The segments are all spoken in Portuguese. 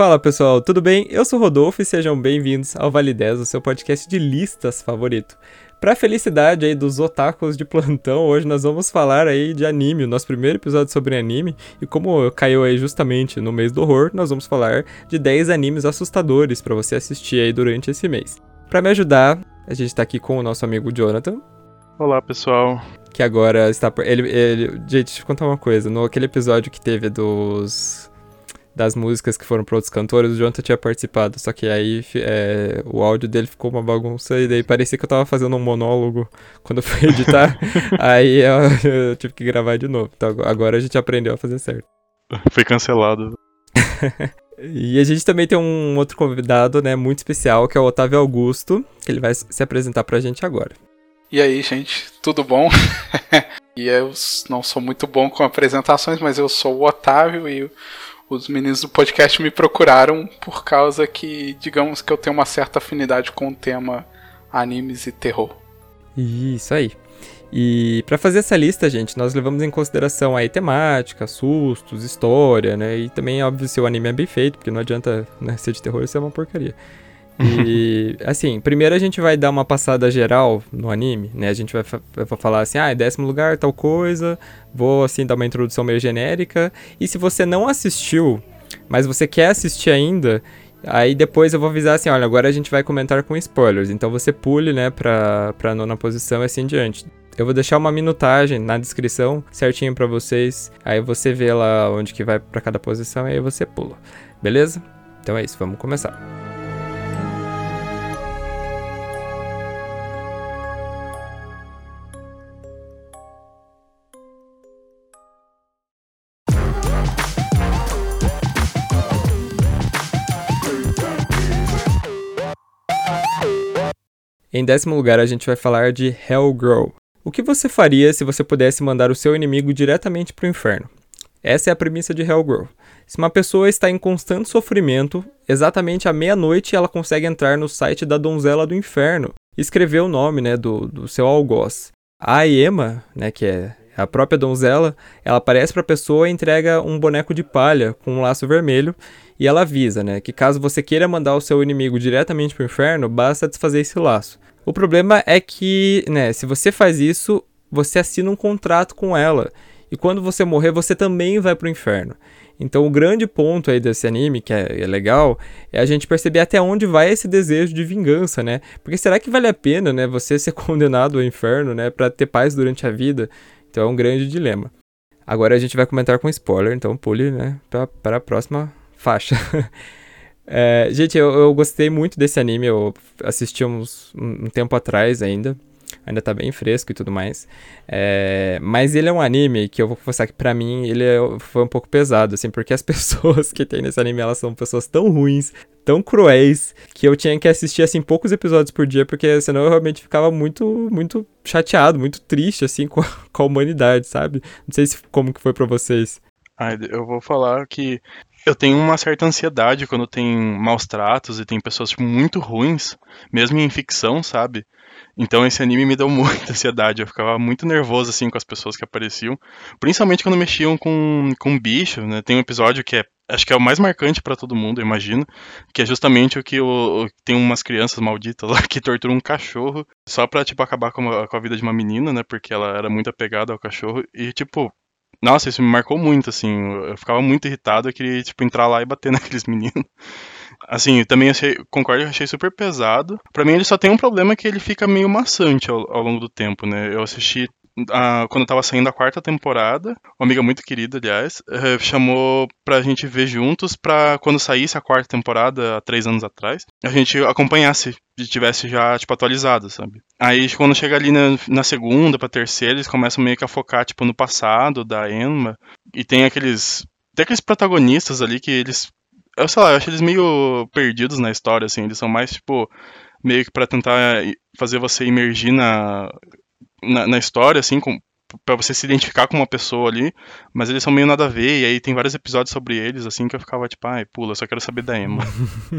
Fala pessoal, tudo bem? Eu sou o Rodolfo e sejam bem-vindos ao Vale 10, o seu podcast de listas favorito. Pra felicidade aí dos otakus de plantão, hoje nós vamos falar aí de anime, o nosso primeiro episódio sobre anime, e como caiu aí justamente no mês do horror, nós vamos falar de 10 animes assustadores para você assistir aí durante esse mês. Para me ajudar, a gente tá aqui com o nosso amigo Jonathan. Olá, pessoal. Que agora está. Ele, ele... Gente, deixa eu contar uma coisa. No aquele episódio que teve dos das músicas que foram para outros cantores, o Jonathan tinha participado, só que aí é, o áudio dele ficou uma bagunça e daí parecia que eu tava fazendo um monólogo quando eu fui editar, aí eu, eu, tive que gravar de novo. Então agora a gente aprendeu a fazer certo. Foi cancelado. e a gente também tem um outro convidado, né, muito especial, que é o Otávio Augusto, que ele vai se apresentar pra gente agora. E aí, gente, tudo bom? e eu não sou muito bom com apresentações, mas eu sou o Otávio e os meninos do podcast me procuraram por causa que, digamos que eu tenho uma certa afinidade com o tema animes e terror. Isso aí. E para fazer essa lista, gente, nós levamos em consideração aí temática, sustos, história, né? E também, óbvio, se o anime é bem feito, porque não adianta né, ser de terror, isso é uma porcaria. E, assim, primeiro a gente vai dar uma passada geral no anime, né? A gente vai, falar assim, ah, é décimo lugar, tal coisa. Vou, assim, dar uma introdução meio genérica. E se você não assistiu, mas você quer assistir ainda, aí depois eu vou avisar assim, olha, agora a gente vai comentar com spoilers. Então você pule, né, pra, pra nona posição e assim diante. Eu vou deixar uma minutagem na descrição certinho para vocês. Aí você vê lá onde que vai para cada posição e aí você pula. Beleza? Então é isso, vamos começar. Em décimo lugar, a gente vai falar de Hellgirl. O que você faria se você pudesse mandar o seu inimigo diretamente para o inferno? Essa é a premissa de Hellgirl. Se uma pessoa está em constante sofrimento, exatamente à meia-noite ela consegue entrar no site da Donzela do Inferno e escrever o nome né, do, do seu algoz. A Emma, né, que é a própria donzela, ela aparece para a pessoa e entrega um boneco de palha com um laço vermelho e ela avisa, né, que caso você queira mandar o seu inimigo diretamente para o inferno, basta desfazer esse laço. O problema é que, né, se você faz isso, você assina um contrato com ela. E quando você morrer, você também vai pro inferno. Então, o grande ponto aí desse anime, que é, é, legal, é a gente perceber até onde vai esse desejo de vingança, né? Porque será que vale a pena, né, você ser condenado ao inferno, né, para ter paz durante a vida? Então, é um grande dilema. Agora a gente vai comentar com spoiler, então pule, né, para a próxima faixa. É, gente, eu, eu, gostei muito desse anime, eu assisti uns, um, um tempo atrás ainda. Ainda tá bem fresco e tudo mais. É, mas ele é um anime que eu vou confessar que pra mim ele é, foi um pouco pesado, assim, porque as pessoas que tem nesse anime, elas são pessoas tão ruins, tão cruéis, que eu tinha que assistir, assim, poucos episódios por dia, porque senão eu realmente ficava muito, muito chateado, muito triste, assim, com a, com a humanidade, sabe? Não sei se, como que foi para vocês. Ah, eu vou falar que eu tenho uma certa ansiedade quando tem maus tratos e tem pessoas tipo, muito ruins, mesmo em ficção, sabe? Então esse anime me deu muita ansiedade, eu ficava muito nervoso assim com as pessoas que apareciam, principalmente quando mexiam com, com bicho, né? Tem um episódio que é acho que é o mais marcante para todo mundo, eu imagino, que é justamente o que o, tem umas crianças malditas lá que torturam um cachorro só pra, tipo, acabar com a, com a vida de uma menina, né, porque ela era muito apegada ao cachorro, e, tipo, nossa, isso me marcou muito, assim. Eu ficava muito irritado, eu queria, tipo, entrar lá e bater naqueles meninos. Assim, também achei, concordo, eu achei super pesado. Para mim ele só tem um problema que ele fica meio maçante ao, ao longo do tempo, né? Eu assisti a, quando tava saindo a quarta temporada, uma amiga muito querida, aliás, eh, chamou pra gente ver juntos pra quando saísse a quarta temporada, há três anos atrás, a gente acompanhasse e tivesse já, tipo, atualizado, sabe? Aí quando chega ali na, na segunda pra terceira, eles começam meio que a focar, tipo, no passado da Emma, e tem aqueles. Tem aqueles protagonistas ali que eles. Eu sei lá, eu acho eles meio perdidos na história, assim, eles são mais, tipo, meio que pra tentar fazer você imergir na, na, na história, assim, com, para você se identificar com uma pessoa ali, mas eles são meio nada a ver, e aí tem vários episódios sobre eles, assim, que eu ficava tipo, ai, pula, só quero saber da Emma.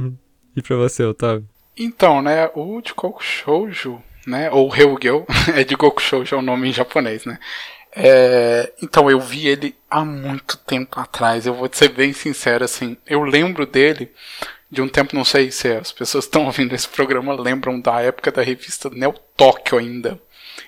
e pra você, Otávio? Então, né, o de Goku Shoujo, né, ou Ryugyo, é de Goku Shoujo, é o nome em japonês, né, É, então, eu vi ele há muito tempo atrás. Eu vou ser bem sincero, assim. Eu lembro dele de um tempo, não sei se as pessoas estão ouvindo esse programa lembram da época da revista Neo Tóquio ainda.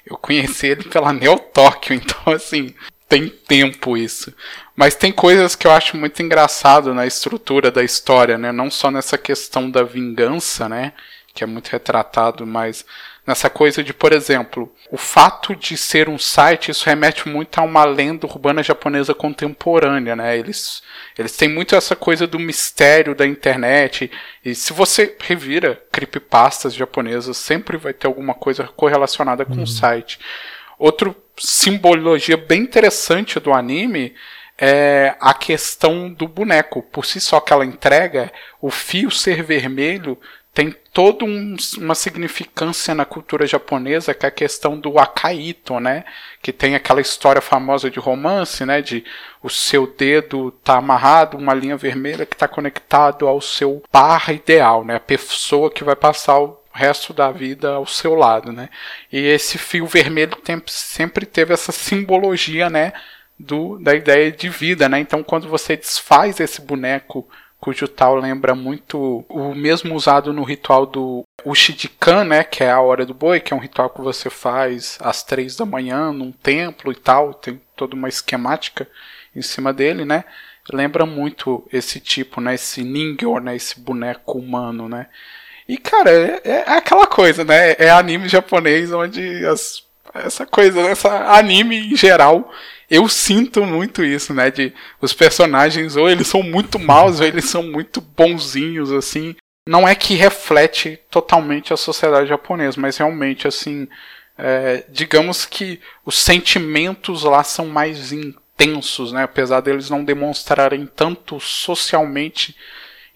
Eu conheci ele pela Neo Tóquio, então assim, tem tempo isso. Mas tem coisas que eu acho muito engraçado na estrutura da história, né? Não só nessa questão da vingança, né? Que é muito retratado, mas nessa coisa de, por exemplo, o fato de ser um site, isso remete muito a uma lenda urbana japonesa contemporânea, né? Eles, eles têm muito essa coisa do mistério da internet, e se você revira creepypastas japonesas, sempre vai ter alguma coisa correlacionada com uhum. o site. Outra simbologia bem interessante do anime é a questão do boneco. Por si só que ela entrega, o fio ser vermelho tem toda um, uma significância na cultura japonesa que é a questão do akaito, né? Que tem aquela história famosa de romance, né? De o seu dedo tá amarrado, uma linha vermelha que está conectado ao seu par ideal, né? A pessoa que vai passar o resto da vida ao seu lado, né? E esse fio vermelho sempre teve essa simbologia, né? Do, da ideia de vida, né? Então, quando você desfaz esse boneco cujo tal lembra muito o mesmo usado no ritual do Ushidikan, né, que é a hora do boi, que é um ritual que você faz às três da manhã num templo e tal, tem toda uma esquemática em cima dele, né? Lembra muito esse tipo, né, esse Ningyo, né, esse boneco humano, né? E cara, é, é aquela coisa, né? É anime japonês onde as, essa coisa, essa anime em geral eu sinto muito isso, né? De os personagens ou eles são muito maus ou eles são muito bonzinhos, assim. Não é que reflete totalmente a sociedade japonesa, mas realmente, assim, é, digamos que os sentimentos lá são mais intensos, né? Apesar deles não demonstrarem tanto socialmente,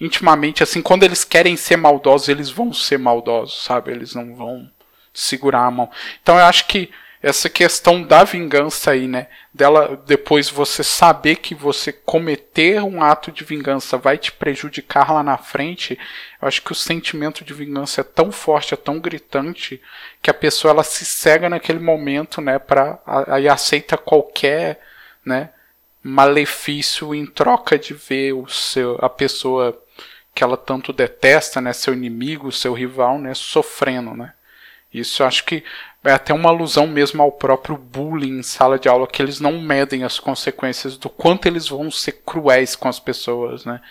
intimamente, assim, quando eles querem ser maldosos, eles vão ser maldosos, sabe? Eles não vão segurar a mão. Então eu acho que essa questão da vingança aí, né? Dela depois você saber que você cometer um ato de vingança vai te prejudicar lá na frente. Eu acho que o sentimento de vingança é tão forte, é tão gritante que a pessoa ela se cega naquele momento, né? Para aí aceita qualquer, né? Malefício em troca de ver o seu a pessoa que ela tanto detesta, né? Seu inimigo, seu rival, né? Sofrendo, né? Isso eu acho que é até uma alusão mesmo ao próprio bullying em sala de aula, que eles não medem as consequências do quanto eles vão ser cruéis com as pessoas, né?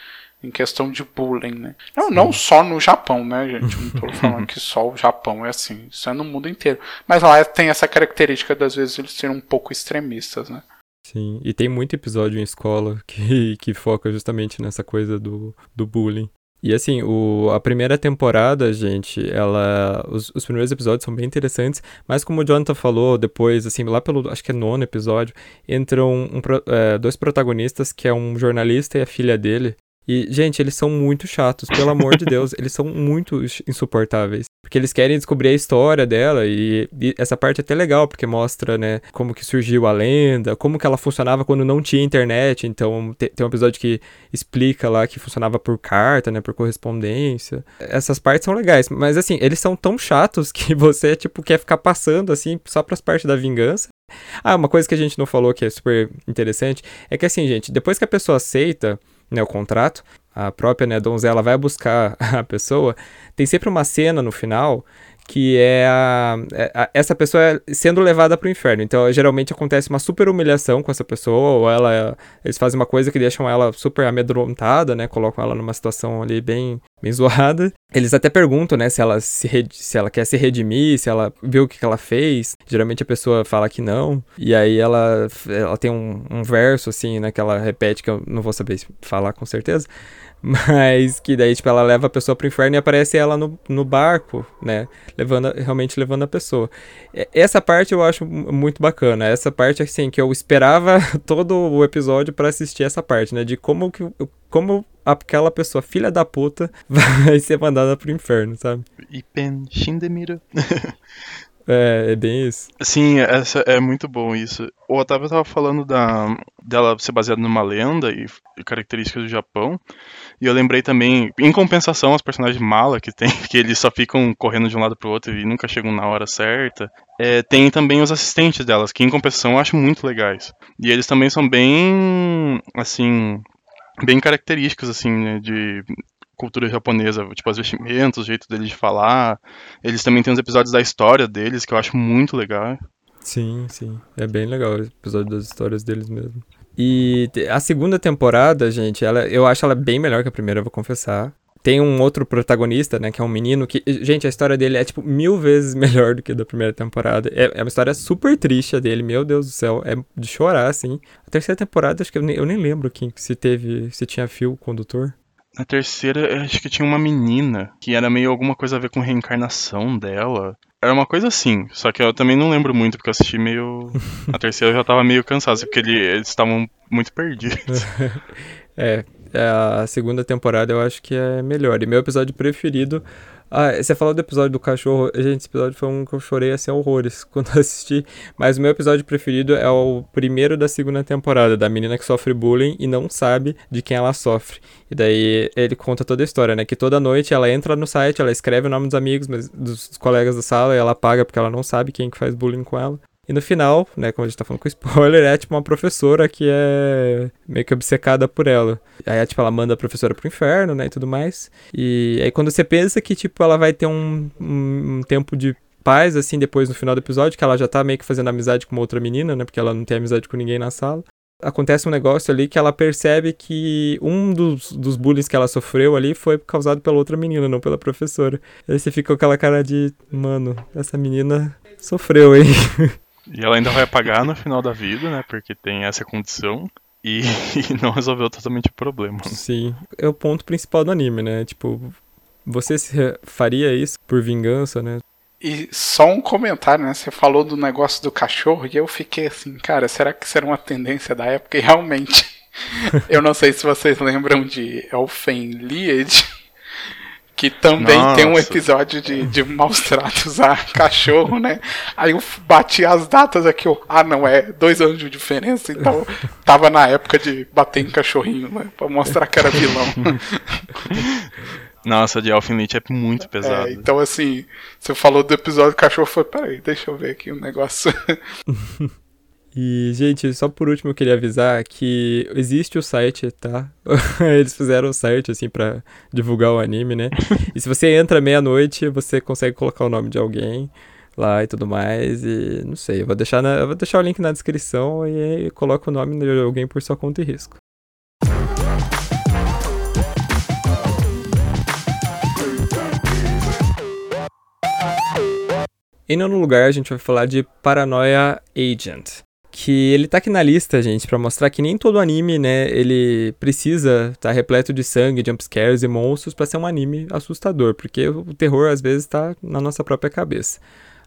Em questão de bullying, né? Não, não só no Japão, né, gente? Não tô falando que só o Japão é assim. Isso é no mundo inteiro. Mas lá tem essa característica das vezes eles serem um pouco extremistas, né? Sim, e tem muito episódio em escola que, que foca justamente nessa coisa do, do bullying. E assim, o, a primeira temporada, gente, ela. Os, os, primeiros episódios são bem interessantes, mas como o Jonathan falou, depois, assim, lá pelo. Acho que é nono episódio, entram um, é, dois protagonistas, que é um jornalista e a filha dele. E, gente, eles são muito chatos, pelo amor de Deus, eles são muito insuportáveis. Porque eles querem descobrir a história dela e, e, essa parte é até legal, porque mostra, né, como que surgiu a lenda, como que ela funcionava quando não tinha internet. Então, te, tem um episódio que explica lá que funcionava por carta, né, por correspondência. Essas partes são legais, mas assim, eles são tão chatos que você, tipo, quer ficar passando, assim, só pras partes da vingança. Ah, uma coisa que a gente não falou que é super interessante é que assim, gente, depois que a pessoa aceita né, o contrato, a própria né, donzela vai buscar a pessoa, tem sempre uma cena no final que é a, é a, essa pessoa sendo levada para o inferno. Então, geralmente acontece uma super humilhação com essa pessoa, ou ela, eles fazem uma coisa que deixam ela super amedrontada, né? Colocam ela numa situação ali bem, bem zoada. Eles até perguntam, né, se ela, se, se ela quer se redimir, se ela viu o que, que ela fez. Geralmente a pessoa fala que não. E aí ela, ela tem um, um verso, assim, né, que ela repete, que eu não vou saber falar com certeza mas que daí, tipo, ela leva a pessoa pro inferno e aparece ela no, no barco, né? Levando, realmente levando a pessoa. Essa parte eu acho muito bacana. Essa parte, assim, que eu esperava todo o episódio para assistir essa parte, né? De como que. Como aquela pessoa, filha da puta, vai ser mandada pro inferno, sabe? Ipen Shindemira. É, é bem isso. Sim, essa, é muito bom isso. O Otávio tava falando da, dela ser baseada numa lenda e, e características do Japão. E eu lembrei também, em compensação, os personagens mala que tem, que eles só ficam correndo de um lado pro outro e nunca chegam na hora certa. É, tem também os assistentes delas, que em compensação eu acho muito legais. E eles também são bem, assim, bem característicos, assim, né, de cultura japonesa, tipo, as vestimentas, o jeito deles de falar. Eles também têm os episódios da história deles, que eu acho muito legal. Sim, sim. É bem legal o episódio das histórias deles mesmo. E a segunda temporada, gente, ela, eu acho ela bem melhor que a primeira, vou confessar. Tem um outro protagonista, né, que é um menino que, gente, a história dele é, tipo, mil vezes melhor do que a da primeira temporada. É, é uma história super triste dele, meu Deus do céu, é de chorar, assim. A terceira temporada, acho que eu nem, eu nem lembro quem, se teve, se tinha fio condutor. Na terceira, acho que tinha uma menina que era meio alguma coisa a ver com reencarnação dela. Era uma coisa assim, só que eu também não lembro muito, porque eu assisti meio. A terceira eu já tava meio cansado, porque eles estavam muito perdidos. é, a segunda temporada eu acho que é melhor. E meu episódio preferido ah, você falou do episódio do cachorro. Gente, esse episódio foi um que eu chorei assim horrores quando assisti. Mas o meu episódio preferido é o primeiro da segunda temporada, da menina que sofre bullying e não sabe de quem ela sofre. E daí ele conta toda a história, né? Que toda noite ela entra no site, ela escreve o nome dos amigos, dos colegas da sala, e ela paga porque ela não sabe quem que faz bullying com ela. E no final, né, como a gente tá falando com spoiler, é tipo uma professora que é meio que obcecada por ela. Aí, tipo, ela manda a professora pro inferno, né, e tudo mais. E aí quando você pensa que, tipo, ela vai ter um, um, um tempo de paz, assim, depois no final do episódio, que ela já tá meio que fazendo amizade com uma outra menina, né, porque ela não tem amizade com ninguém na sala. Acontece um negócio ali que ela percebe que um dos, dos bullying que ela sofreu ali foi causado pela outra menina, não pela professora. Aí você fica com aquela cara de, mano, essa menina sofreu, hein? E ela ainda vai pagar no final da vida, né? Porque tem essa condição. E, e não resolveu totalmente o problema. Sim, é o ponto principal do anime, né? Tipo, você faria isso por vingança, né? E só um comentário, né? Você falou do negócio do cachorro e eu fiquei assim, cara, será que isso era uma tendência da época? E realmente, eu não sei se vocês lembram de Elfen Lied, que também Nossa. tem um episódio de, de maus tratos a cachorro, né? Aí eu bati as datas aqui, eu, ah, não, é dois anos de diferença, então tava na época de bater em cachorrinho, né? Pra mostrar que era vilão. Nossa, de Alfinite é muito pesado. É, então, assim, você falou do episódio do cachorro, foi, peraí, deixa eu ver aqui um negócio. E, gente, só por último eu queria avisar que existe o site, tá? Eles fizeram o site, assim, pra divulgar o anime, né? E se você entra meia-noite, você consegue colocar o nome de alguém lá e tudo mais. E não sei, eu vou deixar, na, vou deixar o link na descrição e, e coloco o nome de alguém por sua conta e risco. Em nono lugar, a gente vai falar de Paranoia Agent que ele tá aqui na lista, gente, para mostrar que nem todo anime, né, ele precisa estar tá repleto de sangue, jumpscares e monstros para ser um anime assustador, porque o terror às vezes tá na nossa própria cabeça.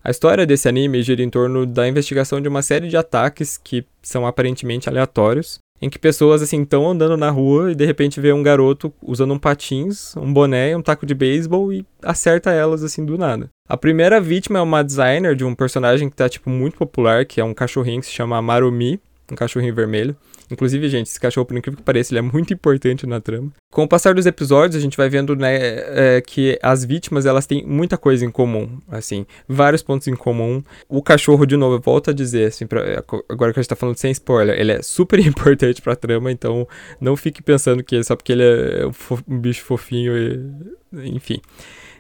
A história desse anime gira em torno da investigação de uma série de ataques que são aparentemente aleatórios, em que pessoas assim estão andando na rua e de repente vê um garoto usando um patins, um boné, um taco de beisebol e acerta elas assim do nada. A primeira vítima é uma designer de um personagem que tá tipo muito popular, que é um cachorrinho que se chama Marumi, um cachorrinho vermelho. Inclusive, gente, esse cachorro, por incrível que pareça, ele é muito importante na trama. Com o passar dos episódios, a gente vai vendo, né, é, que as vítimas, elas têm muita coisa em comum, assim, vários pontos em comum. O cachorro, de novo, eu volto a dizer, assim, pra, agora que a gente tá falando sem spoiler, ele é super importante pra trama, então não fique pensando que é só porque ele é um bicho fofinho e... enfim.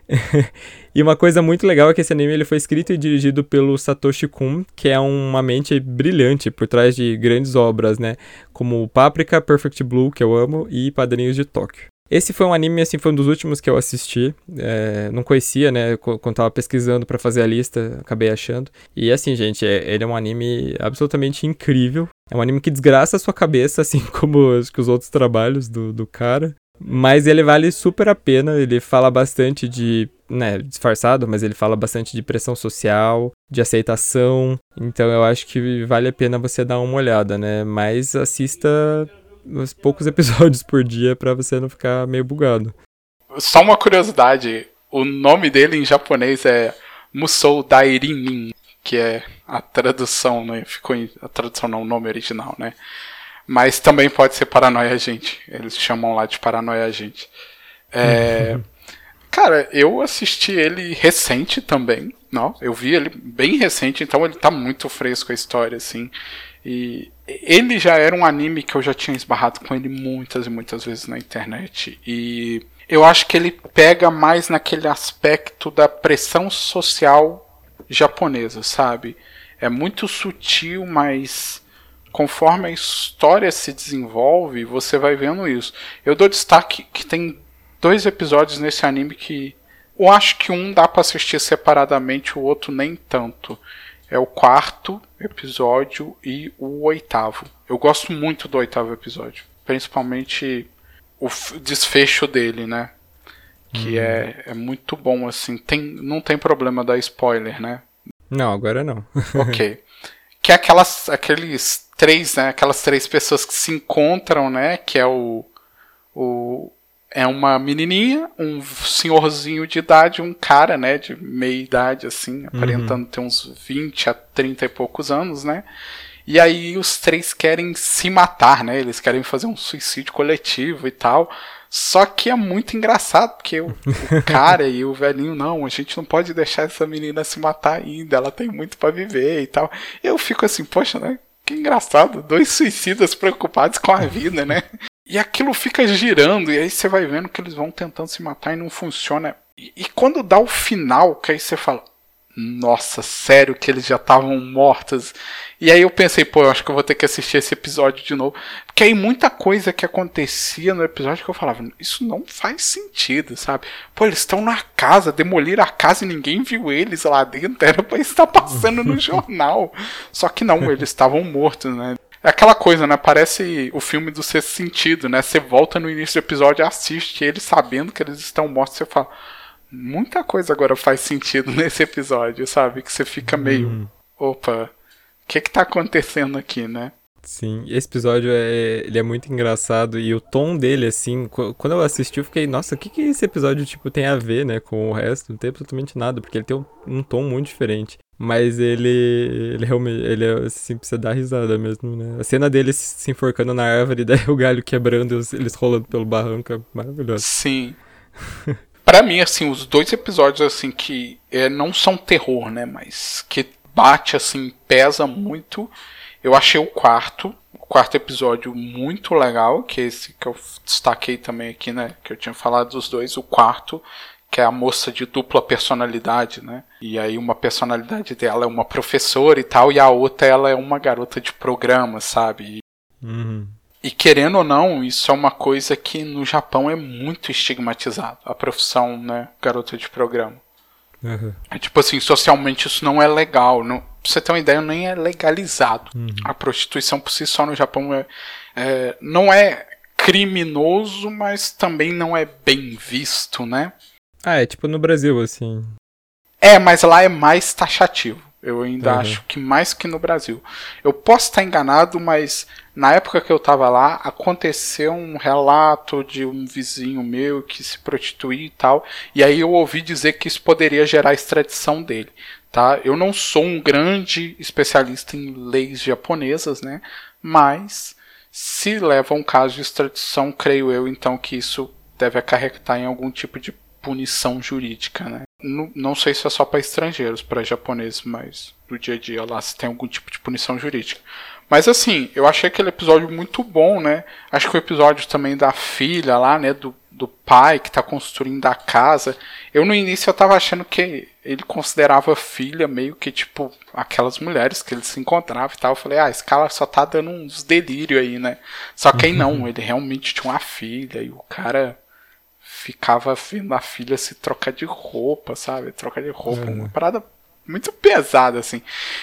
e uma coisa muito legal é que esse anime ele foi escrito e dirigido pelo Satoshi Kon, que é uma mente brilhante por trás de grandes obras, né? Como Paprika, Perfect Blue, que eu amo, e Padrinhos de Tóquio. Esse foi um anime, assim, foi um dos últimos que eu assisti. É, não conhecia, né? Quando tava pesquisando para fazer a lista, acabei achando. E assim, gente, é, ele é um anime absolutamente incrível. É um anime que desgraça a sua cabeça, assim como os, os outros trabalhos do, do cara. Mas ele vale super a pena, ele fala bastante de, né, disfarçado, mas ele fala bastante de pressão social, de aceitação. Então eu acho que vale a pena você dar uma olhada, né? Mas assista uns poucos episódios por dia para você não ficar meio bugado. Só uma curiosidade, o nome dele em japonês é Musou Dairinin, que é a tradução, né? Ficou em, a tradução não, o nome original, né? Mas também pode ser Paranoia Agente. Eles chamam lá de Paranoia Agente. É, uhum. Cara, eu assisti ele recente também. Não, eu vi ele bem recente, então ele tá muito fresco a história, assim. E ele já era um anime que eu já tinha esbarrado com ele muitas e muitas vezes na internet. E eu acho que ele pega mais naquele aspecto da pressão social japonesa, sabe? É muito sutil, mas conforme a história se desenvolve, você vai vendo isso. Eu dou destaque que tem dois episódios nesse anime que eu acho que um dá para assistir separadamente, o outro nem tanto. É o quarto episódio e o oitavo. Eu gosto muito do oitavo episódio, principalmente o desfecho dele, né? Que uhum. é, é muito bom, assim. Tem, não tem problema dar spoiler, né? Não, agora não. ok. Que é aquelas, aqueles três, né? Aquelas três pessoas que se encontram, né? Que é o, o é uma menininha, um senhorzinho de idade, um cara, né, de meia idade, assim, aparentando uhum. ter uns 20 a 30 e poucos anos, né? E aí os três querem se matar, né? Eles querem fazer um suicídio coletivo e tal. Só que é muito engraçado, porque o, o cara e o velhinho, não, a gente não pode deixar essa menina se matar ainda, ela tem muito para viver e tal. Eu fico assim, poxa, né? Que engraçado, dois suicidas preocupados com a vida, né? E aquilo fica girando, e aí você vai vendo que eles vão tentando se matar e não funciona. E, e quando dá o final, que aí você fala, nossa, sério que eles já estavam mortos. E aí eu pensei, pô, eu acho que eu vou ter que assistir esse episódio de novo. Porque aí muita coisa que acontecia no episódio que eu falava, isso não faz sentido, sabe? Pô, eles estão na casa, demoliram a casa e ninguém viu eles lá dentro, era pra estar passando no jornal. Só que não, eles estavam mortos, né? É aquela coisa, né? Parece o filme do sexto sentido, né? Você volta no início do episódio assiste eles sabendo que eles estão mortos, você fala muita coisa agora faz sentido nesse episódio, sabe? Que você fica meio. Uhum. Opa, o que que tá acontecendo aqui, né? Sim, esse episódio é, ele é muito engraçado e o tom dele, assim, quando eu assisti eu fiquei, nossa, o que que esse episódio, tipo, tem a ver, né, com o resto? Não tem absolutamente nada, porque ele tem um, um tom muito diferente. Mas ele, ele realmente, ele é, assim, precisa dar risada mesmo, né? A cena dele se enforcando na árvore, daí o galho quebrando e eles rolando pelo barranco é maravilhoso. Sim. para mim, assim, os dois episódios, assim, que é, não são terror, né? Mas que bate, assim, pesa muito. Eu achei o quarto, o quarto episódio muito legal, que é esse que eu destaquei também aqui, né? Que eu tinha falado dos dois. O quarto, que é a moça de dupla personalidade, né? E aí uma personalidade dela é uma professora e tal, e a outra ela é uma garota de programa, sabe? Uhum. E querendo ou não, isso é uma coisa que no Japão é muito estigmatizado. A profissão, né, garota de programa. Uhum. É tipo assim, socialmente isso não é legal. Não, pra você ter uma ideia, nem é legalizado. Uhum. A prostituição por si só no Japão é, é, não é criminoso, mas também não é bem visto, né? Ah, é tipo no Brasil, assim. É, mas lá é mais taxativo. Eu ainda uhum. acho que mais que no Brasil. Eu posso estar enganado, mas na época que eu estava lá, aconteceu um relato de um vizinho meu que se prostituía e tal, e aí eu ouvi dizer que isso poderia gerar extradição dele. Tá? Eu não sou um grande especialista em leis japonesas, né? Mas se leva um caso de extradição, creio eu então que isso deve acarretar em algum tipo de punição jurídica, né? Não, não sei se é só para estrangeiros, para japoneses, mas no dia a dia lá se tem algum tipo de punição jurídica. Mas assim, eu achei aquele episódio muito bom, né? Acho que o episódio também da filha lá, né? Do, do pai que tá construindo a casa. Eu no início eu tava achando que ele considerava filha meio que tipo aquelas mulheres que ele se encontrava e tal. Eu falei, ah, esse cara só tá dando uns delírios aí, né? Só que aí não, ele realmente tinha uma filha e o cara ficava vendo a filha se trocar de roupa, sabe? Trocar de roupa, uhum. uma parada muito pesada, assim.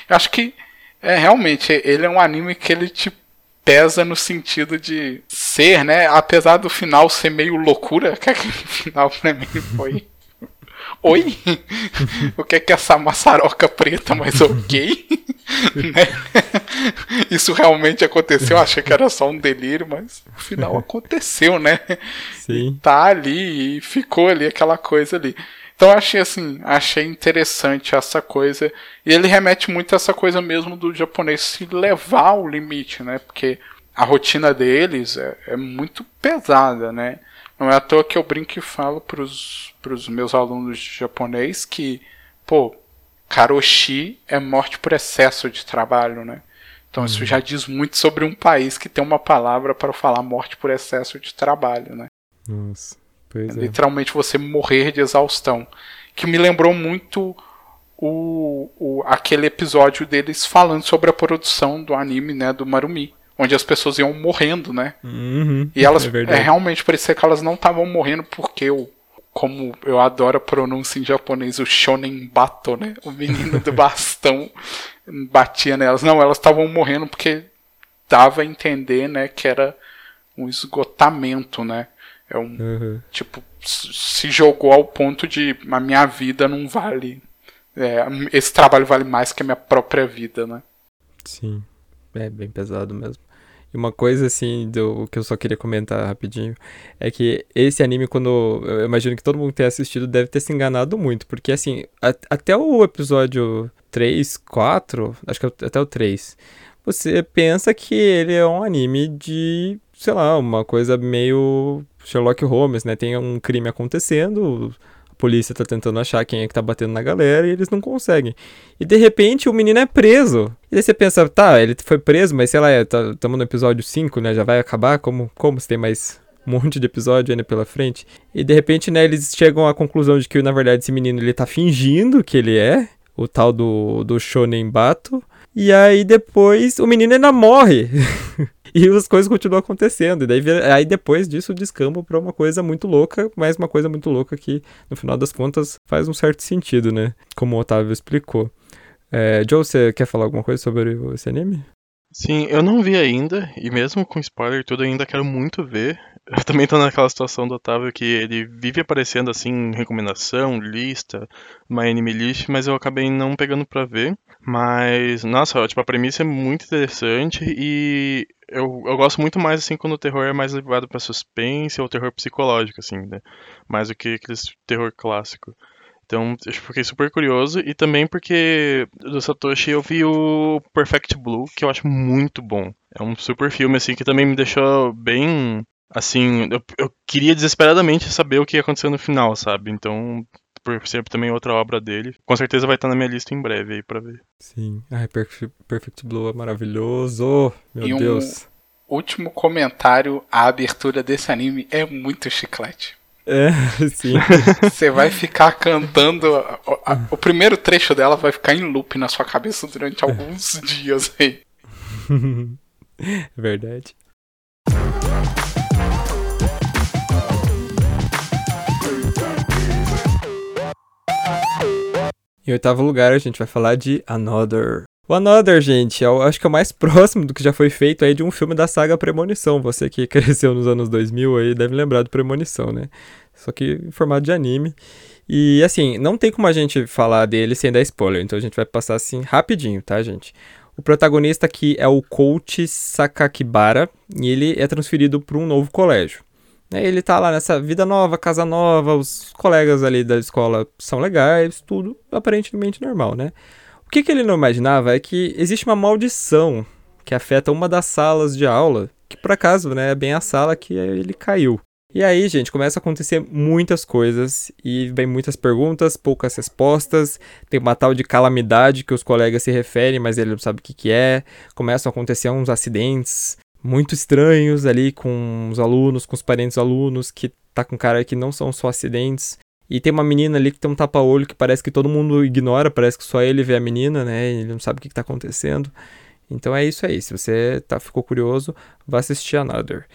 Eu acho que é realmente ele é um anime que ele te pesa no sentido de ser, né? Apesar do final ser meio loucura, que aquele final pra mim foi. Oi? o que é que essa maçaroca preta, mas ok? né? Isso realmente aconteceu, achei que era só um delírio, mas no final aconteceu, né? Sim. E tá ali e ficou ali aquela coisa ali. Então achei assim, achei interessante essa coisa. E ele remete muito a essa coisa mesmo do japonês se levar ao limite, né? Porque a rotina deles é, é muito pesada, né? Não é à toa que eu brinco e falo pros, pros meus alunos de japonês que, pô, karoshi é morte por excesso de trabalho, né? Então isso uhum. já diz muito sobre um país que tem uma palavra para falar morte por excesso de trabalho, né? Nossa, pois é. Literalmente você morrer de exaustão. Que me lembrou muito o, o, aquele episódio deles falando sobre a produção do anime, né, do Marumi. Onde as pessoas iam morrendo, né? Uhum, e elas é, é, realmente parecia que elas não estavam morrendo porque o como eu adoro a pronúncia em japonês, o shonen bato, né? O menino do bastão batia nelas. Não, elas estavam morrendo porque dava a entender, né, que era um esgotamento, né? É um uhum. tipo se jogou ao ponto de a minha vida não vale. É, esse trabalho vale mais que a minha própria vida, né? Sim, é bem pesado mesmo. Uma coisa, assim, do que eu só queria comentar rapidinho, é que esse anime, quando. Eu imagino que todo mundo tem assistido deve ter se enganado muito, porque, assim, a, até o episódio 3, 4, acho que até o 3, você pensa que ele é um anime de, sei lá, uma coisa meio Sherlock Holmes, né? Tem um crime acontecendo, polícia tá tentando achar quem é que tá batendo na galera e eles não conseguem. E de repente o menino é preso. E aí você pensa, tá, ele foi preso, mas sei lá, estamos tá, no episódio 5, né? Já vai acabar? Como, como se tem mais um monte de episódio ainda pela frente? E de repente, né, eles chegam à conclusão de que na verdade esse menino ele tá fingindo que ele é o tal do, do Shonen Bato. E aí depois o menino ainda morre. e as coisas continuam acontecendo. E daí aí depois disso descamba pra uma coisa muito louca, mas uma coisa muito louca que, no final das contas, faz um certo sentido, né? Como o Otávio explicou. É, Joe, você quer falar alguma coisa sobre esse anime? Sim, eu não vi ainda, e mesmo com spoiler tudo, ainda quero muito ver. Eu também tô naquela situação do Otávio que ele vive aparecendo assim, recomendação, lista, My Anime List, mas eu acabei não pegando pra ver. Mas, nossa, tipo, a premissa é muito interessante e eu, eu gosto muito mais assim quando o terror é mais levado pra suspense ou terror psicológico, assim, né? Mais do que aquele terror clássico. Então, eu fiquei super curioso. E também porque do Satoshi eu vi o Perfect Blue, que eu acho muito bom. É um super filme, assim, que também me deixou bem. Assim, eu, eu queria desesperadamente saber o que ia acontecer no final, sabe? Então, por ser também outra obra dele. Com certeza vai estar na minha lista em breve aí pra ver. Sim. Ai, Perfect, Perfect Blue é maravilhoso. Meu e Deus. Um último comentário: a abertura desse anime é muito chiclete. É, sim. Você vai ficar cantando. A, a, o primeiro trecho dela vai ficar em loop na sua cabeça durante alguns dias aí. É verdade. Em oitavo lugar, a gente vai falar de Another. O Another, gente, eu acho que é o mais próximo do que já foi feito aí de um filme da saga Premonição. Você que cresceu nos anos 2000 aí deve lembrar do Premonição, né? Só que em formato de anime. E assim, não tem como a gente falar dele sem dar spoiler, então a gente vai passar assim rapidinho, tá, gente? O protagonista aqui é o Coach Sakakibara e ele é transferido para um novo colégio. Ele tá lá nessa vida nova, casa nova, os colegas ali da escola são legais, tudo aparentemente normal, né? O que, que ele não imaginava é que existe uma maldição que afeta uma das salas de aula, que por acaso né, é bem a sala que ele caiu. E aí, gente, começa a acontecer muitas coisas e vem muitas perguntas, poucas respostas. Tem uma tal de calamidade que os colegas se referem, mas ele não sabe o que, que é. Começam a acontecer uns acidentes muito estranhos ali com os alunos, com os parentes dos alunos, que tá com cara que não são só acidentes. E tem uma menina ali que tem um tapa-olho que parece que todo mundo ignora, parece que só ele vê a menina, né? Ele não sabe o que, está acontecendo. Então é isso aí. Se você tá, ficou curioso, vá assistir Another.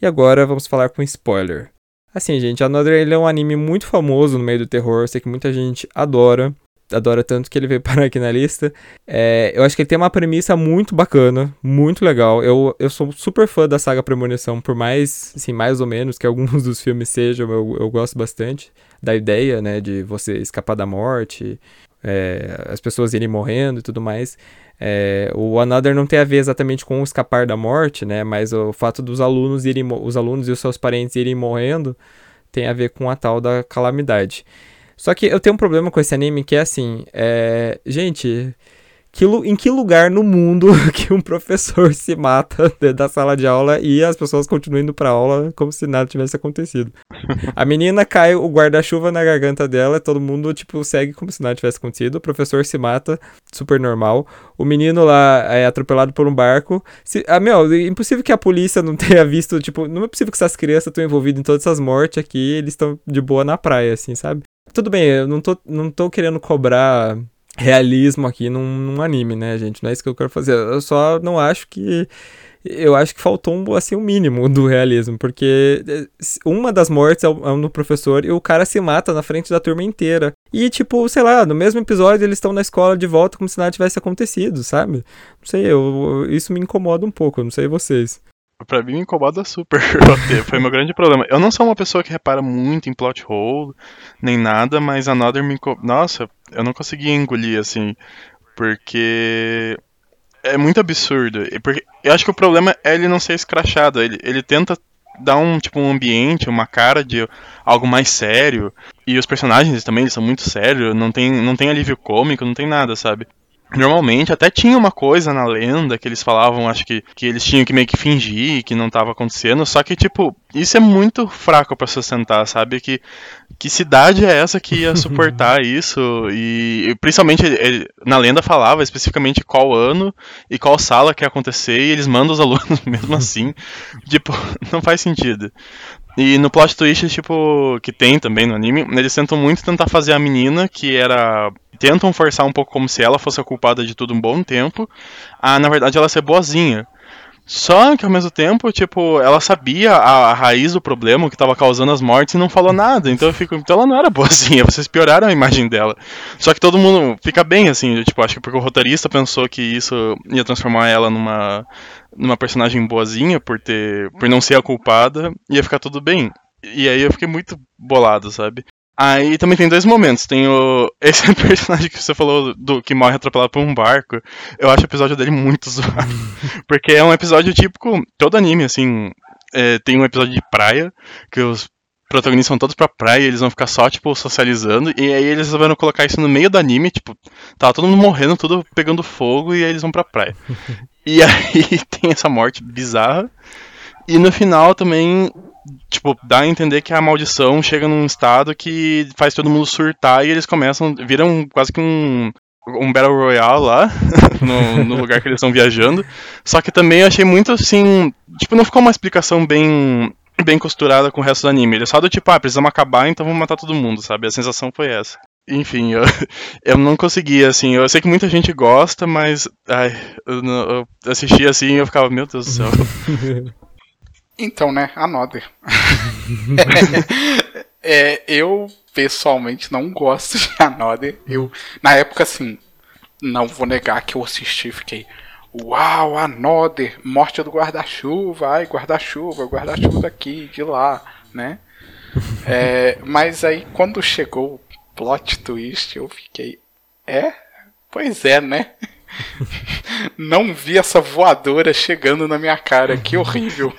E agora vamos falar com spoiler. Assim, gente, Another ele é um anime muito famoso no meio do terror. Sei que muita gente adora. Adora tanto que ele veio parar aqui na lista. É, eu acho que ele tem uma premissa muito bacana, muito legal. Eu, eu sou super fã da saga Premonição, por mais, assim, mais ou menos que alguns dos filmes sejam, eu, eu gosto bastante da ideia, né, de você escapar da morte, é, as pessoas irem morrendo e tudo mais. É, o Another não tem a ver exatamente com o escapar da morte, né, mas o fato dos alunos irem, os alunos e os seus parentes irem morrendo tem a ver com a tal da calamidade. Só que eu tenho um problema com esse anime que é assim, é... gente, que, em que lugar no mundo que um professor se mata da sala de aula e as pessoas continuam indo pra aula como se nada tivesse acontecido. A menina cai o guarda-chuva na garganta dela, todo mundo, tipo, segue como se nada tivesse acontecido. O professor se mata, super normal. O menino lá é atropelado por um barco. Se, ah, meu, é impossível que a polícia não tenha visto, tipo, não é possível que essas crianças estão envolvidas em todas essas mortes aqui eles estão de boa na praia, assim, sabe? Tudo bem, eu não tô, não tô querendo cobrar realismo aqui num, num, anime, né, gente? Não é isso que eu quero fazer. Eu só não acho que. Eu acho que faltou um, assim, um mínimo do realismo, porque eh, uma das mortes é um do professor e o cara se mata na frente da turma inteira. E, tipo, sei lá, no mesmo episódio eles estão na escola de volta como se nada tivesse acontecido, sabe? Não sei, eu, isso me incomoda um pouco, não sei vocês. Pra mim me incomoda super Foi meu grande problema. Eu não sou uma pessoa que repara muito em plot hole, nem nada, mas Another me incomoda. Nossa, eu não conseguia engolir, assim. Porque. É muito absurdo. Porque eu acho que o problema é ele não ser escrachado. Ele, ele tenta dar um tipo um ambiente, uma cara de algo mais sério. E os personagens também eles são muito sérios, não tem, não tem alívio cômico, não tem nada, sabe? Normalmente até tinha uma coisa na lenda que eles falavam, acho que, que eles tinham que meio que fingir que não estava acontecendo, só que tipo, isso é muito fraco para sustentar, sabe? Que, que cidade é essa que ia suportar isso? E, e principalmente ele, na lenda falava especificamente qual ano e qual sala que ia acontecer, e eles mandam os alunos mesmo assim. tipo, não faz sentido. E no plot twist, tipo, que tem também no anime, eles tentam muito tentar fazer a menina, que era tentam forçar um pouco como se ela fosse a culpada de tudo um bom tempo, a na verdade ela ser boazinha. Só que ao mesmo tempo, tipo, ela sabia a, a raiz do problema, que estava causando as mortes e não falou nada. Então eu fico, então ela não era boazinha, vocês pioraram a imagem dela. Só que todo mundo fica bem assim, tipo, acho que porque o roteirista pensou que isso ia transformar ela numa numa personagem boazinha por ter por não ser a culpada, ia ficar tudo bem. E aí eu fiquei muito bolado, sabe? Aí também tem dois momentos. Tem o. Esse personagem que você falou do que morre atropelado por um barco. Eu acho o episódio dele muito zoado. Porque é um episódio típico. Todo anime, assim. É, tem um episódio de praia. Que os protagonistas vão todos pra praia e eles vão ficar só, tipo, socializando. E aí eles resolveram colocar isso no meio do anime. Tipo, tava todo mundo morrendo, tudo pegando fogo. E aí eles vão pra praia. e aí tem essa morte bizarra. E no final também tipo, dá a entender que a maldição chega num estado que faz todo mundo surtar e eles começam, viram quase que um, um Battle Royale lá, no, no, lugar que eles estão viajando. Só que também achei muito assim. Tipo, não ficou uma explicação bem. Bem costurada com o resto do anime. Ele é só do tipo, ah, precisamos acabar, então vamos matar todo mundo, sabe? A sensação foi essa. Enfim, eu, eu não consegui, assim. Eu sei que muita gente gosta, mas. Ai, eu, eu assisti assim e eu ficava, meu Deus do céu. Então, né, Another. é, eu, pessoalmente, não gosto de Another. Eu, na época, assim, não vou negar que eu assisti e fiquei... Uau, Another, morte do guarda-chuva, ai, guarda-chuva, guarda-chuva daqui, de lá, né? É, mas aí, quando chegou o plot twist, eu fiquei... É? Pois é, né? Não vi essa voadora chegando na minha cara, que horrível.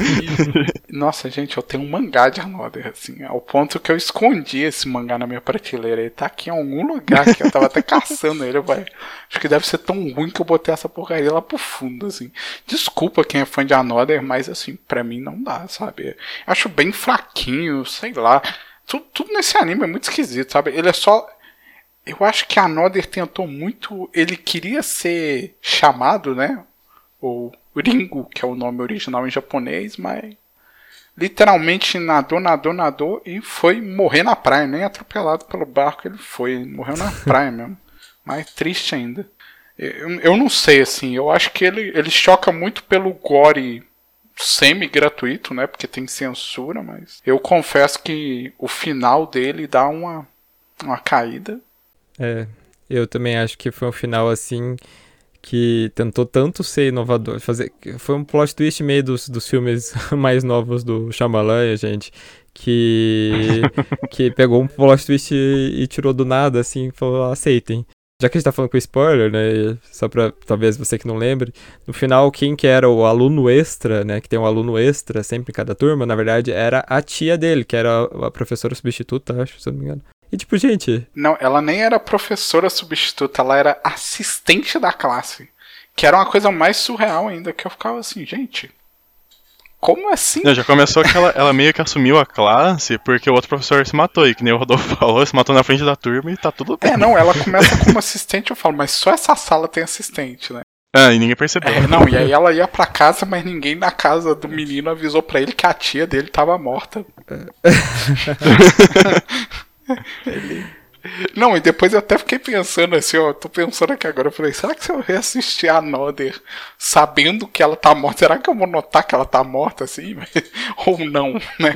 Nossa, gente, eu tenho um mangá de Another, assim, ao ponto que eu escondi esse mangá na minha prateleira. Ele tá aqui em algum lugar que eu tava até caçando ele, vai. Acho que deve ser tão ruim que eu botei essa porcaria lá pro fundo, assim. Desculpa quem é fã de Another, mas assim, pra mim não dá, sabe? Acho bem fraquinho, sei lá. Tudo, tudo nesse anime é muito esquisito, sabe? Ele é só eu acho que a Noder tentou muito. Ele queria ser chamado, né? O Ringo, que é o nome original em japonês, mas literalmente nadou, nadou, nadou e foi morrer na praia. Nem atropelado pelo barco ele foi. Morreu na praia mesmo. Mais triste ainda. Eu, eu não sei, assim. Eu acho que ele, ele choca muito pelo gore semi-gratuito, né? Porque tem censura, mas eu confesso que o final dele dá uma, uma caída. É, eu também acho que foi um final assim que tentou tanto ser inovador, fazer foi um plot twist meio dos, dos filmes mais novos do Shyamalan, gente, que que pegou um plot twist e, e tirou do nada assim, falou, aceitem. Já que a gente tá falando com spoiler, né, só pra talvez você que não lembre, no final quem que era o aluno extra, né, que tem um aluno extra sempre em cada turma, na verdade era a tia dele, que era a professora substituta, acho, se eu não me engano. E tipo, gente. Não, ela nem era professora substituta, ela era assistente da classe. Que era uma coisa mais surreal ainda, que eu ficava assim, gente. Como assim? Não, já começou que ela, ela, meio que assumiu a classe porque o outro professor se matou. E que nem o Rodolfo falou, se matou na frente da turma e tá tudo bem. É, não, ela começa como assistente, eu falo, mas só essa sala tem assistente, né? Ah, e ninguém percebeu. É, não, e aí ela ia pra casa, mas ninguém na casa do menino avisou pra ele que a tia dele tava morta. ele... Não, e depois eu até fiquei pensando assim, ó, tô pensando aqui agora, eu falei, será que se eu reassistir a Nodder sabendo que ela tá morta, será que eu vou notar que ela tá morta assim? Ou não, né?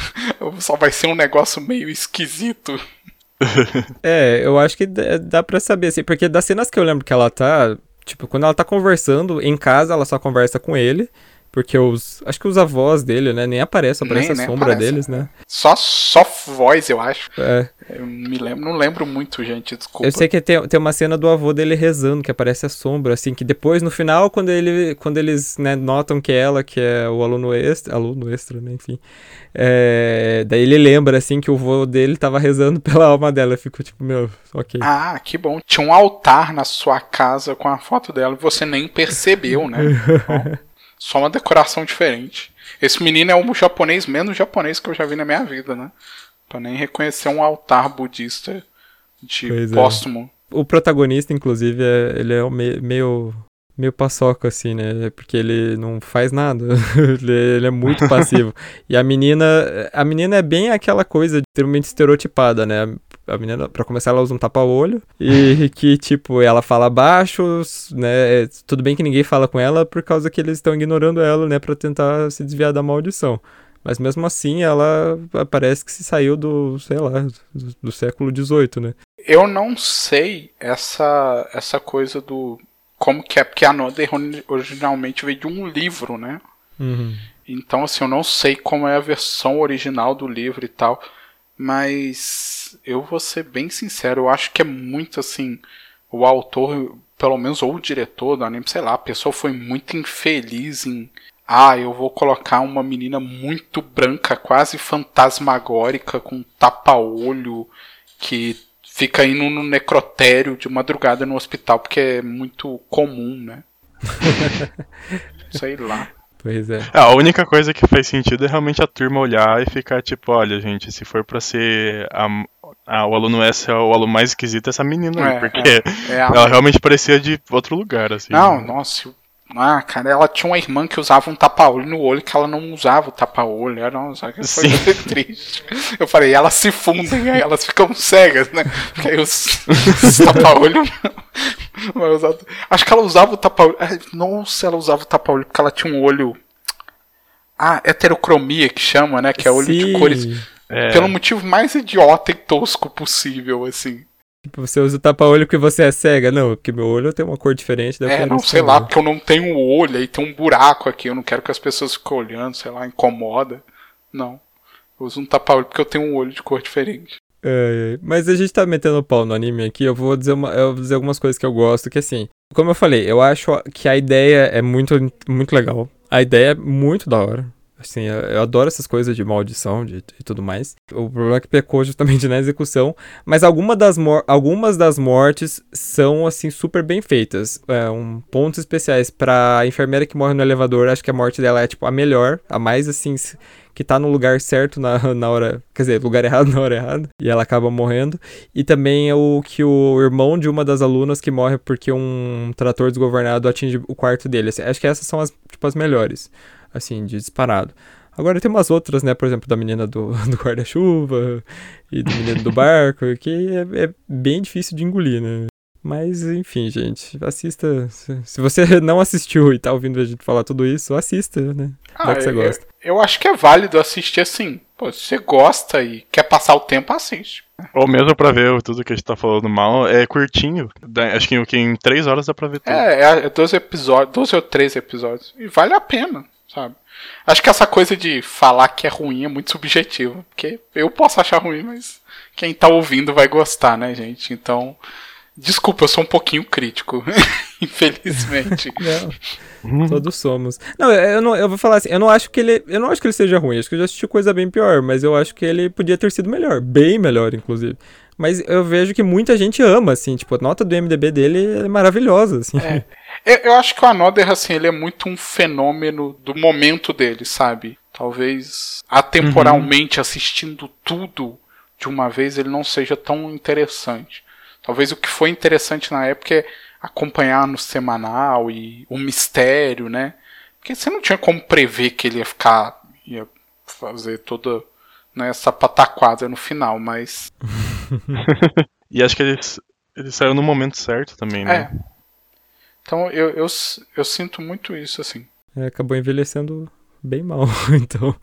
Só vai ser um negócio meio esquisito. É, eu acho que dá pra saber, assim, porque das cenas que eu lembro que ela tá, Tipo, quando ela tá conversando em casa, ela só conversa com ele. Porque os. Acho que os avós dele, né? Nem aparece, aparece nem, a nem sombra aparece, deles, né? Só, só voz, eu acho. É. Eu me lembro, não lembro muito, gente, desculpa. Eu sei que tem, tem uma cena do avô dele rezando, que aparece a sombra, assim, que depois, no final, quando, ele, quando eles né, notam que é ela, que é o aluno extra, aluno extra, né, enfim. É, daí ele lembra, assim, que o avô dele tava rezando pela alma dela. Eu fico tipo, meu, ok. Ah, que bom. Tinha um altar na sua casa com a foto dela e você nem percebeu, né? bom. Só uma decoração diferente. Esse menino é o japonês menos japonês que eu já vi na minha vida, né? Pra nem reconhecer um altar budista de pois é. póstumo. É. O protagonista, inclusive, é, ele é meio, meio paçoca, assim, né? Porque ele não faz nada. ele, ele, é muito passivo. e a menina. A menina é bem aquela coisa extremamente estereotipada, né? A menina, pra começar, ela usa um tapa-olho. E que, tipo, ela fala baixo, né? Tudo bem que ninguém fala com ela por causa que eles estão ignorando ela, né? Pra tentar se desviar da maldição. Mas mesmo assim, ela parece que se saiu do, sei lá, do, do século XVIII, né? Eu não sei essa, essa coisa do. Como que é, porque a Noda originalmente veio de um livro, né? Uhum. Então, assim, eu não sei como é a versão original do livro e tal. Mas eu vou ser bem sincero, eu acho que é muito assim. O autor, pelo menos, ou o diretor do anime, sei lá, a pessoa foi muito infeliz em. Ah, eu vou colocar uma menina muito branca, quase fantasmagórica, com tapa-olho, que fica indo no necrotério de madrugada no hospital, porque é muito comum, né? sei lá. Pois é. é. A única coisa que faz sentido é realmente a turma olhar e ficar tipo, olha, gente, se for pra ser a, a, o aluno S é o aluno mais esquisito, é essa menina é, porque é, é ela realmente parecia de outro lugar, assim. Não, nossa, ah, cara, ela tinha uma irmã que usava um tapa-olho no olho que ela não usava o tapa-olho. Era uma foi Sim. triste. Eu falei, elas se fundem, aí elas ficam cegas, né? Porque aí os, os tapa-olho. Acho que ela usava o tapa-olho. Nossa, ela usava o tapa-olho porque ela tinha um olho. Ah, heterocromia que chama, né? Que é olho Sim. de cores. É. Pelo motivo mais idiota e tosco possível, assim. Tipo, você usa o tapa-olho porque você é cega? Não, porque meu olho tem uma cor diferente. É, não, sei lá, porque eu não tenho olho, aí tem um buraco aqui, eu não quero que as pessoas fiquem olhando, sei lá, incomoda. Não. Eu uso um tapa-olho porque eu tenho um olho de cor diferente. É, mas a gente tá metendo pau no anime aqui, eu vou dizer, uma, eu vou dizer algumas coisas que eu gosto, que assim, como eu falei, eu acho que a ideia é muito, muito legal. A ideia é muito da hora. Assim, eu adoro essas coisas de maldição e tudo mais. O problema é que pecou justamente na execução. Mas alguma das algumas das mortes são, assim, super bem feitas. É, um, pontos especiais pra enfermeira que morre no elevador. Acho que a morte dela é, tipo, a melhor. A mais, assim, que tá no lugar certo na, na hora. Quer dizer, lugar errado na hora errada. E ela acaba morrendo. E também é o que o irmão de uma das alunas que morre porque um trator desgovernado atinge o quarto dele. Assim, acho que essas são as, tipo, as melhores assim, de disparado. Agora tem umas outras, né? Por exemplo, da menina do, do guarda-chuva e do menino do barco, que é, é, bem difícil de engolir, né? Mas, enfim, gente, assista. Se você não assistiu e tá ouvindo a gente falar tudo isso, assista, né? Ah, que você gosta. Eu, eu, acho que é válido assistir assim. Pô, se você gosta e quer passar o tempo, assiste. Ou mesmo pra ver tudo que a gente tá falando mal, é curtinho. Acho que em 3 horas dá pra ver tudo. É, é 12 episódios, 12 ou 13 episódios. E vale a pena sabe? Acho que essa coisa de falar que é ruim é muito subjetiva, porque eu posso achar ruim, mas quem tá ouvindo vai gostar, né, gente? Então, Desculpa, eu sou um pouquinho crítico, infelizmente. Não, todos somos. Não eu, não, eu vou falar assim, eu não acho que ele, eu não acho que ele seja ruim, acho que eu já assisti coisa bem pior, mas eu acho que ele podia ter sido melhor, bem melhor, inclusive. Mas eu vejo que muita gente ama, assim, tipo, a nota do MDB dele é maravilhosa, assim. É. Eu, eu acho que o Another, assim, ele é muito um fenômeno do momento dele, sabe? Talvez atemporalmente uhum. assistindo tudo de uma vez ele não seja tão interessante. Talvez o que foi interessante na época é acompanhar no semanal e o mistério, né? Porque você não tinha como prever que ele ia ficar. ia fazer toda né, essa pataquada no final, mas. e acho que ele, ele saiu no momento certo também, né? É. Então eu, eu, eu sinto muito isso, assim. É, acabou envelhecendo bem mal, então.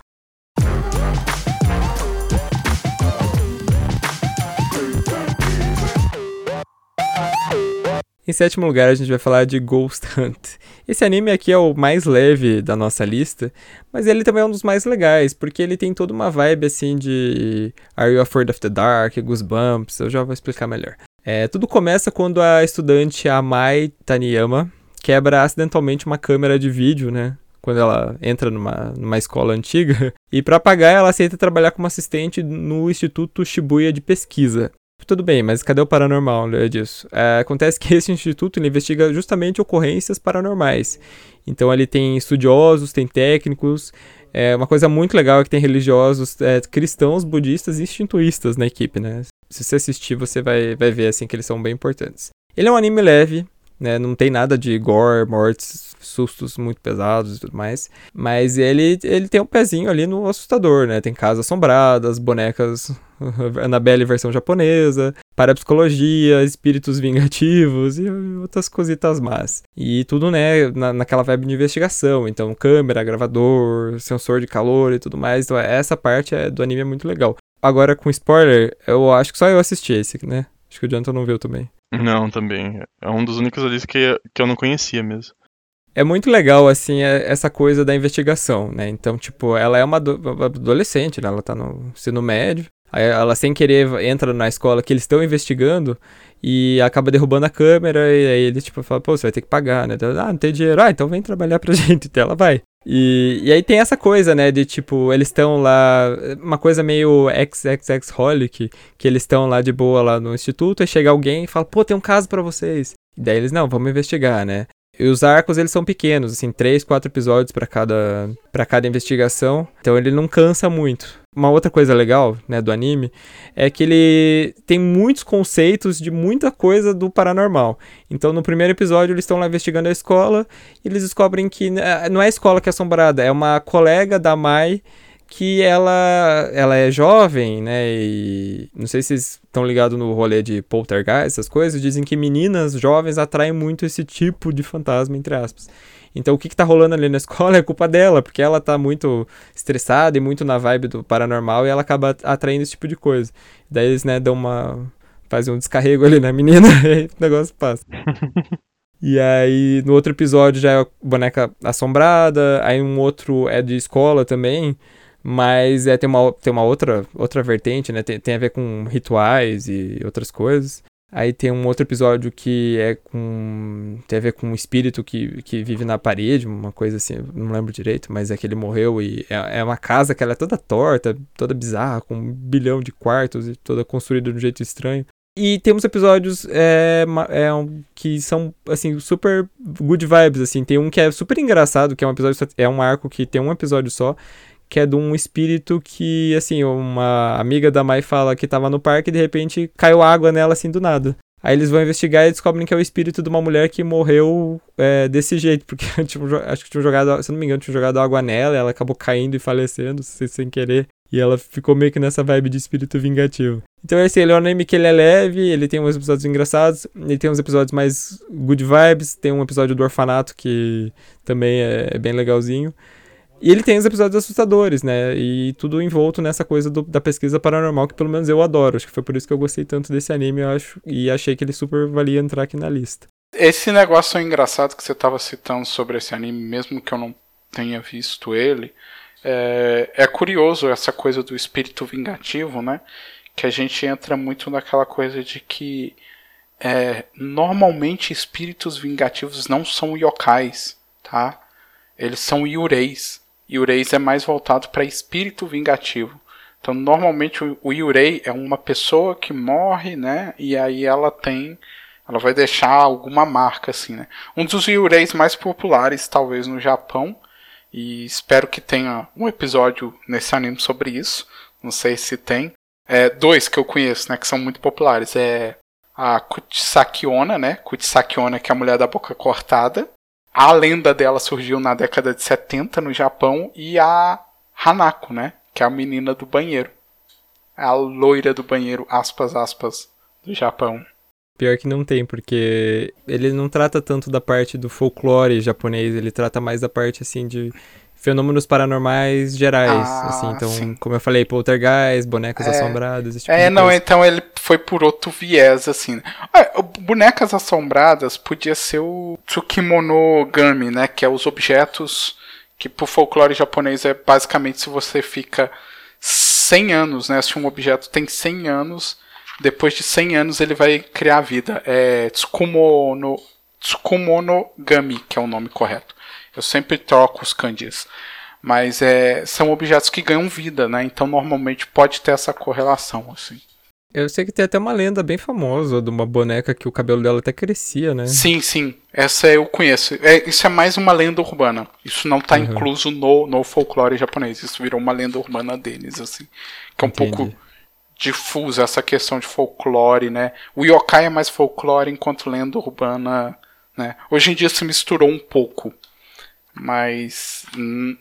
Em sétimo lugar, a gente vai falar de Ghost Hunt. Esse anime aqui é o mais leve da nossa lista, mas ele também é um dos mais legais, porque ele tem toda uma vibe assim de Are You Afraid of the Dark, Goosebumps, eu já vou explicar melhor. É, tudo começa quando a estudante Amai Taniyama quebra acidentalmente uma câmera de vídeo, né? Quando ela entra numa, numa escola antiga. E para pagar, ela aceita trabalhar como assistente no Instituto Shibuya de Pesquisa. Tudo bem, mas cadê o paranormal né, disso? É, acontece que esse instituto investiga justamente ocorrências paranormais. Então ele tem estudiosos, tem técnicos. É, uma coisa muito legal é que tem religiosos é, cristãos, budistas e instintuístas na equipe, né? Se você assistir, você vai, vai ver assim que eles são bem importantes. Ele é um anime leve, né? Não tem nada de gore, mortes, sustos muito pesados e tudo mais. Mas ele, ele tem um pezinho ali no assustador, né? Tem casas assombradas, bonecas Annabelle versão japonesa, parapsicologia, espíritos vingativos e outras cositas más. E tudo, né, na, naquela vibe de investigação. Então, câmera, gravador, sensor de calor e tudo mais. Então, essa parte é, do anime é muito legal. Agora, com spoiler, eu acho que só eu assisti esse, né? Acho que o Jonathan não viu também. Não, também. É um dos únicos ali que, que eu não conhecia mesmo. É muito legal, assim, é, essa coisa da investigação, né? Então, tipo, ela é uma, adolescente, né? Ela tá no ensino médio. Aí ela, sem querer, entra na escola que eles estão investigando e acaba derrubando a câmera. E aí ele, tipo, fala, pô, você vai ter que pagar, né? ah, não tem dinheiro. Ah, então vem trabalhar pra gente. Então ela vai. E, e aí tem essa coisa, né, de tipo, eles estão lá, uma coisa meio XXX-holic, que eles estão lá de boa lá no instituto, e chega alguém e fala, pô, tem um caso para vocês. E daí eles, não, vamos investigar, né? E os arcos, eles são pequenos, assim, três, quatro episódios para cada, pra cada investigação. Então ele não cansa muito. Uma outra coisa legal, né, do anime, é que ele tem muitos conceitos de muita coisa do paranormal. Então no primeiro episódio eles estão lá investigando a escola e eles descobrem que né, não é a escola que é assombrada, é uma colega da Mai que ela, ela é jovem, né? E não sei se vocês estão ligados no rolê de poltergeist, essas coisas. Dizem que meninas jovens atraem muito esse tipo de fantasma, entre aspas. Então o que, que tá rolando ali na escola é culpa dela, porque ela tá muito estressada e muito na vibe do paranormal e ela acaba atraindo esse tipo de coisa. Daí eles, né, dão uma. fazem um descarrego ali na menina e o negócio passa. E aí, no outro episódio já é a boneca assombrada, aí um outro é de escola também. Mas é, tem, uma, tem uma outra, outra vertente, né? Tem, tem a ver com rituais e outras coisas. Aí tem um outro episódio que é com. tem a ver com um espírito que, que vive na parede, uma coisa assim, não lembro direito, mas é que ele morreu e é, é uma casa que ela é toda torta, toda bizarra, com um bilhão de quartos e toda construída de um jeito estranho. E temos episódios é, é, que são, assim, super good vibes, assim. Tem um que é super engraçado, que é um episódio, é um arco que tem um episódio só, que é de um espírito que, assim, uma amiga da Mai fala que tava no parque e de repente caiu água nela assim do nada. Aí eles vão investigar e descobrem que é o espírito de uma mulher que morreu é, desse jeito, porque tipo, acho que tinham jogado, se não me engano, tinham jogado água nela, ela acabou caindo e falecendo, sem querer. E ela ficou meio que nessa vibe de espírito vingativo. Então esse ele é um anime que ele é leve, ele tem uns episódios engraçados, ele tem uns episódios mais good vibes, tem um episódio do orfanato que também é bem legalzinho. E ele tem os episódios assustadores, né? E tudo envolto nessa coisa do, da pesquisa paranormal que pelo menos eu adoro. Acho que foi por isso que eu gostei tanto desse anime, eu acho, e achei que ele super valia entrar aqui na lista. Esse negócio engraçado que você estava citando sobre esse anime, mesmo que eu não tenha visto ele, é, é curioso essa coisa do espírito vingativo, né? Que a gente entra muito naquela coisa de que é, normalmente espíritos vingativos não são yokais, tá? Eles são yureis. Yureis é mais voltado para espírito vingativo. Então, normalmente o yurei é uma pessoa que morre, né? E aí ela tem ela vai deixar alguma marca assim, né? Um dos yureis mais populares, talvez no Japão, e espero que tenha um episódio nesse anime sobre isso. Não sei se tem. É, dois que eu conheço, né, que são muito populares. É a Kutsakiona, né? Kutsakiona, que é a mulher da boca cortada. A lenda dela surgiu na década de 70 no Japão. E a Hanako, né? Que é a menina do banheiro. A loira do banheiro, aspas, aspas, do Japão. Pior que não tem, porque ele não trata tanto da parte do folclore japonês, ele trata mais da parte, assim, de fenômenos paranormais gerais, ah, assim, então, sim. como eu falei, poltergeist, bonecas é, assombradas, esse tipo É, não, coisa. então ele foi por outro viés, assim. Ah, bonecas assombradas podia ser o Tsukimonogami, né, que é os objetos que pro folclore japonês é basicamente se você fica 100 anos, né, se um objeto tem 100 anos, depois de 100 anos ele vai criar vida. É Tsukumono, Tsukumonogami, que é o nome correto. Eu sempre troco os kanjis. Mas é, são objetos que ganham vida, né? Então normalmente pode ter essa correlação, assim. Eu sei que tem até uma lenda bem famosa de uma boneca que o cabelo dela até crescia, né? Sim, sim. Essa eu conheço. É, isso é mais uma lenda urbana. Isso não está uhum. incluso no, no folclore japonês. Isso virou uma lenda urbana deles, assim. Que é um Entendi. pouco difusa essa questão de folclore, né? O yokai é mais folclore enquanto lenda urbana, né? Hoje em dia se misturou um pouco, mas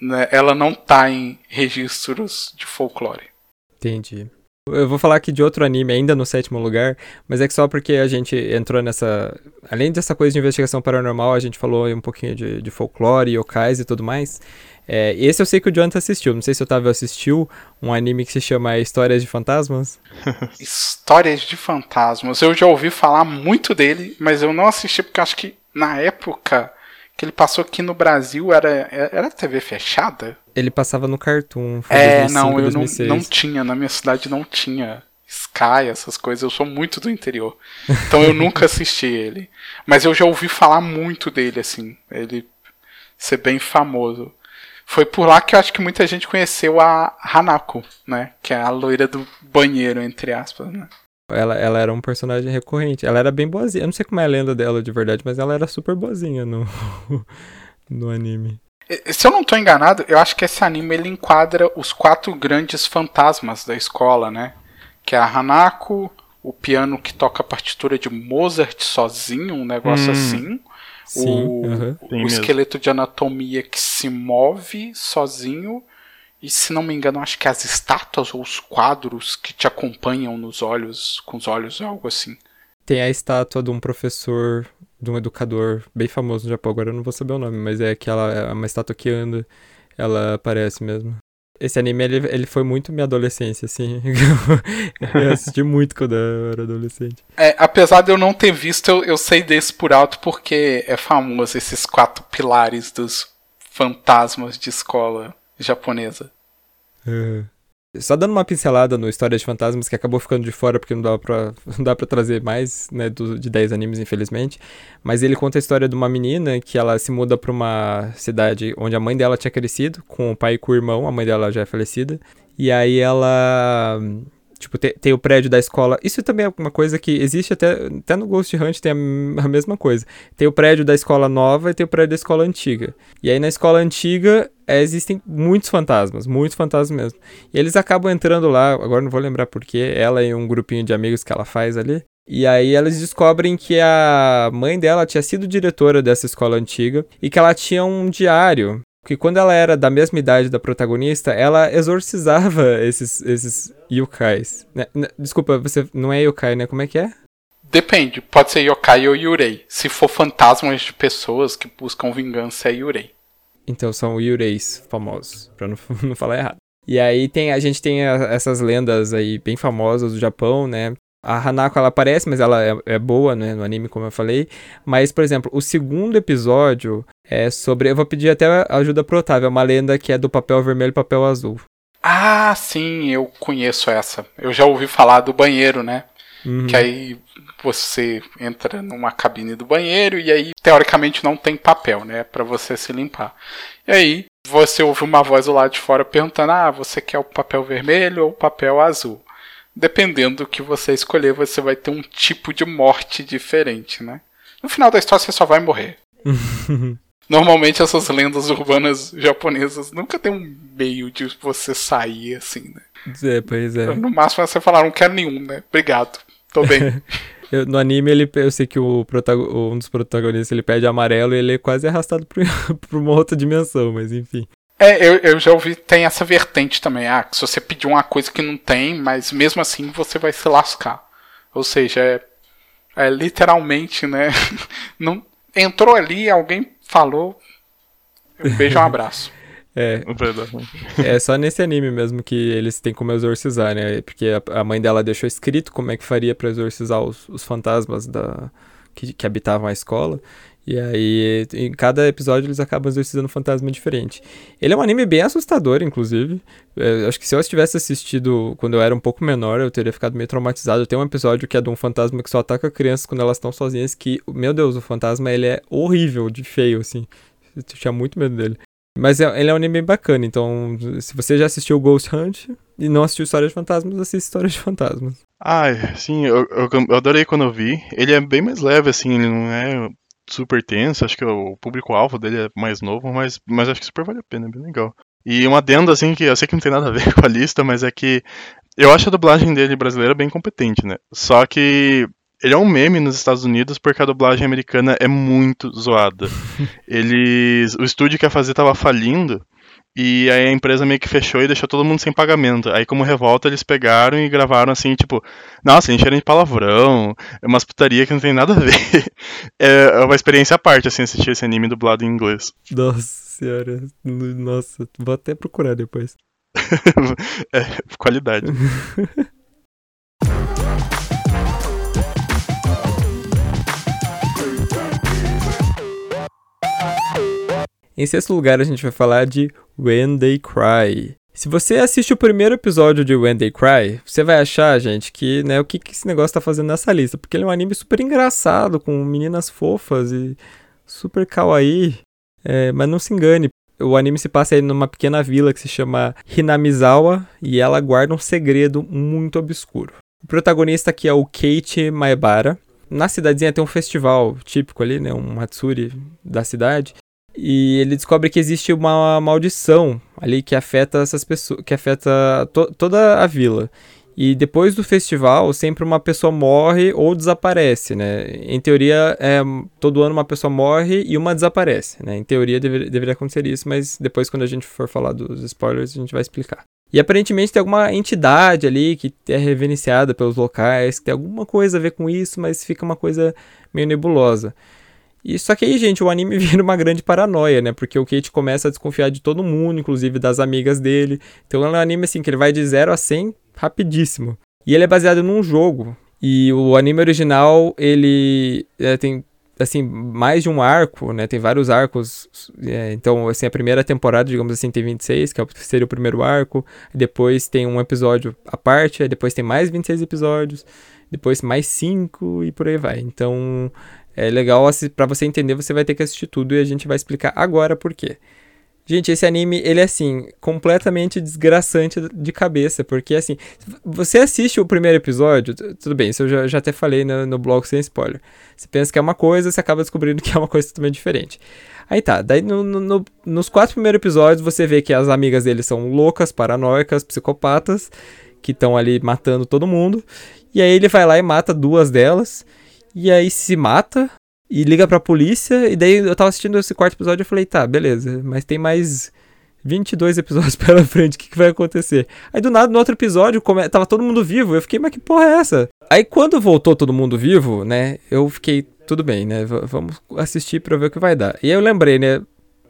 né, ela não tá em registros de folclore. Entendi. Eu vou falar aqui de outro anime, ainda no sétimo lugar, mas é que só porque a gente entrou nessa. Além dessa coisa de investigação paranormal, a gente falou um pouquinho de, de folclore, yokais e tudo mais. É, esse eu sei que o Jonathan assistiu. Não sei se o Otávio assistiu um anime que se chama Histórias de Fantasmas. Histórias de Fantasmas. Eu já ouvi falar muito dele, mas eu não assisti porque acho que na época que ele passou aqui no Brasil era, era TV fechada? Ele passava no Cartoon. é, 2005, não, eu não, não tinha. Na minha cidade não tinha. Sky, essas coisas, eu sou muito do interior. Então eu nunca assisti ele. Mas eu já ouvi falar muito dele, assim. Ele ser bem famoso. Foi por lá que eu acho que muita gente conheceu a Hanako, né? Que é a loira do banheiro, entre aspas, né? Ela, ela era um personagem recorrente. Ela era bem boazinha. Eu não sei como é a lenda dela de verdade, mas ela era super boazinha no, no anime. Se eu não estou enganado, eu acho que esse anime ele enquadra os quatro grandes fantasmas da escola, né? Que é a Hanako, o piano que toca a partitura de Mozart sozinho, um negócio hum. assim. Sim, o, uhum. o esqueleto de anatomia que se move sozinho. E se não me engano, acho que as estátuas ou os quadros que te acompanham nos olhos, com os olhos, algo assim. Tem a estátua de um professor, de um educador bem famoso no Japão, agora eu não vou saber o nome, mas é que ela é uma estátua que anda, ela aparece mesmo. Esse anime, ele, ele foi muito minha adolescência, assim. eu assisti muito quando eu era adolescente. É, apesar de eu não ter visto, eu, eu sei desse por alto porque é famoso esses quatro pilares dos fantasmas de escola japonesa. É. Só dando uma pincelada no História de Fantasmas, que acabou ficando de fora porque não dá pra, não dá pra trazer mais, né, do, de 10 animes, infelizmente. Mas ele conta a história de uma menina que ela se muda pra uma cidade onde a mãe dela tinha crescido, com o pai e com o irmão, a mãe dela já é falecida. E aí ela Tipo, tem, tem, o prédio da escola. Isso também é uma coisa que existe até, até no Ghost Hunt, tem a, a, mesma coisa. Tem o prédio da escola nova e tem o prédio da escola antiga. E aí na escola antiga é, existem muitos fantasmas, muitos fantasmas mesmo. E eles acabam entrando lá, agora não vou lembrar porquê, ela e um grupinho de amigos que ela faz ali. E aí elas descobrem que a mãe dela tinha sido diretora dessa escola antiga e que ela tinha um diário porque quando ela era da mesma idade da protagonista, ela exorcizava esses, esses yokais. Né, né, desculpa, você não é yokai, né? Como é que é? Depende, pode ser yokai ou yurei. Se for fantasmas de pessoas que buscam vingança, é yurei. Então são yureis famosos, pra não, não falar errado. E aí tem, a gente tem a, essas lendas aí bem famosas do Japão, né? A Hanako ela aparece, mas ela é, é, boa, né, no anime, como eu falei. Mas, por exemplo, o segundo episódio é sobre. Eu vou pedir até ajuda pro Otávio, é uma lenda que é do papel vermelho e papel azul. Ah, sim, eu conheço essa. Eu já ouvi falar do banheiro, né? Uhum. Que aí você entra numa cabine do banheiro e aí teoricamente não tem papel, né, para você se limpar. E aí você ouve uma voz do lado de fora perguntando: "Ah, você quer o papel vermelho ou o papel azul?" Dependendo do que você escolher, você vai ter um tipo de morte diferente, né? No final da história você só vai morrer. Normalmente essas lendas urbanas japonesas nunca tem um meio de você sair assim, né? É, pois é. No máximo você falar, não quero nenhum, né? Obrigado. Tô bem. Eu, no anime, ele, eu sei que o um dos protagonistas ele pede amarelo e ele é quase arrastado pra, pra uma outra dimensão, mas enfim. É, eu, eu já ouvi, tem essa vertente também. Ah, se você pedir uma coisa que não tem, mas mesmo assim você vai se lascar. Ou seja, é, é literalmente, né? Não, entrou ali, alguém falou. Um beijo, um abraço. É, é só nesse anime mesmo que eles têm como exorcizar, né? Porque a, a mãe dela deixou escrito como é que faria para exorcizar os, os fantasmas da, que, que habitavam a escola. E aí, em cada episódio, eles acabam exorcizando um fantasma diferente. Ele é um anime bem assustador, inclusive. Eu acho que se eu tivesse assistido quando eu era um pouco menor, eu teria ficado meio traumatizado. Tem um episódio que é de um fantasma que só ataca crianças quando elas estão sozinhas, que, meu Deus, o fantasma, ele é horrível, de feio, assim. Eu tinha muito medo dele. Mas é, ele é um anime bem bacana, então se você já assistiu Ghost Hunt e não assistiu História de Fantasmas, assista História de Fantasmas. Ah, sim, eu, eu adorei quando eu vi. Ele é bem mais leve, assim, ele não é super tenso, acho que o público-alvo dele é mais novo, mas, mas acho que super vale a pena, é bem legal. E uma adendo, assim, que eu sei que não tem nada a ver com a lista, mas é que eu acho a dublagem dele brasileira bem competente, né? Só que ele é um meme nos Estados Unidos porque a dublagem americana é muito zoada. Eles, o estúdio que ia fazer tava falindo e aí a empresa meio que fechou e deixou todo mundo sem pagamento. Aí, como revolta, eles pegaram e gravaram assim, tipo, nossa, encheram de palavrão, é umas putaria que não tem nada a ver. É uma experiência à parte, assim, assistir esse anime dublado em inglês. Nossa senhora, nossa, vou até procurar depois. é, qualidade. Em sexto lugar, a gente vai falar de When They Cry. Se você assiste o primeiro episódio de When They Cry, você vai achar, gente, que, né, o que, que esse negócio tá fazendo nessa lista. Porque ele é um anime super engraçado, com meninas fofas e super kawaii. É, mas não se engane, o anime se passa aí numa pequena vila que se chama Hinamizawa e ela guarda um segredo muito obscuro. O protagonista aqui é o Keiichi Maebara. Na cidadezinha tem um festival típico ali, né, um Matsuri da cidade, e ele descobre que existe uma maldição ali que afeta essas pessoas, que afeta to toda a vila. E depois do festival, sempre uma pessoa morre ou desaparece, né? Em teoria, é, todo ano uma pessoa morre e uma desaparece, né? Em teoria dever, deveria acontecer isso, mas depois quando a gente for falar dos spoilers, a gente vai explicar. E aparentemente tem alguma entidade ali que é reverenciada pelos locais, que tem alguma coisa a ver com isso, mas fica uma coisa meio nebulosa. E só que aí, gente, o anime vira uma grande paranoia, né? Porque o Kate começa a desconfiar de todo mundo, inclusive das amigas dele. Então é um anime assim que ele vai de 0 a 100 rapidíssimo. E ele é baseado num jogo. E o anime original, ele é, tem assim, mais de um arco, né? Tem vários arcos. É, então, assim, a primeira temporada, digamos assim, tem 26, que é seria o primeiro arco. Depois tem um episódio à parte, depois tem mais 26 episódios, depois mais 5 e por aí vai. Então, é legal, para você entender, você vai ter que assistir tudo e a gente vai explicar agora por quê. Gente, esse anime, ele é assim, completamente desgraçante de cabeça, porque assim, você assiste o primeiro episódio, tudo bem, isso eu já, já até falei no, no blog sem spoiler. Você pensa que é uma coisa, você acaba descobrindo que é uma coisa totalmente diferente. Aí tá, daí no, no, nos quatro primeiros episódios você vê que as amigas dele são loucas, paranoicas, psicopatas, que estão ali matando todo mundo. E aí ele vai lá e mata duas delas e aí se mata e liga pra polícia. E daí eu tava assistindo esse quarto episódio e falei, tá, beleza, mas tem mais 22 episódios pela frente, o que, que vai acontecer? Aí do nada, no outro episódio, tava todo mundo vivo. Eu fiquei, mas que porra é essa? Aí quando voltou todo mundo vivo, né, eu fiquei, tudo bem, né, v vamos assistir pra ver o que vai dar. E aí eu lembrei, né,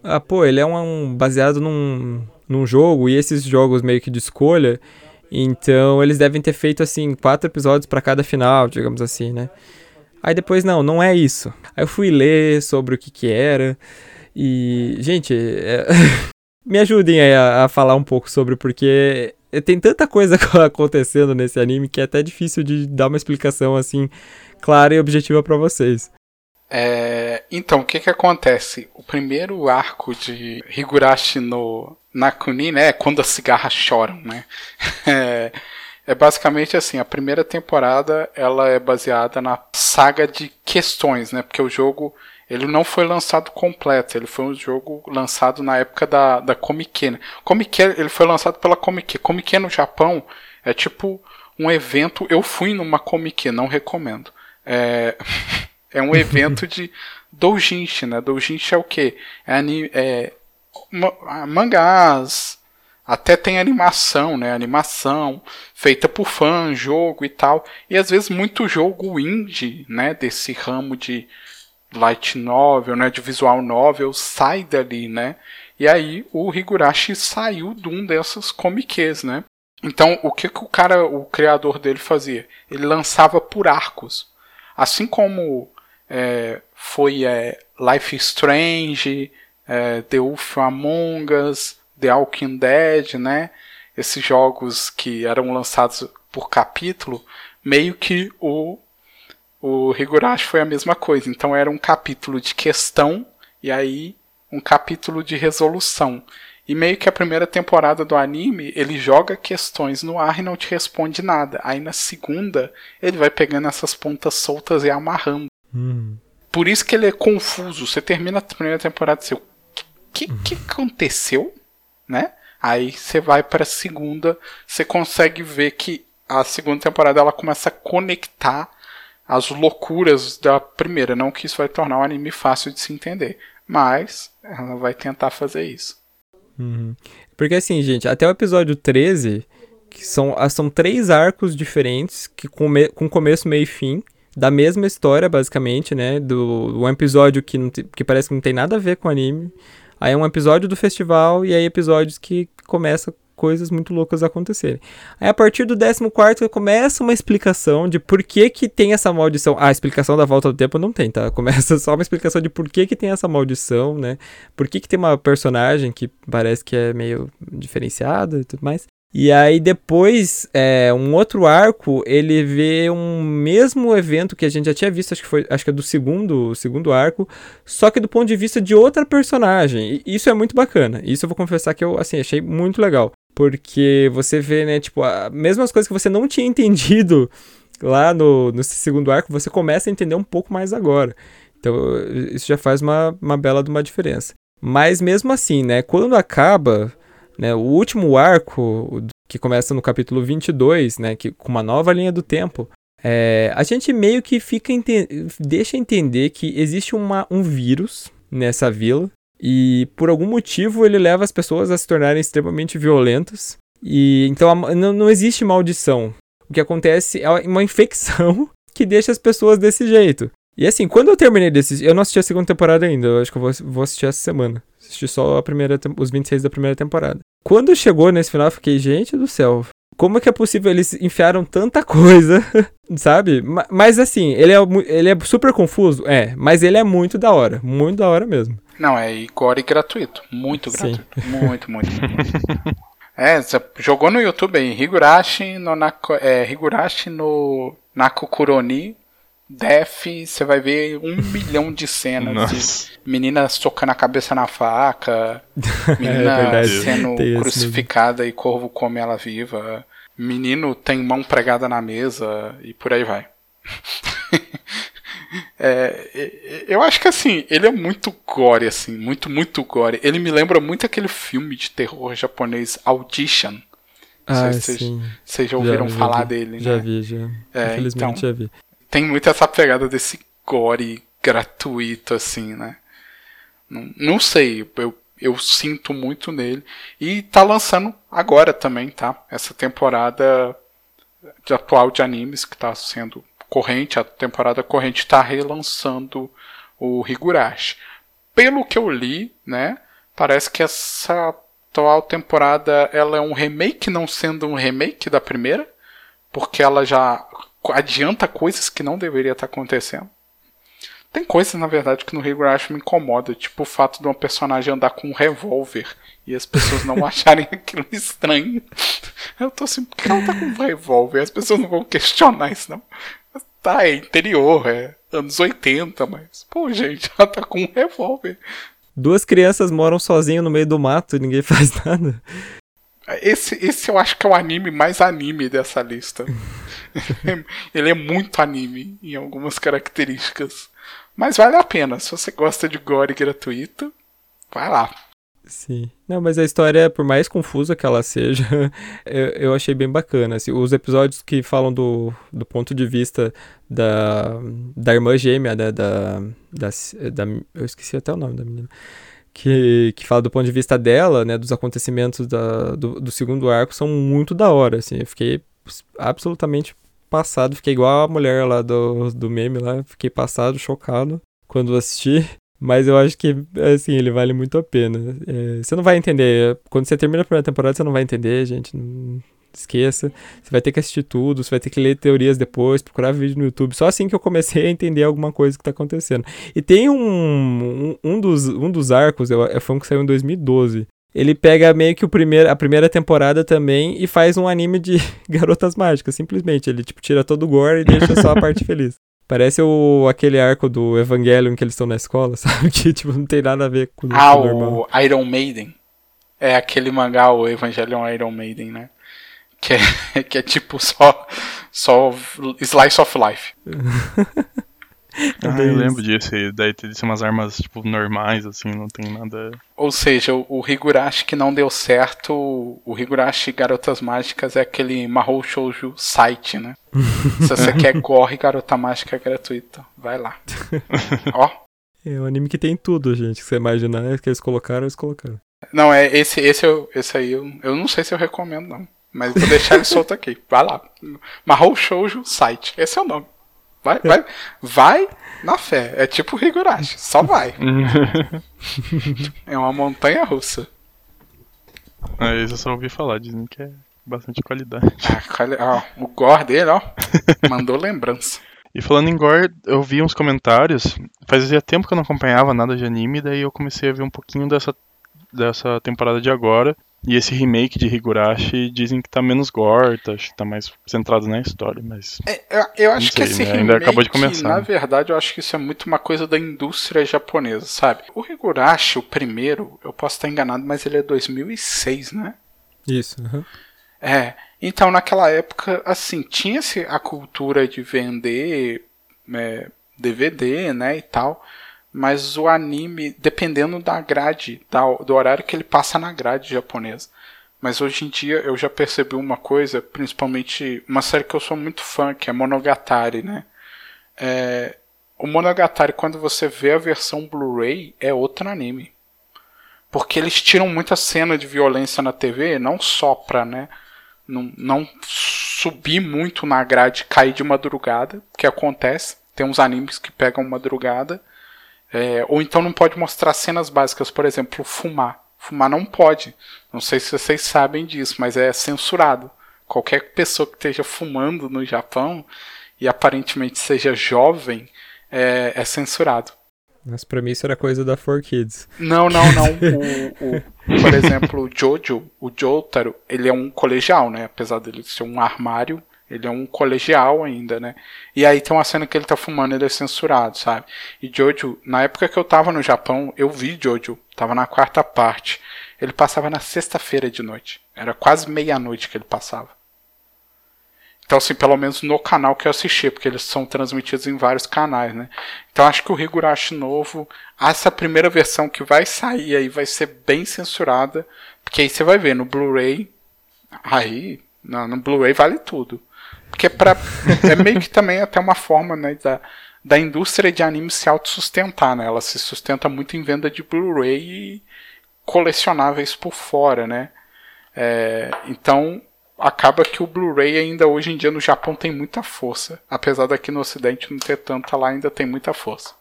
ah, pô, ele é um, baseado num, num jogo, e esses jogos meio que de escolha, então eles devem ter feito, assim, quatro episódios para cada final, digamos assim, né. Aí depois, não, não é isso. Aí eu fui ler sobre o que que era. E, gente, é... me ajudem aí a, a, falar um pouco sobre, porque tem tanta coisa acontecendo nesse anime que é até difícil de dar uma explicação assim clara e objetiva para vocês. É, então, o que que acontece? O primeiro arco de Higurashi no Nakuni, né, é quando as cigarras choram, né? É, é basicamente assim, a primeira temporada ela é baseada na saga de questões, né? Porque o jogo ele não foi lançado completo, ele foi um jogo lançado na época da, da Comic né? Comic ele foi lançado pela Comic Comic no Japão é tipo um evento, eu fui numa Comic não recomendo. É, é um evento de doujinshi, né? Doujinshi é o quê? É, é mangás, até tem animação, né? Animação feita por fã, jogo e tal. E às vezes muito jogo indie, né? Desse ramo de light novel, né? De visual novel sai dali, né? E aí o Higurashi saiu de um dessas comiques, né? Então o que, que o cara, o criador dele fazia? Ele lançava por arcos. Assim como é, foi é, Life Strange, é, The Wolf Among Us, The Walking Dead, né? Esses jogos que eram lançados por capítulo, meio que o o Higurashi foi a mesma coisa. Então era um capítulo de questão e aí um capítulo de resolução. E meio que a primeira temporada do anime, ele joga questões no ar e não te responde nada. Aí na segunda, ele vai pegando essas pontas soltas e amarrando. Hum. Por isso que ele é confuso. Você termina a primeira temporada e você, o que, que, que aconteceu? Né? Aí você vai para a segunda, você consegue ver que a segunda temporada ela começa a conectar as loucuras da primeira. Não que isso vai tornar o anime fácil de se entender, mas ela vai tentar fazer isso. Uhum. Porque assim, gente, até o episódio 13, que são, ah, são três arcos diferentes, que com, com começo, meio e fim, da mesma história, basicamente, né? Do um episódio que, não que parece que não tem nada a ver com o anime. Aí é um episódio do festival e aí episódios que começam coisas muito loucas acontecerem. Aí a partir do 14 começa uma explicação de por que que tem essa maldição. Ah, a explicação da volta do tempo não tem, tá? Começa só uma explicação de por que que tem essa maldição, né? Por que que tem uma personagem que parece que é meio diferenciada e tudo mais. E aí depois, é, um outro arco, ele vê um mesmo evento que a gente já tinha visto, acho que foi, acho que é do segundo, segundo arco, só que do ponto de vista de outra personagem. E isso é muito bacana. Isso eu vou confessar que eu, assim, achei muito legal. Porque você vê, né, tipo, as mesmas coisas que você não tinha entendido lá no, no segundo arco, você começa a entender um pouco mais agora. Então, isso já faz uma, uma bela de uma diferença. Mas mesmo assim, né, quando acaba né? O último arco, que começa no capítulo 22, né, que, com uma nova linha do tempo, é, a gente meio que fica deixa entender que existe uma, um vírus nessa vila e por algum motivo ele leva as pessoas a se tornarem extremamente violentas. E então a, não, não existe maldição. O que acontece é uma infecção que deixa as pessoas desse jeito. E assim, quando eu terminei desse. Eu não assisti a segunda temporada ainda, eu acho que eu vou, vou assistir essa semana. Assisti só a primeira, os 26 da primeira temporada. Quando chegou nesse final, eu fiquei, gente do céu, como é que é possível eles enfiaram tanta coisa, sabe? Mas assim, ele é, ele é super confuso, é, mas ele é muito da hora, muito da hora mesmo. Não, é core gratuito, muito gratuito, Sim. muito, muito, muito. é, você jogou no YouTube aí, Higurashi no, Nako, é, Higurashi no Nakokuroni Def, você vai ver um milhão de cenas Nossa. de menina socando a cabeça na faca, menina é sendo crucificada e corvo come ela viva, menino tem mão pregada na mesa e por aí vai. é, eu acho que assim, ele é muito gore, assim, muito, muito gore. Ele me lembra muito aquele filme de terror japonês Audition. Ah, vocês, vocês já ouviram já, falar dele, já né? Já vi, já. É, Infelizmente então, já vi tem muito essa pegada desse gore gratuito, assim, né? Não, não sei, eu, eu sinto muito nele. E tá lançando agora também, tá? Essa temporada de atual de animes que tá sendo corrente, a temporada corrente tá relançando o Higurashi. Pelo que eu li, né? Parece que essa atual temporada ela é um remake, não sendo um remake da primeira, porque ela já adianta coisas que não deveria estar acontecendo. Tem coisas, na verdade, que no Higurashi me incomoda, tipo o fato de uma personagem andar com um revólver e as pessoas não acharem aquilo estranho. Eu tô assim, por que ela tá com um revólver? As pessoas não vão questionar isso, não. Tá, é interior, é anos 80, mas, pô, gente, ela tá com um revólver. Duas crianças moram sozinhas no meio do mato e ninguém faz nada. Esse, esse eu acho que é o anime mais anime dessa lista. Ele é muito anime em algumas características. Mas vale a pena. Se você gosta de gore gratuito, vai lá. Sim. Não, mas a história, por mais confusa que ela seja, eu, eu achei bem bacana. Assim, os episódios que falam do, do ponto de vista da, da irmã gêmea, né, da, da, da. Eu esqueci até o nome da menina. Que, que fala do ponto de vista dela, né, dos acontecimentos da, do, do segundo arco, são muito da hora, assim. Eu fiquei absolutamente passado, fiquei igual a mulher lá do, do meme lá, fiquei passado, chocado quando assisti. Mas eu acho que, assim, ele vale muito a pena. É, você não vai entender. Quando você termina a primeira temporada, você não vai entender, gente. Não esqueça. Você vai ter que assistir tudo, você vai ter que ler teorias depois, procurar vídeo no YouTube. Só assim que eu comecei a entender alguma coisa que tá acontecendo. E tem um, um, um dos, um dos arcos, é, foi um que saiu em 2012. Ele pega meio que o primeiro, a primeira temporada também e faz um anime de garotas mágicas, simplesmente. Ele, tipo, tira todo o gore e deixa só a parte feliz. Parece o, aquele arco do Evangelion que eles estão na escola, sabe? Que tipo, não tem nada a ver com ah, o normal. Ah, o Iron Maiden. É aquele mangá, o Evangelion Iron Maiden, né? Que é, que é tipo só, só Slice of Life. ah, eu lembro disso aí. Daí tem umas armas, tipo, normais, assim, não tem nada. Ou seja, o, o Higurashi que não deu certo, o Higurashi Garotas Mágicas é aquele Mahou Shoujo site, né? Se você quer corre Garota Mágica gratuita, vai lá. Ó. É um anime que tem tudo, gente. Que você imaginar é que eles colocaram, eles colocaram. Não, é esse, esse, eu, esse aí eu, eu não sei se eu recomendo, não. Mas vou deixar ele solto aqui. Vai lá. Mahou Shoujo site. Esse é o nome. Vai, vai, vai na fé. É tipo Higurashi, só vai. é uma montanha russa. Ah, isso eu só ouvi falar, dizem que é bastante qualidade. Ah, ó, o gore dele, ó, mandou lembrança. E falando em gore, eu vi uns comentários. Fazia tempo que eu não acompanhava nada de anime, daí eu comecei a ver um pouquinho dessa, dessa temporada de agora. E esse remake de Higurashi dizem que tá menos gore, tá, tá mais centrado na história, mas. É, eu, eu, acho sei, que esse né? remake, ainda acabou de começar. Na verdade, eu acho que isso é muito uma coisa da indústria japonesa, sabe? O Higurashi, o primeiro, eu posso estar enganado, mas ele é 2006, né? Isso. Uhum. É. Então, naquela época, assim, tinha-se a cultura de vender é, DVD, né, e tal mas o anime, dependendo da grade, do horário que ele passa na grade japonesa. Mas hoje em dia eu já percebi uma coisa, principalmente uma série que eu sou muito fã, que é Monogatari, né? É, o Monogatari, quando você vê a versão Blu-ray, é outro anime. Porque eles tiram muita cena de violência na TV, não só pra, né? Não, não subir muito na grade cair de madrugada, que acontece. Tem uns animes que pegam madrugada é, ou então não pode mostrar cenas básicas, por exemplo, fumar. Fumar não pode. Não sei se vocês sabem disso, mas é censurado. Qualquer pessoa que esteja fumando no Japão e aparentemente seja jovem é, é censurado. Mas pra mim isso era coisa da 4Kids. Não, não, não. O, o, por exemplo, o Jojo, o Jotaro, ele é um colegial, né? Apesar dele ser um armário, ele é um colegial ainda, né? E aí tem uma cena que ele tá fumando, ele é censurado, sabe? E Jojo, na época que eu tava no Japão, eu vi Jojo, tava na quarta parte. Ele passava na sexta-feira de noite. Era quase meia-noite que ele passava. Então, assim, pelo menos no canal que eu assisti, porque eles são transmitidos em vários canais, né? Então, acho que o Higurashi novo, essa primeira versão que vai sair aí vai ser bem censurada, porque aí você vai ver no Blu-ray, aí, no, no Blu-ray vale tudo. Porque é, pra, é meio que também até uma forma né, da, da indústria de anime se autossustentar. Né? Ela se sustenta muito em venda de Blu-ray e colecionáveis por fora. Né? É, então acaba que o Blu-ray ainda hoje em dia no Japão tem muita força. Apesar daqui no Ocidente não ter tanta, lá ainda tem muita força.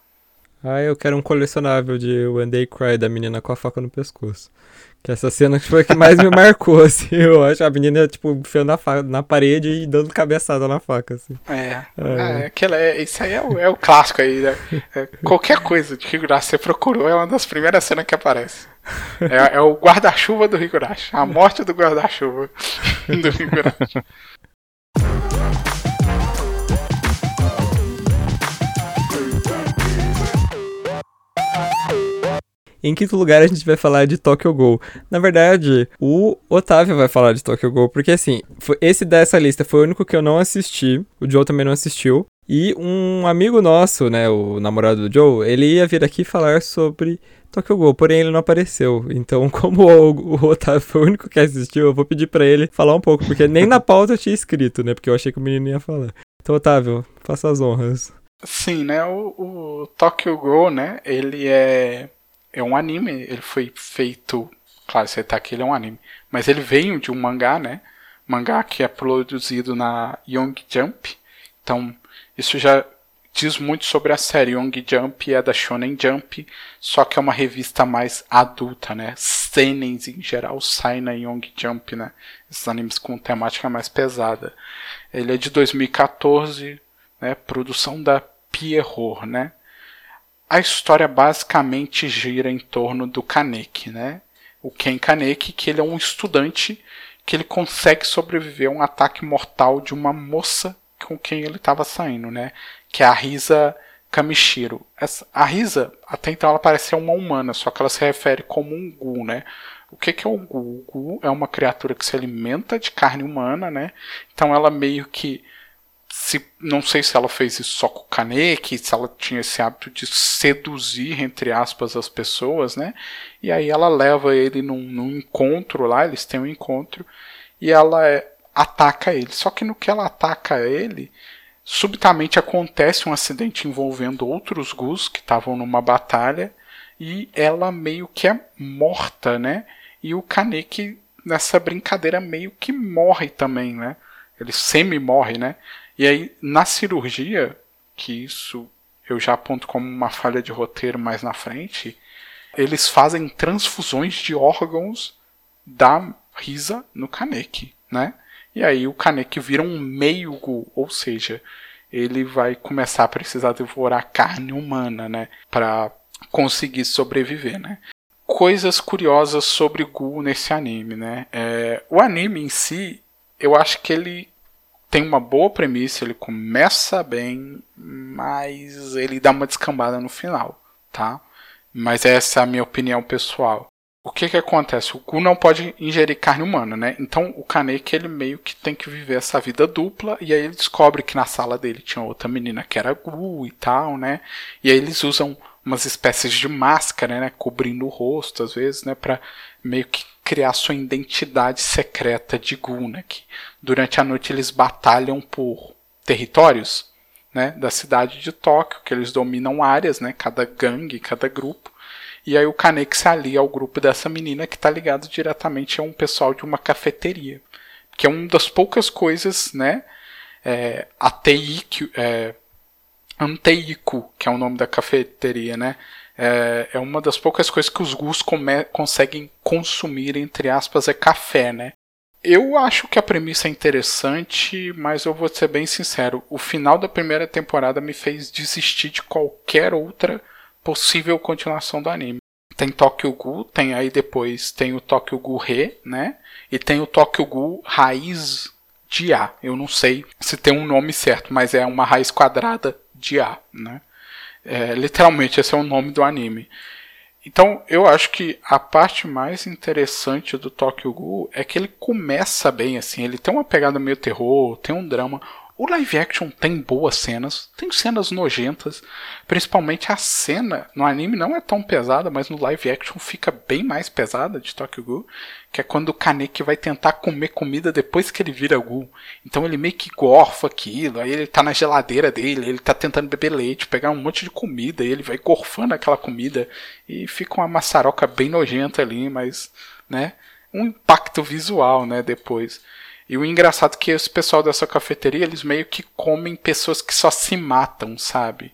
Ah, eu quero um colecionável de When They Cry da menina com a faca no pescoço. Que essa cena foi a que mais me marcou, assim, eu acho. A menina, tipo, enfiando na, fa- na parede e dando cabeçada na faca, assim. É, É. é, aquela, é isso aí é o, é o clássico aí, né? É, qualquer coisa de Higurashi você procurou é uma das primeiras cenas que aparece. É, é o guarda-chuva do Higurashi, a morte do guarda-chuva do Higurashi. Em quinto lugar, a gente vai falar de Tokyo Ghoul. Na verdade, o Otávio vai falar de Tokyo Ghoul, porque assim, esse dessa lista foi o único que eu não assisti, o Joe também não assistiu. E um amigo nosso, né, o namorado do Joe, ele ia vir aqui falar sobre Tokyo Ghoul, porém ele não apareceu. Então, como o, o Otávio foi o único que assistiu, eu vou pedir pra ele falar um pouco, porque nem na pauta eu tinha escrito, né, porque eu achei que o menino ia falar. Então, Otávio, faça as honras. Sim, né? O, o Tokyo Ghoul, né? Ele é é um anime. Ele foi feito, claro, você tá aqui, ele é um anime, mas ele veio de um mangá, né? Mangá que é produzido na Young Jump. Então, isso já diz muito sobre a série. Young Jump é da Shonen Jump, só que é uma revista mais adulta, né? Senens em geral saem na Young Jump, né? Esses animes com temática mais pesada. Ele é de 2014, né? Produção da Pierrot, né? A história basicamente gira em torno do Kaneki, né? O Ken Kaneki, que ele é um estudante que ele consegue sobreviver a um ataque mortal de uma moça com quem ele estava saindo, né? Que é a Risa Kamishiro. A Risa, até então, ela parece ser uma humana, só que ela se refere como um Gu, né? O que, que é o Gu? O Gu é uma criatura que se alimenta de carne humana, né? Então ela meio que se, não sei se ela fez isso só com o Kaneki, se ela tinha esse hábito de seduzir, entre aspas, as pessoas, né? E aí ela leva ele num, num encontro lá, eles têm um encontro, e ela é, ataca ele. Só que no que ela ataca ele, subitamente acontece um acidente envolvendo outros Gus que estavam numa batalha, e ela meio que é morta, né? E o Kaneki, nessa brincadeira, meio que morre também, né? Ele semi-morre, né? E aí, na cirurgia, que isso eu já aponto como uma falha de roteiro mais na frente, eles fazem transfusões de órgãos da Risa no Kaneki, né? E aí o Kaneki vira um meio-gu, ou seja, ele vai começar a precisar devorar carne humana, né? Para conseguir sobreviver, né? Coisas curiosas sobre Gu nesse anime, né? É, o anime em si, eu acho que ele tem uma boa premissa, ele começa bem, mas ele dá uma descambada no final, tá? Mas essa é a minha opinião pessoal. O que que acontece? O Gu não pode ingerir carne humana, né? Então o Kaneki ele meio que tem que viver essa vida dupla e aí ele descobre que na sala dele tinha outra menina que era Gu e tal, né? E aí eles usam umas espécies de máscara, né, cobrindo o rosto às vezes, né, para meio que criar sua identidade secreta de Gu, que durante a noite eles batalham por territórios, né, da cidade de Tóquio, que eles dominam áreas, né, cada gangue, cada grupo. E aí o Kaneki se alia ao grupo dessa menina que está ligado diretamente a um pessoal de uma cafeteria, que é uma das poucas coisas, né, é, que é, Anteiku, que é o nome da cafeteria, né? É, é uma das poucas coisas que os Gus conseguem consumir, entre aspas, é café, né? Eu acho que a premissa é interessante, mas eu vou ser bem sincero. O final da primeira temporada me fez desistir de qualquer outra possível continuação do anime. Tem Tokyo Ghoul, tem aí depois tem o Tokyo Ghoul Re, né? E tem o Tokyo Ghoul Raiz de A. Eu não sei se tem um nome certo, mas é uma raiz quadrada de A, né? É, literalmente esse é o nome do anime. Então eu acho que a parte mais interessante do Tokyo Ghoul é que ele começa bem assim, ele tem uma pegada meio terror, tem um drama. O live action tem boas cenas, tem cenas nojentas, principalmente a cena no anime não é tão pesada, mas no live action fica bem mais pesada de Tokyo Ghoul, que é quando o Kaneki vai tentar comer comida depois que ele vira Ghoul. Então ele meio que gorfa aquilo, aí ele tá na geladeira dele, ele tá tentando beber leite, pegar um monte de comida, e ele vai gorfando aquela comida e fica uma maçaroca bem nojenta ali, mas, né, um impacto visual, né, depois. E o engraçado é que esse pessoal dessa cafeteria, eles meio que comem pessoas que só se matam, sabe?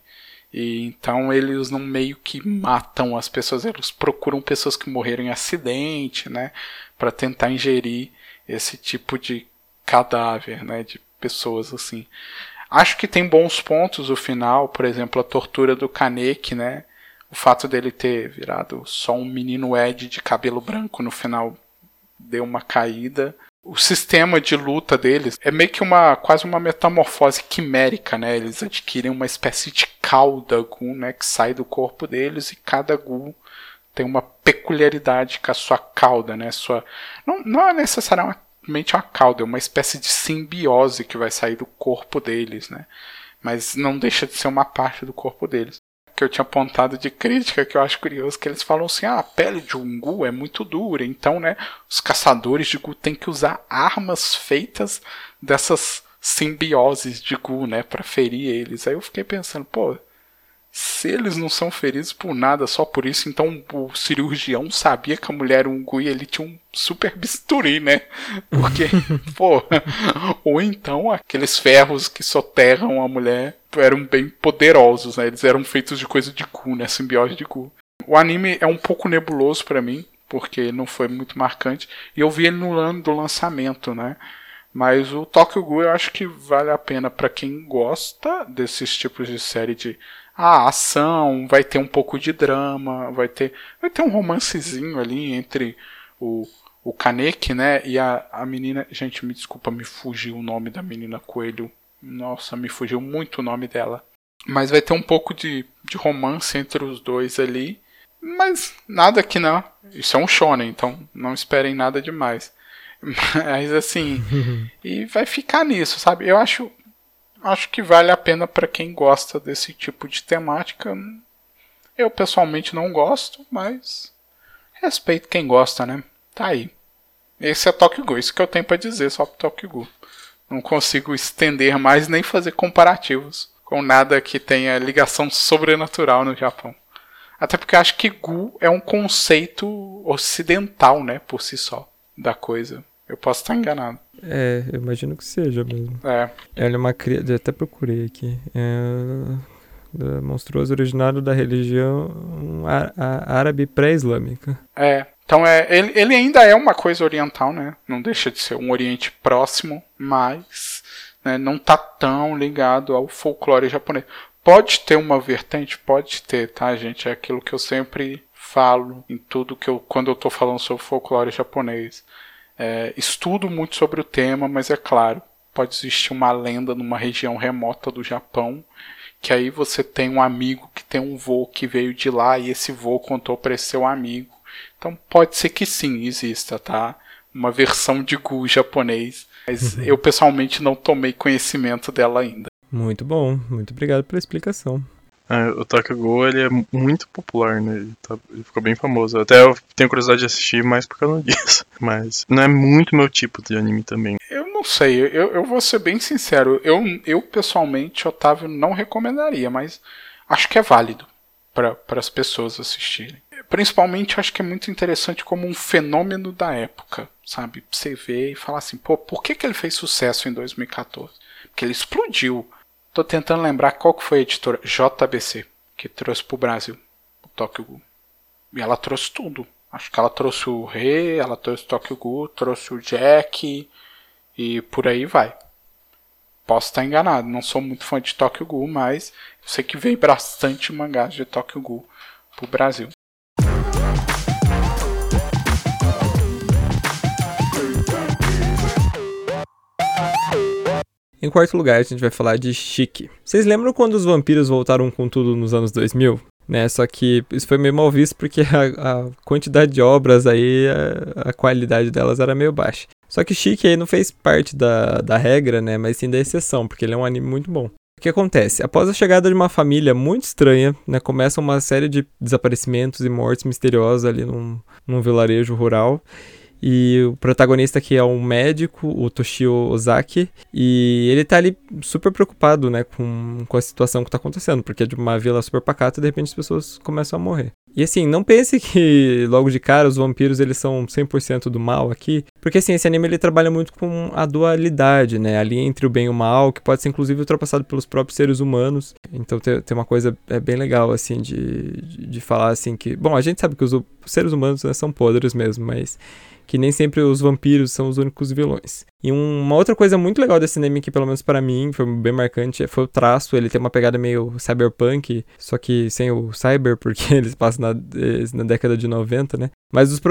E então eles não meio que matam as pessoas, eles procuram pessoas que morreram em acidente, né, para tentar ingerir esse tipo de cadáver, né, de pessoas assim. Acho que tem bons pontos o final, por exemplo, a tortura do Kaneki, né? O fato dele ter virado só um menino Ed de cabelo branco no final deu uma caída. O sistema de luta deles é meio que uma quase uma metamorfose quimérica, né? Eles adquirem uma espécie de cauda Gu, né, que sai do corpo deles e cada Gu tem uma peculiaridade com a sua cauda, né? Sua não, não é necessariamente uma cauda, é uma espécie de simbiose que vai sair do corpo deles, né? Mas não deixa de ser uma parte do corpo deles que eu tinha apontado de crítica, que eu acho curioso, que eles falam assim: ah, a pele de um Gu é muito dura, então, né, os caçadores de Gu têm que usar armas feitas dessas simbioses de Gu, né, para ferir eles. Aí eu fiquei pensando, pô, se eles não são feridos por nada, só por isso, então o cirurgião sabia que a mulher era um gui, ele tinha um super bisturi, né? Porque, pô, ou então aqueles ferros que soterram a mulher eram bem poderosos, né? Eles eram feitos de coisa de cu, né? Simbiose de cu. O anime é um pouco nebuloso para mim, porque não foi muito marcante, e eu vi ele no ano do lançamento, né? Mas o Tokyo Ghoul eu acho que vale a pena para quem gosta desses tipos de série de ah, ação, vai ter um pouco de drama, vai ter, vai ter um romancezinho ali entre o, o Kaneki, né, e a, a menina, gente, me desculpa, me fugiu o nome da menina coelho. Nossa, me fugiu muito o nome dela. Mas vai ter um pouco de, de romance entre os dois ali. Mas nada que não. Isso é um shonen, então não esperem nada demais. Mas assim, e vai ficar nisso, sabe? Eu acho acho que vale a pena para quem gosta desse tipo de temática. Eu pessoalmente não gosto, mas respeito quem gosta, né? Tá aí. Esse é Tokyo Ghoul, isso que eu tenho para dizer só pro Tokyo Ghoul. Não consigo estender mais nem fazer comparativos com nada que tenha ligação sobrenatural no Japão. Até porque acho que Gu é um conceito ocidental, né, por si só, da coisa. Eu posso estar enganado. É, eu imagino que seja mesmo. É. Ela é uma criatura. Até procurei aqui. É, monstruoso originário da religião árabe pré-islâmica. É. Então é, ele, ele ainda é uma coisa oriental, né? Não deixa de ser um Oriente próximo, mas né, não tá tão ligado ao folclore japonês. Pode ter uma vertente, pode ter, tá, gente? É aquilo que eu sempre falo em tudo que eu quando eu tô falando sobre folclore japonês. É, estudo muito sobre o tema, mas é claro, pode existir uma lenda numa região remota do Japão, que aí você tem um amigo que tem um voo que veio de lá e esse voo contou para esse seu amigo. Então pode ser que sim, exista, tá? Uma versão de Gu japonês, mas uhum. eu pessoalmente não tomei conhecimento dela ainda. Muito bom, muito obrigado pela explicação. É, o Ghoul ele é muito popular, né? Ele, tá, ele, ficou bem famoso. Até eu tenho curiosidade de assistir mais por causa disso. Mas não é muito meu tipo de anime também. Eu não sei, eu, eu vou ser bem sincero. Eu, eu pessoalmente, Otávio, não recomendaria, mas acho que é válido para as pessoas assistirem. Principalmente acho que é muito interessante como um fenômeno da época, sabe? Você vê e falar assim, pô, por que, que ele fez sucesso em 2014? Porque ele explodiu Tô tentando lembrar qual que foi a editora JBC que trouxe pro Brasil o Tokyo Ghoul. E ela trouxe tudo. Acho que ela trouxe o Rei, ela trouxe o Tokyo Ghoul, trouxe o Jack e por aí vai. Posso estar enganado, não sou muito fã de Tokyo Ghoul, mas eu sei que veio bastante mangás de Tokyo Ghoul pro Brasil. Em quarto lugar, a gente vai falar de Chique. Vocês lembram quando os vampiros voltaram com tudo nos anos 2000? Né, só que isso foi meio mal visto porque a, a quantidade de obras aí, a, a, qualidade delas era meio baixa. Só que Chique aí não fez parte da, da regra, né, mas sim da exceção, porque ele é um anime muito bom. O que acontece? Após a chegada de uma família muito estranha, né, começa uma série de desaparecimentos e mortes misteriosas ali num, num vilarejo rural. E o protagonista aqui é um médico, o Toshio Ozaki, e ele tá ali super preocupado, né, com, com a situação que tá acontecendo, porque é de uma vila super pacata e de repente as pessoas começam a morrer. E assim, não pense que logo de cara os vampiros eles são 100% do mal aqui, porque assim, esse anime ele trabalha muito com a dualidade, né, ali entre o bem e o mal, que pode ser inclusive ultrapassado pelos próprios seres humanos. Então tem, tem uma coisa é bem legal assim de, de, de falar assim que, bom, a gente sabe que os seres humanos né, são podres mesmo, mas que nem sempre os vampiros são os únicos vilões. E uma outra coisa muito legal desse anime, que pelo menos para mim foi bem marcante, foi o traço. Ele tem uma pegada meio cyberpunk, só que sem o cyber, porque eles passam na, na década de 90, né? Mas os,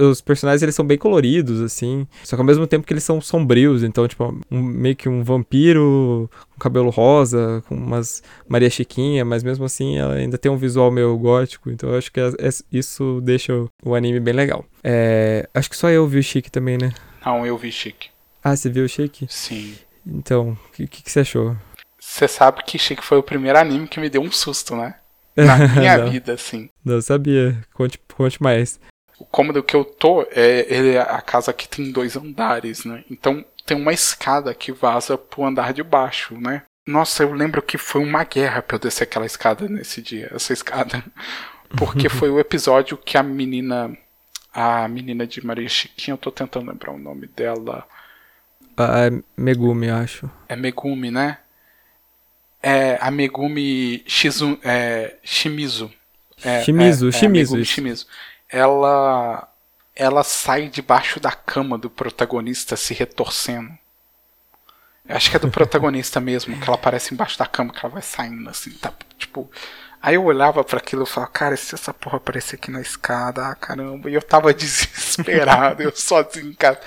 os personagens, eles são bem coloridos, assim. Só que ao mesmo tempo que eles são sombrios. Então, tipo, um, meio que um vampiro cabelo rosa, com umas Maria Chiquinha. Mas mesmo assim, ela ainda tem um visual meio gótico. Então, eu acho que é, é, isso deixa o anime bem legal. É, acho que só eu vi o Chique também, né? Não, eu vi Chique. Ah, você viu o Chique? Sim. Então, o que, que, que, você achou? Você sabe que Chique foi o primeiro anime que me deu um susto, né? Na minha vida, assim. Não sabia. Conte, conte mais o cômodo que eu tô é, ele, é a casa aqui tem dois andares, né? Então tem uma escada que vaza pro andar de baixo, né? Nossa, eu lembro que foi uma guerra pra eu descer aquela escada nesse dia, essa escada. Porque foi o episódio que a menina. A menina de Maria Chiquinha, eu tô tentando lembrar o nome dela. Ah, é Megumi, acho. É Megumi, né? É a Megumi Shizu, é, Shimizu. É, Shimizu, é, Shimizu. É, Megumi Shimizu ela ela sai debaixo da cama do protagonista se retorcendo. Eu acho que é do protagonista mesmo, que ela aparece embaixo da cama, que ela vai saindo assim, tá, tipo, Aí eu olhava para aquilo e falava, cara, se essa porra aparecer aqui na escada, ah, caramba, e eu tava desesperado, eu sozinho em casa.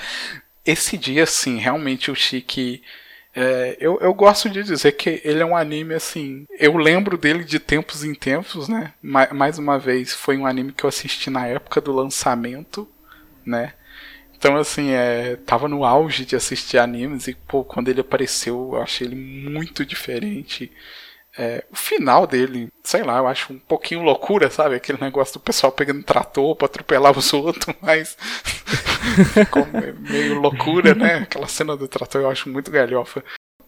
Esse dia, assim, realmente o Chique é, eu, eu gosto de dizer que ele é um anime assim. Eu lembro dele de tempos em tempos, né? mais uma vez, foi um anime que eu assisti na época do lançamento, né? Então, assim, é, tava no auge de assistir animes e, pô, quando ele apareceu, eu achei ele muito diferente. É, o final dele, sei lá, eu acho um pouquinho loucura, sabe? Aquele negócio do pessoal pegando trator pra atropelar os outros, mas ficou meio loucura, né? Aquela cena do trator eu acho muito galhofa.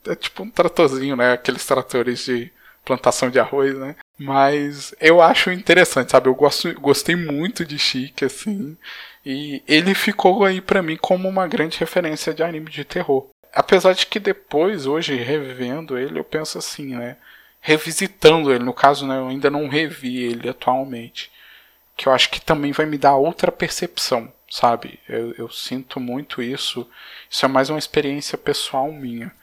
É tipo um tratorzinho, né? Aqueles tratores de plantação de arroz, né? Mas eu acho interessante, sabe? Eu gosto, gostei muito de Chique, assim. E ele ficou aí para mim como uma grande referência de anime de terror. Apesar de que depois, hoje, revendo ele, eu penso assim, né? revisitando ele. No caso, né, eu ainda não revi ele atualmente. Que eu acho que também vai me dar outra percepção, sabe? Eu, eu sinto muito isso. Isso é mais uma experiência pessoal minha.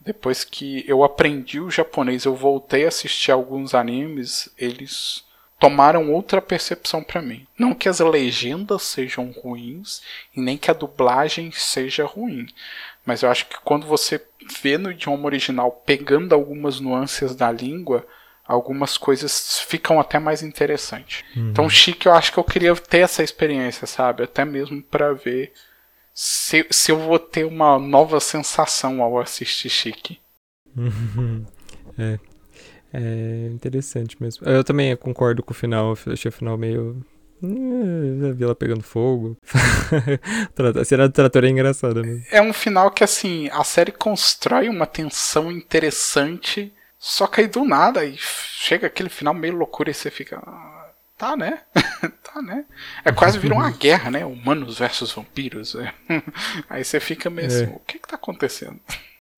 Depois que eu aprendi o japonês, eu voltei a assistir alguns animes, eles tomaram outra percepção para mim. Não que as legendas sejam ruins e nem que a dublagem seja ruim, mas eu acho que quando você vê no idioma original pegando algumas nuances da língua, algumas coisas ficam até mais interessantes. Uhum. Então, Chique, eu acho que eu queria ter essa experiência, sabe? Até mesmo para ver se, se eu vou ter uma nova sensação ao assistir Chique. Uhum. É. É interessante mesmo. Eu também concordo com o final. Eu achei o final meio já vi ela pegando fogo. a cena do trator é engraçada mesmo. É um final que, assim, a série constrói uma tensão interessante, só que aí do nada, e chega aquele final meio loucura e você fica. Ah, tá, né? tá, né? É quase vira uma guerra, né? Humanos versus vampiros. É. Aí você fica meio assim, é. o que que tá acontecendo?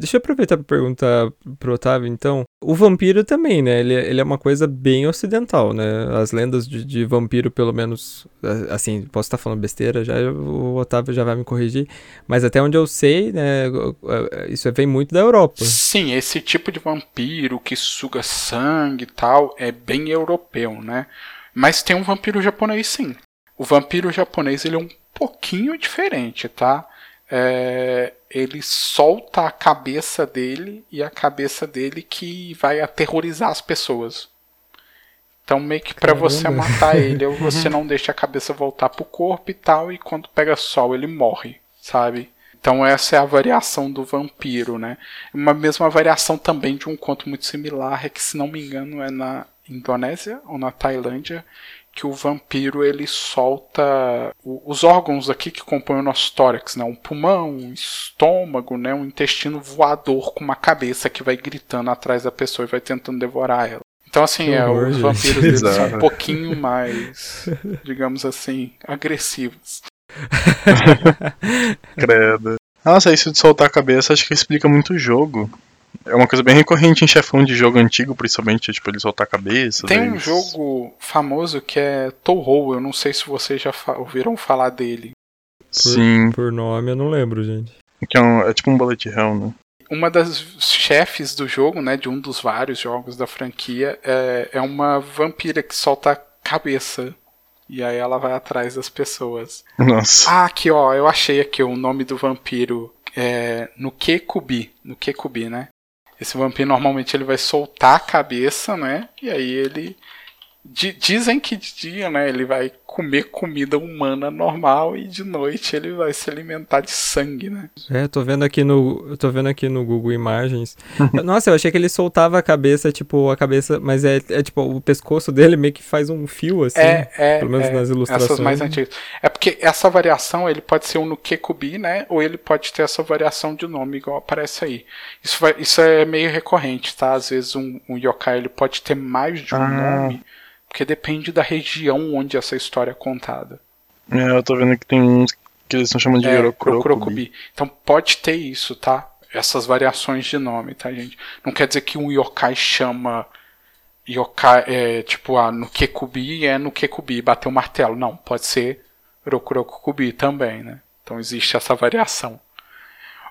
Deixa eu aproveitar para perguntar pro Otávio, então. O vampiro também, né? Ele, ele é uma coisa bem ocidental, né? As lendas de, de vampiro, pelo menos, assim, posso estar falando besteira, já o Otávio já vai me corrigir, mas até onde eu sei, né, isso vem muito da Europa. Sim, esse tipo de vampiro que suga sangue e tal é bem europeu, né? Mas tem um vampiro japonês, sim. O vampiro japonês, ele é um pouquinho diferente, tá? É, ele solta a cabeça dele e a cabeça dele que vai aterrorizar as pessoas. Então meio que para você matar ele, você não deixa a cabeça voltar pro corpo e tal, e quando pega sol ele morre, sabe? Então essa é a variação do vampiro, né? Uma mesma variação também de um conto muito similar, é que se não me engano é na Indonésia ou na Tailândia, que o vampiro ele solta os órgãos aqui que compõem o nosso tórax, né? Um pulmão, um estômago, né? Um intestino voador com uma cabeça que vai gritando atrás da pessoa e vai tentando devorar ela. Então, assim, é, os vampiros eles são um pouquinho mais, digamos assim, agressivos. Credo. Nossa, isso de soltar a cabeça acho que explica muito o jogo. É uma coisa bem recorrente em chefão de jogo antigo, principalmente, tipo, ele soltar a cabeça. Tem um jogo famoso que é Touhou, eu não sei se vocês já fa ouviram falar dele. Sim. Por, por nome eu não lembro, gente. Que é, um, é tipo um bullet hell, né? Uma das chefes do jogo, né, de um dos vários jogos da franquia, é, é uma vampira que solta a cabeça. E aí ela vai atrás das pessoas. Nossa. Ah, aqui ó, eu achei aqui o nome do vampiro é, no Kekubi. No Kekubi, né? Esse vampiro normalmente ele vai soltar a cabeça, né? E aí ele dizem que de dia, né, ele vai comer comida humana normal e de noite ele vai se alimentar de sangue, né? É, tô vendo aqui no, eu tô vendo aqui no Google Imagens. Nossa, eu achei que ele soltava a cabeça, tipo, a cabeça, mas é, é tipo, o pescoço dele meio que faz um fio assim, é, é, pelo menos é, nas ilustrações. Essas mais antigas. É porque essa variação, ele pode ser um no Kekubi, né, ou ele pode ter essa variação de nome igual aparece aí. Isso vai, isso é meio recorrente, tá? Às vezes um, um yokai ele pode ter mais de um ah. nome porque depende da região onde essa história é contada. É, eu tô vendo que tem uns que eles estão chamando de é, Eurocrocobi. Então pode ter isso, tá? Essas variações de nome, tá, gente? Não quer dizer que um yokai chama yokai, é, tipo, ah, no Kekubi é no Kekubi, bater o martelo. Não, pode ser Rokurokubi também, né? Então existe essa variação.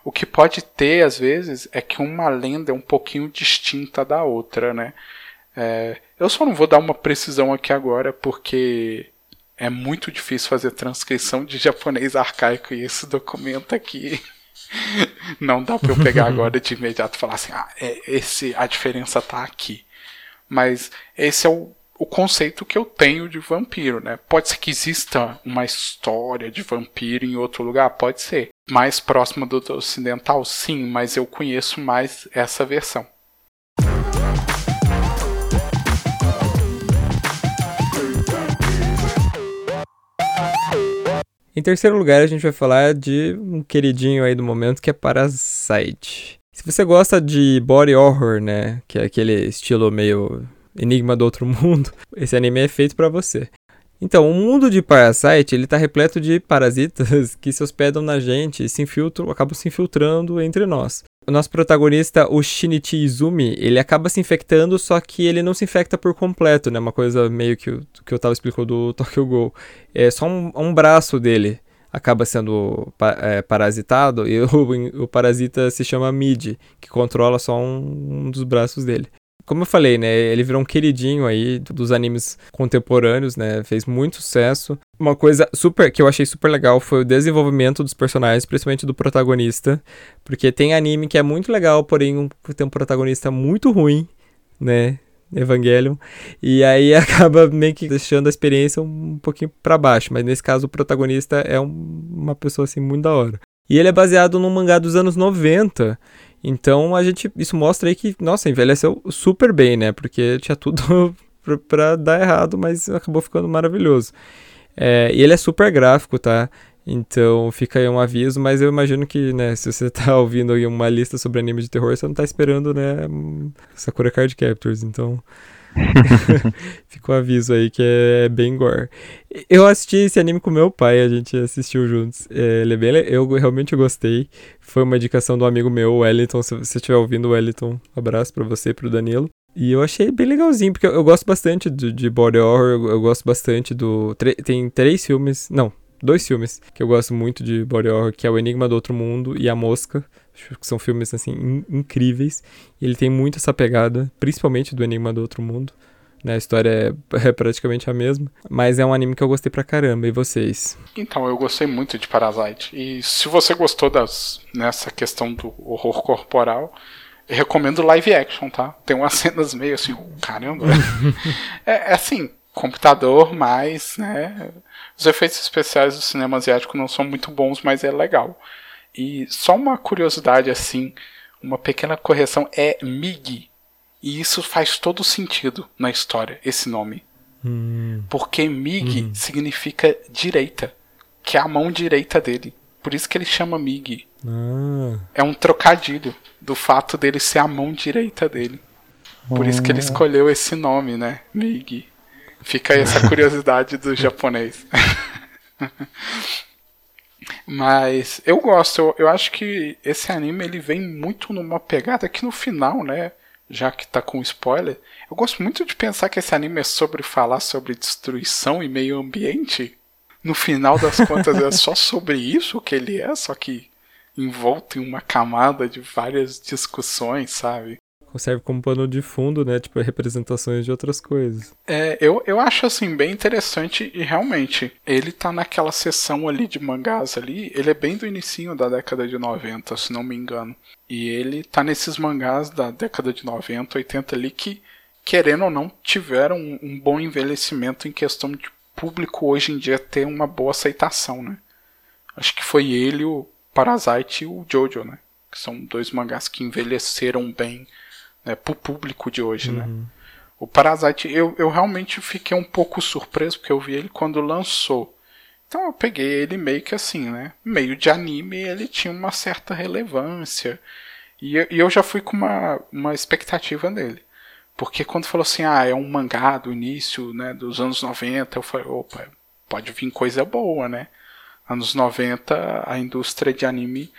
O que pode ter, às vezes, é que uma lenda é um pouquinho distinta da outra, né? É, eu só não vou dar uma precisão aqui agora, porque é muito difícil fazer transcrição de japonês arcaico e esse documento aqui não dá para eu pegar agora de imediato e falar assim, ah, é, esse, a diferença tá aqui. Mas esse é o, o conceito que eu tenho de vampiro, né? Pode ser que exista uma história de vampiro em outro lugar, pode ser. Mais próxima do ocidental, sim, mas eu conheço mais essa versão. Em terceiro lugar, a gente vai falar de um queridinho aí do momento que é Parasite. Se você gosta de body horror, né, que é aquele estilo meio enigma do outro mundo, esse anime é feito para você. Então, o mundo de Parasite, ele tá repleto de parasitas que se hospedam na gente e se infiltram, acabam se infiltrando entre nós. O nosso protagonista, o Shinichi Izumi, ele acaba se infectando, só que ele não se infecta por completo, né? Uma coisa meio que, que eu tava explicando do Tokyo Ghoul. É só um, um braço dele acaba sendo é, parasitado e o, o, parasita se chama Mid, que controla só um, um dos braços dele como eu falei, né, ele virou um queridinho aí dos animes contemporâneos, né, fez muito sucesso. Uma coisa super que eu achei super legal foi o desenvolvimento dos personagens, principalmente do protagonista, porque tem anime que é muito legal, porém tem um protagonista muito ruim, né, Evangelion, e aí acaba meio que deixando a experiência um pouquinho para baixo, mas nesse caso o protagonista é um, uma pessoa assim muito da hora. E ele é baseado num mangá dos anos 90, então a gente isso mostra aí que, nossa, envelheceu super bem, né? Porque tinha tudo para dar errado, mas acabou ficando maravilhoso. É, e ele é super gráfico, tá? Então fica aí um aviso, mas eu imagino que, né, se você tá ouvindo aí uma lista sobre anime de terror, você não tá esperando, né, Sakura Card Captors, então Fica o aviso aí que é bem gore. Eu assisti esse anime com meu pai, a gente assistiu juntos. É, ele é bem, eu realmente gostei. Foi uma indicação do amigo meu, Wellington. Se você estiver ouvindo, Wellington, um abraço para você e pro Danilo. E eu achei bem legalzinho, porque eu, eu gosto bastante de, de body horror, eu, eu gosto bastante do. Tem três filmes. Não, dois filmes que eu gosto muito de body horror, que é O Enigma do Outro Mundo e A Mosca. Acho que são filmes assim in incríveis. E ele tem muito essa pegada, principalmente do Enigma do Outro Mundo. Né, a história é, é, praticamente a mesma, mas é um anime que eu gostei pra caramba. E vocês? Então, eu gostei muito de Parasite. E se você gostou das nessa questão do horror corporal, eu recomendo live action, tá? Tem umas cenas meio assim, caramba. é, é assim, computador, mas, né? Os efeitos especiais do cinema asiático não são muito bons, mas é legal. E só uma curiosidade assim, uma pequena correção é Mig. E isso faz todo sentido na história, esse nome. Hum. Porque Mig Uhum. significa direita, que é a mão direita dele. Por isso que ele chama Mig. Ah. É um trocadilho do fato dele ser a mão direita dele. Por isso que ele escolheu esse nome, né? Mig. Fica aí essa curiosidade do japonês. Mas eu gosto, eu, eu acho que esse anime ele vem muito numa pegada que no final, né? Já que tá com spoiler, eu gosto muito de pensar que esse anime é sobre falar sobre destruição e meio ambiente. No final das contas é só sobre isso que ele é, só que envolto em uma camada de várias discussões, sabe? Serve como pano de fundo, né? Tipo, representações de outras coisas. É, eu, eu acho assim bem interessante e realmente ele tá naquela seção ali de mangás ali, ele é bem do inicinho da década de 90, se não me engano. E ele tá nesses mangás da década de 90, 80 ali que, querendo ou não, tiveram um, um bom envelhecimento em questão de público hoje em dia ter uma boa aceitação, né? Acho que foi ele, o Parasite e o Jojo, né? Que são dois mangás que envelheceram bem né, pro público de hoje, né? O Parasite, eu, eu realmente fiquei um pouco surpreso, porque eu vi ele quando lançou. Então eu peguei ele meio que assim, né? Meio de anime, ele tinha uma certa relevância. E, eu- e eu já fui com uma, uma expectativa nele. Porque quando falou assim, ah, é um mangá do início né, dos anos 90, eu falei, opa, pode vir coisa boa, né? Anos 90, a indústria de anime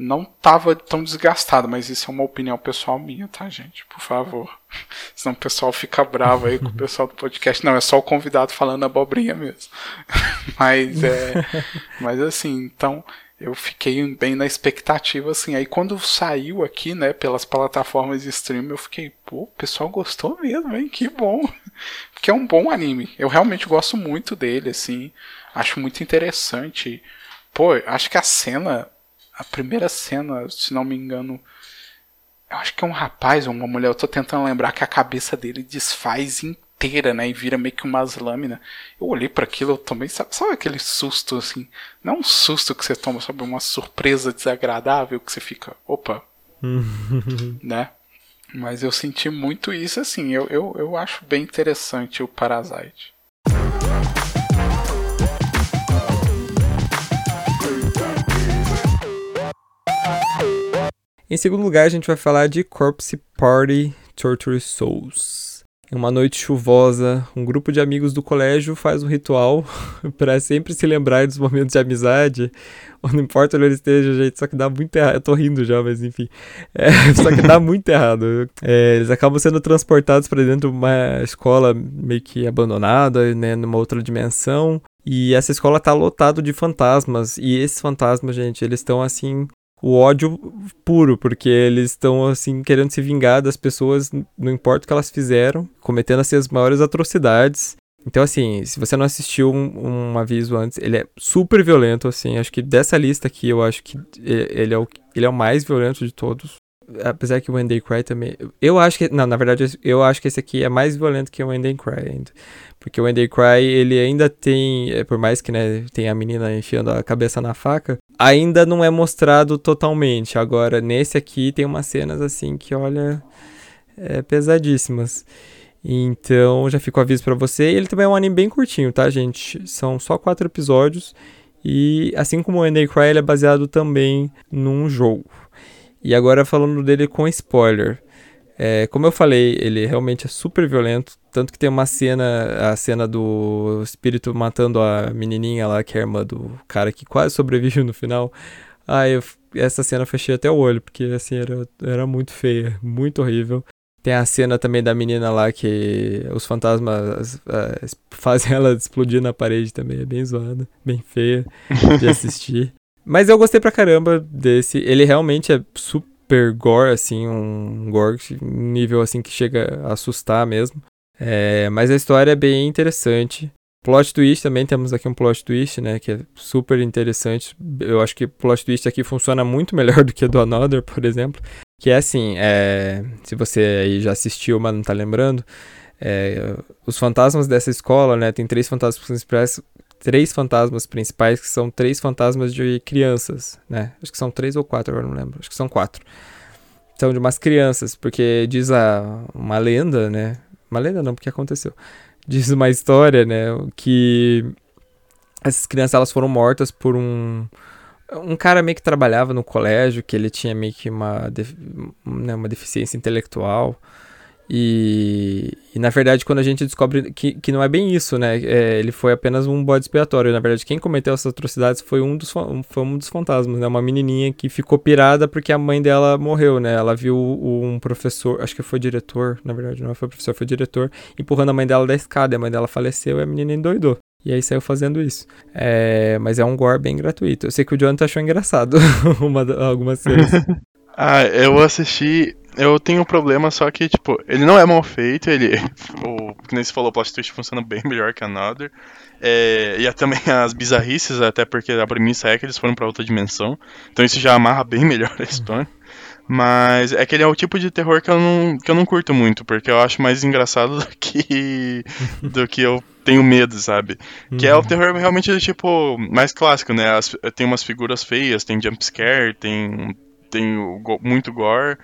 não tava tão desgastada, mas isso é uma opinião pessoal minha, tá, gente? Por favor. Senão o pessoal fica bravo aí com o pessoal do podcast. Não, é só o convidado falando abobrinha mesmo. mas é. Mas assim, então eu fiquei bem na expectativa, assim. Aí quando saiu aqui, né, pelas plataformas de stream, eu fiquei, pô, o pessoal gostou mesmo, hein? Que bom. Porque é um bom anime. Eu realmente gosto muito dele, assim. Acho muito interessante. Pô, acho que a cena, a primeira cena, se não me engano, eu acho que é um rapaz ou uma mulher, eu tô tentando lembrar que a cabeça dele desfaz inteira, né? E vira meio que umas lâminas. Eu olhei para aquilo, eu tomei, sabe, sabe aquele susto assim? Não um susto que você toma, sabe? Uma surpresa desagradável que você fica, opa, né? Mas eu senti muito isso assim. Eu, eu, eu acho bem interessante o Parasite. Em segundo lugar, a gente vai falar de Corpse Party Torture Souls. Em uma noite chuvosa, um grupo de amigos do colégio faz um ritual para sempre se lembrar dos momentos de amizade. Não importa onde ele esteja, gente, só que dá muito errado. Eu tô rindo já, mas enfim. É, só que dá muito errado. É, eles acabam sendo transportados para dentro de uma escola meio que abandonada, né, numa outra dimensão. E essa escola tá lotada de fantasmas. E esses fantasmas, gente, eles estão assim o ódio puro, porque eles estão assim querendo se vingar das pessoas, não importa o que elas fizeram, cometendo assim, as maiores atrocidades. Então, assim, se você não assistiu um, um aviso antes, ele é super violento, assim. Acho que dessa lista aqui, eu acho que ele é o, ele é o mais violento de todos. Apesar que o When They Cry também. Eu acho que. Não, na verdade, eu acho que esse aqui é mais violento que o When They Cry ainda. Porque o When They Cry, ele ainda tem. Por mais que né, tenha a menina enfiando a cabeça na faca, ainda não é mostrado totalmente. Agora, nesse aqui, tem umas cenas assim que, olha. É, pesadíssimas. Então, já fica o aviso pra você. Ele também é um anime bem curtinho, tá, gente? São só quatro episódios. E assim como o They Cry, ele é baseado também num jogo. E agora falando dele com spoiler. É, como eu falei, ele realmente é super violento. Tanto que tem uma cena, a cena do espírito matando a menininha lá, que é a irmã do cara que quase sobrevive no final. Ah, eu, essa cena eu fechei até o olho, porque assim, era, era muito feia, muito horrível. Tem a cena também da menina lá que os fantasmas uh, fazem ela explodir na parede também. É bem zoada, bem feia de assistir. Mas eu gostei pra caramba desse. Ele realmente é super gore, assim, um gore nível assim que chega a assustar mesmo. É, mas a história é bem interessante. Plot twist também, temos aqui um plot twist, né, que é super interessante. Eu acho que plot twist aqui funciona muito melhor do que do Another, por exemplo. Que é assim, é, se você aí já assistiu, mas não tá lembrando, é, os fantasmas dessa escola, né, tem três fantasmas principais, três fantasmas principais que são três fantasmas de crianças, né? Acho que são três ou quatro, agora não lembro. Acho que são quatro. São de umas crianças, porque diz a, uma lenda, né? Uma lenda não, porque aconteceu. diz uma história, né, que essas crianças elas foram mortas por um um cara meio que trabalhava no colégio, que ele tinha meio que uma, né, uma deficiência intelectual. E, e, na verdade, quando a gente descobre que, que não é bem isso, né? É, ele foi apenas um bode expiatório. Na verdade, quem cometeu essas atrocidades foi um dos, foi um dos fantasmas, né? Uma menininha que ficou pirada porque a mãe dela morreu, né? Ela viu um professor, acho que foi diretor, na verdade, não foi professor, foi diretor, empurrando a mãe dela da escada. A mãe dela faleceu e a menina endoidou. E aí saiu fazendo isso. É, mas é um gore bem gratuito. Eu sei que o Jonathan achou engraçado uma, algumas cenas. ah, eu assisti eu tenho um problema, só que, tipo, ele não é mal feito, ele. O, que nem você falou, o plot twist funciona bem melhor que Another. É, e é também as bizarrices, até porque a premissa é que eles foram para outra dimensão. Então isso já amarra bem melhor a história. Mas é que ele é o tipo de terror que eu não, que eu não curto muito, porque eu acho mais engraçado do que, do que eu tenho medo, sabe? Uhum. Que é o uhum. terror realmente, tipo, mais clássico, né? As, tem umas figuras feias, tem jumpscare, tem, tem muito gore.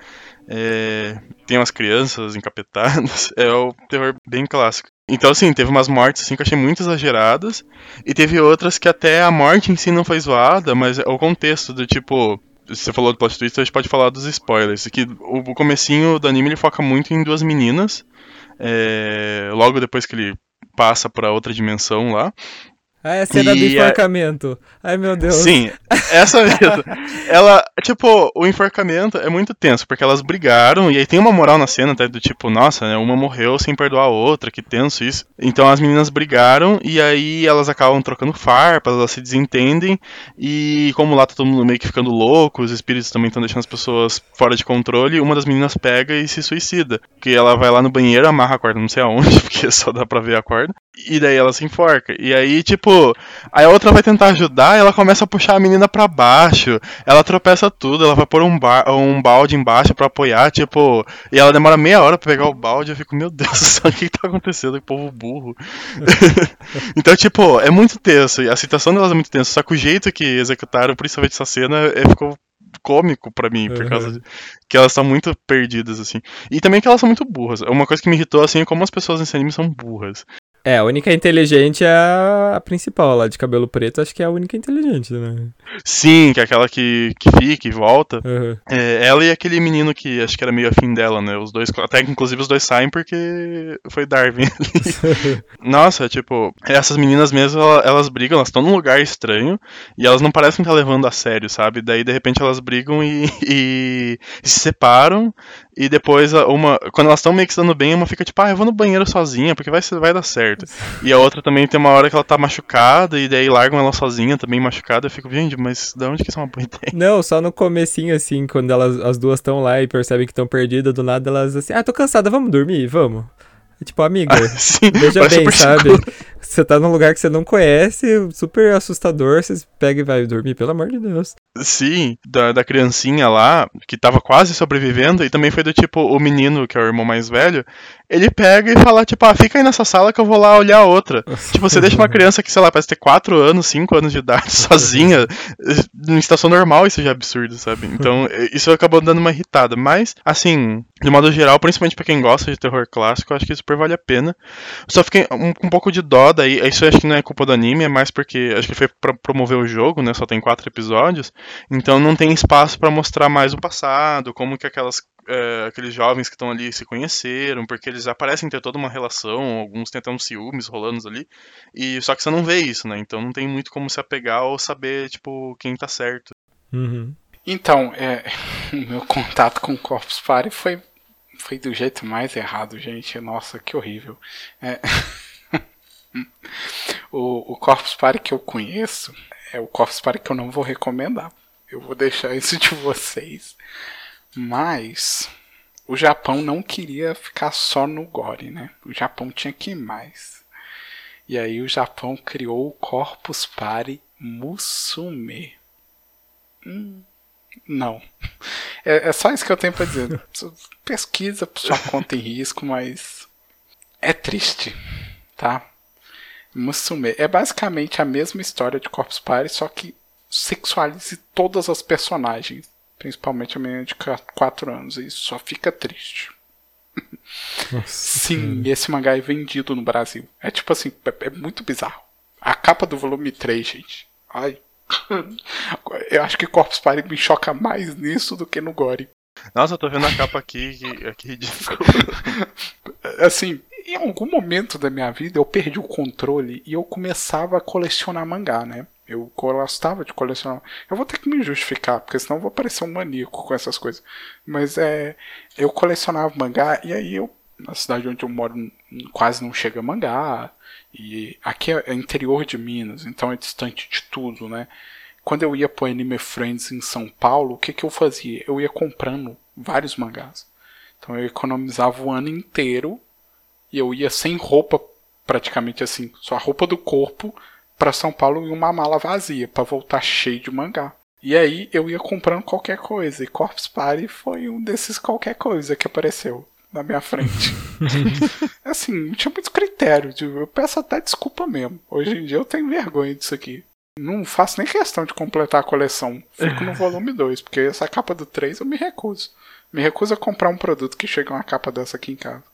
É, tem umas crianças encapetadas. É o terror bem clássico. Então, assim, teve umas mortes assim, que eu achei muito exageradas. E teve outras que até a morte em si não foi zoada, mas é o contexto do tipo. Você falou do plot twist, a gente pode falar dos spoilers. Que o, comecinho do anime ele foca muito em duas meninas. É, logo depois que ele passa para outra dimensão lá. É a cena e do enforcamento. É... Ai, meu Deus. Sim, essa mesmo. ela, tipo, o enforcamento é muito tenso, porque elas brigaram, e aí tem uma moral na cena, até do tipo, nossa, né, uma morreu sem perdoar a outra, que tenso isso. Então as meninas brigaram, e aí elas acabam trocando farpas, elas se desentendem, e como lá tá todo mundo meio que ficando louco, os espíritos também estão deixando as pessoas fora de controle, uma das meninas pega e se suicida. Porque ela vai lá no banheiro, amarra a corda, não sei aonde, porque só dá pra ver a corda, e daí ela se enforca. E aí, tipo, aí a outra vai tentar ajudar, ela começa a puxar a menina pra baixo, ela tropeça tudo, ela vai pôr um, ba um balde embaixo pra apoiar, tipo, e ela demora meia hora pra pegar o balde, eu fico, meu Deus do céu, o que, que tá acontecendo? Que povo burro. então, tipo, é muito tenso, e a citação delas é muito tensa, só que o jeito que executaram, principalmente essa cena, é, ficou cômico para mim, por uhum. causa de que elas estão muito perdidas, assim. E também que elas são muito burras. Uma coisa que me irritou, assim, é como as pessoas nesse anime são burras. É, a única inteligente é a principal, lá de cabelo preto, acho que é a única inteligente, né? Sim, que é aquela que, que fica e volta. Uhum. É, ela e aquele menino que acho que era meio afim dela, né? Os dois, até que inclusive os dois saem porque foi Darwin ali. Nossa, tipo, essas meninas mesmo, elas, elas brigam, elas estão num lugar estranho e elas não parecem estar levando a sério, sabe? Daí de repente elas brigam e, e, e se separam e depois uma, quando elas estão meio que se dando bem, uma fica tipo, ah, eu vou no banheiro sozinha porque vai, vai dar certo. E a outra também tem uma hora que ela tá machucada e daí largam ela sozinha também machucada. Eu fico, gente, mas de onde que isso é uma boa ideia? Não, só no comecinho, assim, quando elas, as duas estão lá e percebem que estão perdidas, do nada elas assim, ah, tô cansada, vamos dormir? Vamos. É tipo, amiga, ah, sim, veja bem, sabe? Você tá num lugar que você não conhece, super assustador, você pega e vai dormir, pelo amor de Deus. Sim, da, da criancinha lá, que tava quase sobrevivendo, e também foi do tipo, o menino, que é o irmão mais velho, ele pega e fala, tipo, ah, fica aí nessa sala que eu vou lá olhar outra. tipo, você deixa uma criança que, sei lá, parece ter 4 anos, 5 anos de idade, sozinha, em estação normal, isso já é absurdo, sabe? Então, isso acabou dando uma irritada. Mas, assim, de modo geral, principalmente para quem gosta de terror clássico, eu acho que super vale a pena. Só fiquei um, um pouco de dó daí, isso eu acho que não é culpa do anime, é mais porque acho que foi pra promover o jogo, né? Só tem quatro episódios. Então não tem espaço para mostrar mais o passado, como que aquelas é, aqueles jovens que estão ali se conheceram, porque eles aparecem ter toda uma relação, alguns têm até uns ciúmes rolando ali, e só que você não vê isso, né? Então não tem muito como se apegar ou saber, tipo, quem tá certo. Uhum. Então, é, o meu contato com o Corpus Party foi, foi do jeito mais errado, gente. Nossa, que horrível. É... o, o Corpus Party que eu conheço é o Corpus Party que eu não vou recomendar. Eu vou deixar isso de vocês. Mas o Japão não queria ficar só no gore, né? O Japão tinha que ir mais. E aí o Japão criou o Corpus Party Musume. Hum, não. É, é, só isso que eu tenho pra dizer. Pesquisa por sua conta em risco, mas é triste, tá? Musume é basicamente a mesma história de Corpus Party, só que sexualize todas as personagens, principalmente a menina de 4 anos, e isso só fica triste. Nossa, Sim, e esse mangá é vendido no Brasil. É tipo assim, é, é muito bizarro. A capa do volume 3, gente. Ai. Eu acho que Corpus Party me choca mais nisso do que no Gore. Nossa, eu tô vendo a capa aqui, que, que ridículo. Assim, em algum momento da minha vida eu perdi o controle e eu começava a colecionar mangá, né? Eu gostava de colecionar. Eu vou ter que me justificar, porque senão eu vou parecer um maníaco com essas coisas. Mas é. Eu colecionava mangá e aí eu. Na cidade onde eu moro quase não chega mangá. E aqui é interior de Minas, então é distante de tudo, né? Quando eu ia pro Anime Friends em São Paulo, o que, que eu fazia? Eu ia comprando vários mangás. Então eu economizava o ano inteiro e eu ia sem roupa, praticamente assim, só a roupa do corpo para São Paulo em uma mala vazia para voltar cheio de mangá. E aí eu ia comprando qualquer coisa. E Corpse Party foi um desses qualquer coisa que apareceu na minha frente. assim, não tinha muito critério. Eu peço até desculpa mesmo. Hoje em dia eu tenho vergonha disso aqui. Não faço nem questão de completar a coleção. Fico no volume 2, porque essa capa do 3 eu me recuso. Me recuso a comprar um produto que chega uma capa dessa aqui em casa.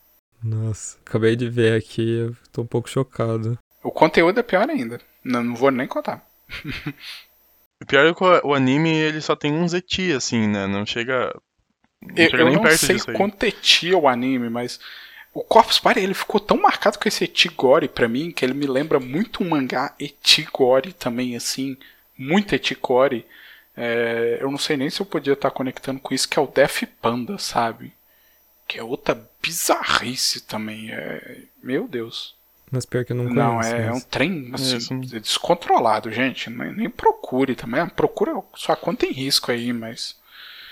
Nossa, acabei de ver aqui, eu tô um pouco chocado. O conteúdo é pior ainda. Não, não vou nem contar. o pior é que o anime ele só tem um zeti, assim, né? Não chega. Não eu, chega eu não sei quanto é o anime, mas o Corpus Party ele ficou tão marcado com esse Etigore pra mim que ele me lembra muito um mangá Etigore também, assim. Muito Etigore. É, eu não sei nem se eu podia estar conectando com isso, que é o Death Panda, sabe? Que é outra bizarrice também. É... Meu Deus. Mas pior que eu não conheço. Não, é, mas... é um trem assim, é, descontrolado, gente. Nem, nem procure também. Procura sua conta em risco aí, mas.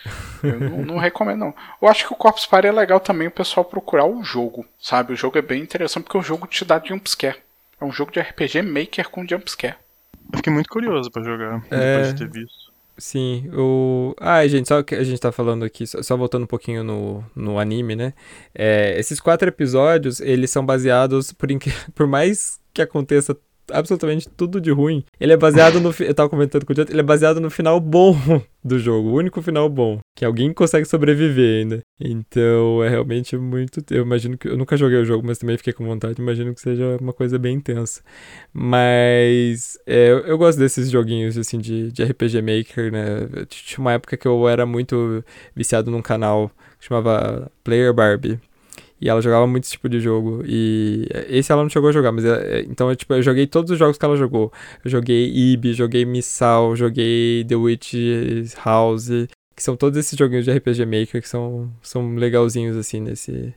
Eu não, não, recomendo, não. Eu acho que o Corpus Party é legal também o pessoal procurar o jogo, sabe? O jogo é bem interessante porque o jogo te dá jumpscare. É um jogo de RPG Maker com jumpscare. Eu fiquei muito curioso para jogar, é... depois de ter visto. Sim, o. Ah, gente, só que a gente tá falando aqui, só, voltando um pouquinho no, no anime, né? É, esses quatro episódios, eles são baseados, por, inc... por mais que aconteça absolutamente tudo de ruim. Ele é baseado no. Eu tava comentando com o Jonathan, ele é baseado no final bom do jogo, o único final bom. Que alguém consegue sobreviver ainda. Então é realmente muito. Eu imagino que. Eu nunca joguei o jogo, mas também fiquei com vontade. Imagino que seja uma coisa bem intensa. Mas é, eu, gosto desses joguinhos assim de, de RPG Maker, né? Tinha uma época que eu era muito viciado num canal que chamava Player Barbie. E ela jogava muito esse tipo de jogo. E esse ela não chegou a jogar, mas é, é, então eu, tipo, eu joguei todos os jogos que ela jogou. Eu joguei Ibi, joguei Missal, joguei The Witch House, que são todos esses joguinhos de RPG Maker que são, são legalzinhos assim nesse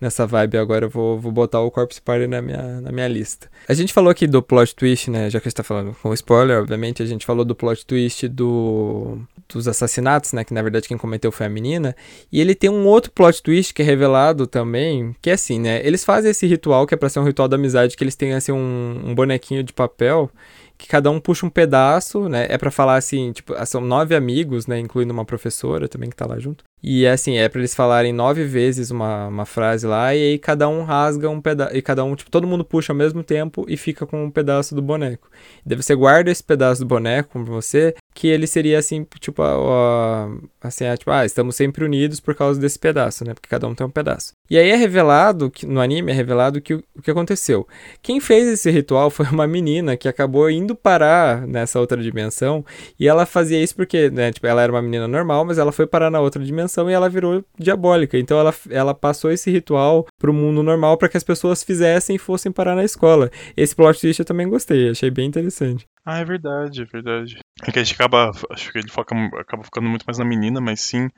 nessa vibe agora eu vou, vou botar o Corpse Party na minha, na minha lista. A gente falou aqui do plot twist, né? Já que a gente tá falando com spoiler, obviamente, a gente falou do plot twist do, dos assassinatos, né? Que na verdade quem cometeu foi a menina. E ele tem um outro plot twist que é revelado também, que é assim, né? Eles fazem esse ritual que é pra ser um ritual da amizade, que eles têm assim um, um bonequinho de papel que cada um puxa um pedaço, né? É para falar assim, tipo, são nove amigos, né? Incluindo uma professora também que tá lá junto. E é assim, é para eles falarem nove vezes uma, uma frase lá, e aí cada um rasga um pedaço. E cada um, tipo, todo mundo puxa ao mesmo tempo e fica com um pedaço do boneco. E daí você guarda esse pedaço do boneco com você, que ele seria assim, tipo, a, a, assim, a, tipo, ah, estamos sempre unidos por causa desse pedaço, né? Porque cada um tem um pedaço. E aí é revelado, que, no anime é revelado que o, o que aconteceu. Quem fez esse ritual foi uma menina que acabou indo parar nessa outra dimensão, e ela fazia isso porque, né, tipo, ela era uma menina normal, mas ela foi parar na outra dimensão e ela virou diabólica. Então ela, ela passou esse ritual pro mundo normal para que as pessoas fizessem e fossem parar na escola. Esse plot twist eu também gostei, achei bem interessante. Ah, é verdade, é verdade. É que a gente acaba, acho que ele foca, acaba ficando muito mais na menina, mas sim,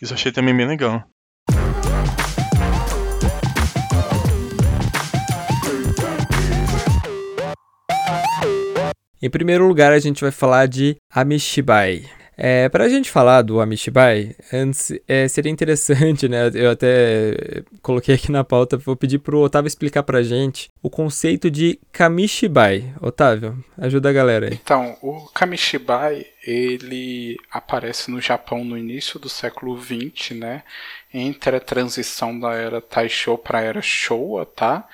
isso achei também bem legal. Em primeiro lugar, a gente vai falar de Amishibai. É, para a gente falar do Amishibai, antes, é, seria interessante, né? Eu até coloquei aqui na pauta, vou pedir para o Otávio explicar para a gente o conceito de Kamishibai. Otávio, ajuda a galera aí. Então, o Kamishibai, ele aparece no Japão no início do século XX, né? Entre a transição da era Taisho para a era Showa, tá?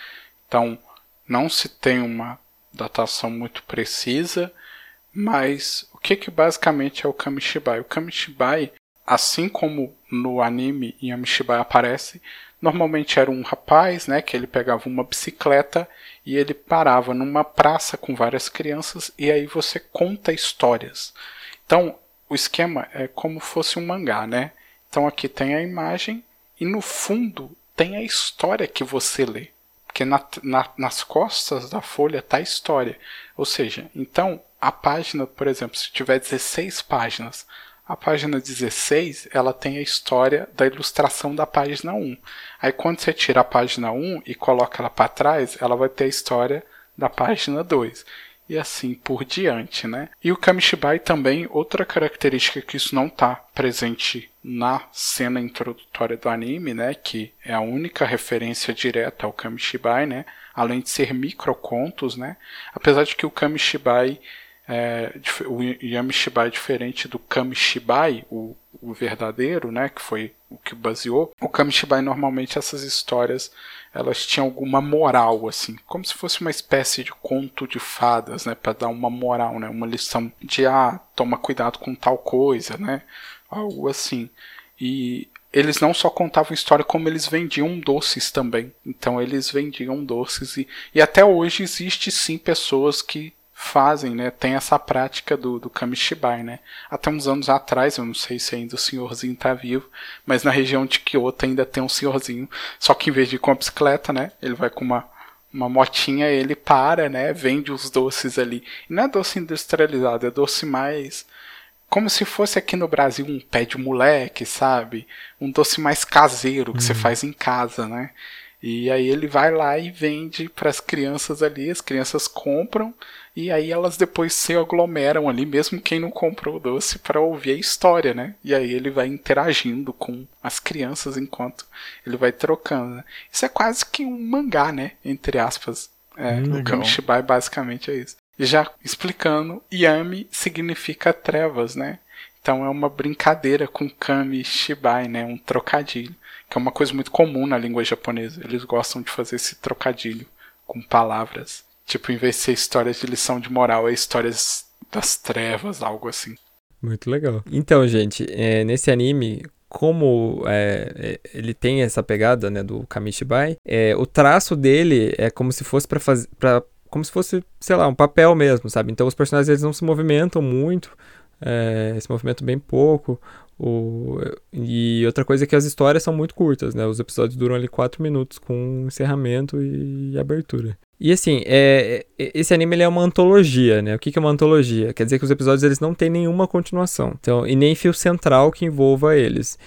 Então, não se tem uma datação muito precisa, mas que, que basicamente é o Kamishibai? O Kamishibai assim como no anime Yamishibai aparece, normalmente era um rapaz, né, que ele pegava uma bicicleta e ele parava numa praça com várias crianças e aí você conta histórias. Então, o esquema é como fosse um mangá, né? Então aqui tem a imagem e no fundo tem a história que você lê. Porque na, na, nas costas da folha está a história. Ou seja, então a página, por exemplo, se tiver 16 páginas, a página 16 ela tem a história da ilustração da página 1. Aí quando você tira a página 1 e coloca ela para trás, ela vai ter a história da página 2 e assim por diante, né? E o Kamishibai também, outra característica que isso não está presente na cena introdutória do anime, né? Que é a única referência direta ao Kamishibai, né? Além de ser microcontos, né? Apesar de que o Kamishibai é, o Yamishibai é diferente do Kamishibai, o, o verdadeiro, né, que foi o que baseou. O Kamishibai normalmente essas histórias elas tinham alguma moral assim, como se fosse uma espécie de conto de fadas, né, para dar uma moral, né, uma lição de ah, toma cuidado com tal coisa, né, algo assim. E eles não só contavam história, como eles vendiam doces também. Então eles vendiam doces e, e até hoje existe sim pessoas que fazem, né? Tem essa prática do, do Kamishibai, né? Até uns anos atrás, eu não sei se ainda o senhorzinho tá vivo, mas na região de Kyoto ainda tem um senhorzinho, só que em vez de ir com a bicicleta, né? Ele vai com uma, uma motinha, ele para, né? Vende os doces ali. E não é doce industrializado, é doce mais como se fosse aqui no Brasil um pé de moleque, sabe? Um doce mais caseiro que uhum. você faz em casa, né? E aí ele vai lá e vende para as crianças ali, as crianças compram e aí elas depois se aglomeram ali, mesmo quem não comprou o doce, para ouvir a história, né? E aí ele vai interagindo com as crianças enquanto ele vai trocando. Né? Isso é quase que um mangá, né? Entre aspas. É, hum, o Kamishibai basicamente é isso. Já explicando, Yami significa trevas, né? Então é uma brincadeira com Kamishibai, né? Um trocadilho que é uma coisa muito comum na língua japonesa. Eles gostam de fazer esse trocadilho com palavras. Tipo, em vez de ser histórias de lição de moral, é histórias das trevas, algo assim. Muito legal. Então, gente, é, nesse anime, como é, é ele tem essa pegada né, do Kamishibai, é, o traço dele é como se fosse para fazer. Como se fosse, sei lá, um papel mesmo, sabe? Então os personagens eles não se movimentam muito, é, se movimentam bem pouco. O, e outra coisa é que as histórias são muito curtas, né? Os episódios duram ali 4 minutos com encerramento e abertura. E assim, é, é, esse anime ele é uma antologia, né? O que, que é uma antologia? Quer dizer que os episódios eles não têm nenhuma continuação. Então, e nem fio central que envolva eles.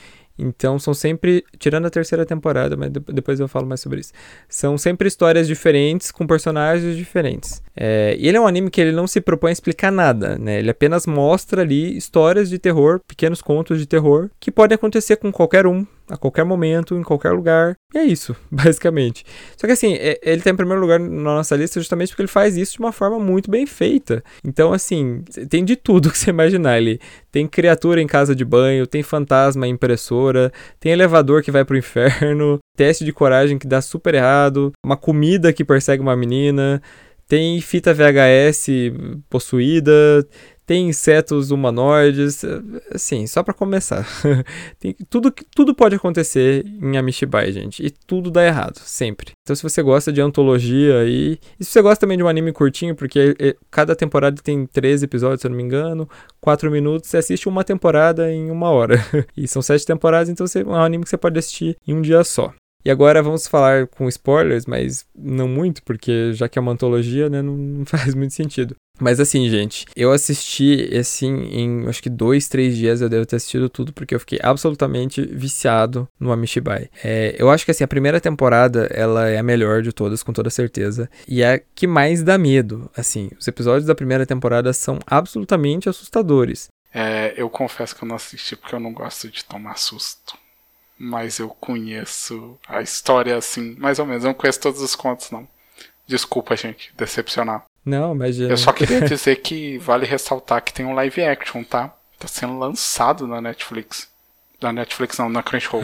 Então são sempre, tirando a terceira temporada, mas depois eu falo mais sobre isso. São sempre histórias diferentes com personagens diferentes. É, e ele é um anime que ele não se propõe a explicar nada, né? Ele apenas mostra ali histórias de terror, pequenos contos de terror que podem acontecer com qualquer um a qualquer momento, em qualquer lugar. E é isso, basicamente. Só que assim, é, ele está em primeiro lugar na nossa lista justamente porque ele faz isso de uma forma muito bem feita. Então, assim, tem de tudo que você imaginar ali. Tem criatura em casa de banho, tem fantasma em impressora, tem elevador que vai pro inferno, teste de coragem que dá super errado, uma comida que persegue uma menina tem fita VHS possuída, tem insetos humanoides, assim, só para começar. tem, tudo, tudo pode acontecer em Amishibai, gente, e tudo dá errado, sempre. Então se você gosta de antologia e, e se você gosta também de um anime curtinho, porque é, cada temporada tem 13 episódios, se eu não me engano, 4 minutos, você assiste uma temporada em uma hora. e são 7 temporadas, então você, é um anime que você pode assistir em um dia só. E agora vamos falar com spoilers, mas não muito, porque já que é uma antologia, né, não faz muito sentido. Mas assim, gente, eu assisti, assim, em acho que dois, três dias eu devo ter assistido tudo, porque eu fiquei absolutamente viciado no Amishibai. É, eu acho que, assim, a primeira temporada, ela é a melhor de todas, com toda certeza. E é a que mais dá medo, assim. Os episódios da primeira temporada são absolutamente assustadores. É, eu confesso que eu não assisti porque eu não gosto de tomar susto. Mas eu conheço a história, assim, mais ou menos. Eu não conheço todos os contos, não. Desculpa, gente, decepcionar. Não, mas. Eu só queria dizer que vale ressaltar que tem um live action, tá? Tá sendo lançado na Netflix. Na Netflix não, na Crunchyroll.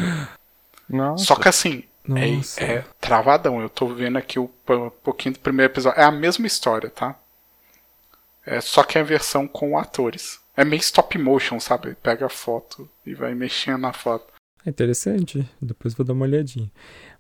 Nossa. Só que assim, é, é, travadão. Eu tô vendo aqui o um pouquinho do primeiro episódio. É a mesma história, tá? É, só que é a versão com atores. É meio stop motion, sabe? Pega a foto e vai mexendo na foto. É interessante. Depois vou dar uma olhadinha.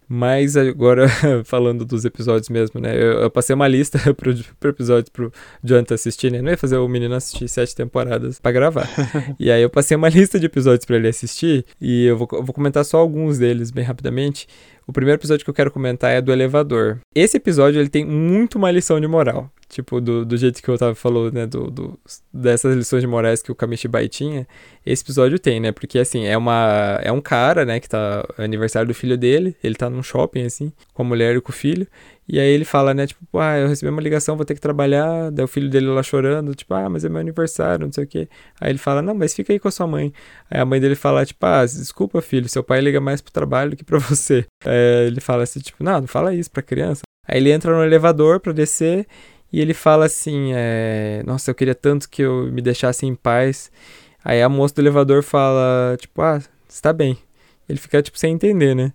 Mas agora, falando dos episódios mesmo, né? Eu, eu passei uma lista pro, pro episódio pro Jonathan assistir, né? Não ia fazer o menino assistir sete temporadas para gravar. e aí eu passei uma lista de episódios para ele assistir e eu vou, eu vou comentar só alguns deles bem rapidamente. O primeiro episódio que eu quero comentar é do elevador. Esse episódio ele tem muito uma lição de moral. Tipo, do, do jeito que o Otávio falou, né? Do, do, dessas lições de morais que o Kamishibai tinha. Esse episódio tem, né? Porque, assim, é uma é um cara, né? Que tá... É aniversário do filho dele. Ele tá num shopping, assim, com a mulher e com o filho. E aí ele fala, né? Tipo, ah, eu recebi uma ligação, vou ter que trabalhar. Daí o filho dele lá chorando. Tipo, ah, mas é meu aniversário, não sei o quê. Aí ele fala, não, mas fica aí com a sua mãe. Aí a mãe dele fala, tipo, ah, desculpa, filho. Seu pai liga mais pro trabalho do que pra você. É, ele fala assim, tipo, não, não fala isso pra criança. Aí ele entra no elevador pra descer. E ele fala assim: é, Nossa, eu queria tanto que eu me deixasse em paz. Aí a moça do elevador fala: Tipo, ah, está bem. Ele fica, tipo, sem entender, né?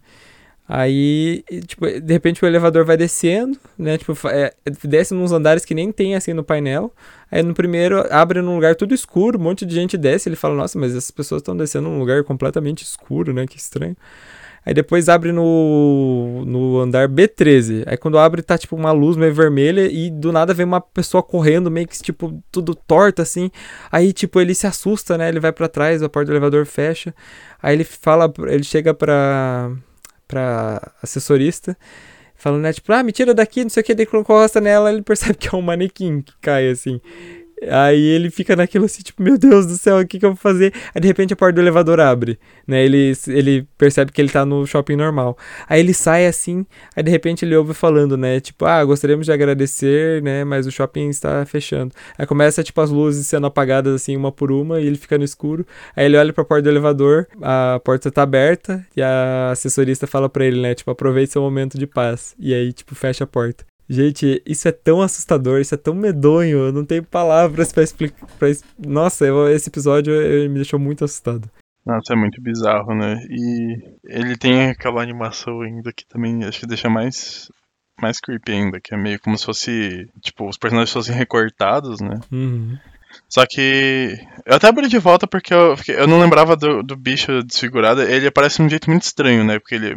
Aí, tipo, de repente o elevador vai descendo, né? Tipo, é, desce nos andares que nem tem assim no painel. Aí no primeiro abre num lugar tudo escuro, um monte de gente desce. Ele fala: Nossa, mas essas pessoas estão descendo num lugar completamente escuro, né? Que estranho. Aí depois abre no, no andar B13. Aí quando abre tá tipo uma luz meio vermelha e do nada vem uma pessoa correndo, meio que tipo tudo torta assim. Aí tipo ele se assusta, né? Ele vai para trás, a porta do elevador fecha. Aí ele fala, ele chega pra, pra assessorista falando, né, tipo, ah, me tira daqui, não sei o que, daí quando encosta nela, ele percebe que é um manequim que cai, assim. Aí ele fica naquilo assim, tipo, meu Deus do céu, o que, que eu vou fazer? Aí de repente a porta do elevador abre, né? Ele, ele percebe que ele tá no shopping normal. Aí ele sai assim, aí de repente ele ouve falando, né? Tipo, ah, gostaríamos de agradecer, né? Mas o shopping está fechando. Aí começa, tipo, as luzes sendo apagadas assim, uma por uma, e ele fica no escuro. Aí ele olha pra porta do elevador, a porta tá aberta, e a assessorista fala pra ele, né? Tipo, aproveite seu momento de paz. E aí, tipo, fecha a porta. Gente, isso é tão assustador, isso é tão medonho, eu não tenho palavras para explicar. Pra... Nossa, eu, esse episódio eu, me deixou muito assustado. Nossa, é muito bizarro, né? E ele tem aquela animação ainda que também acho que deixa mais mais creepy ainda, que é meio como se fosse, tipo, os personagens fossem recortados, né? Uhum. Só que eu até abri de volta porque eu, eu não lembrava do, do bicho desfigurado. Ele aparece de um jeito muito estranho, né? Porque ele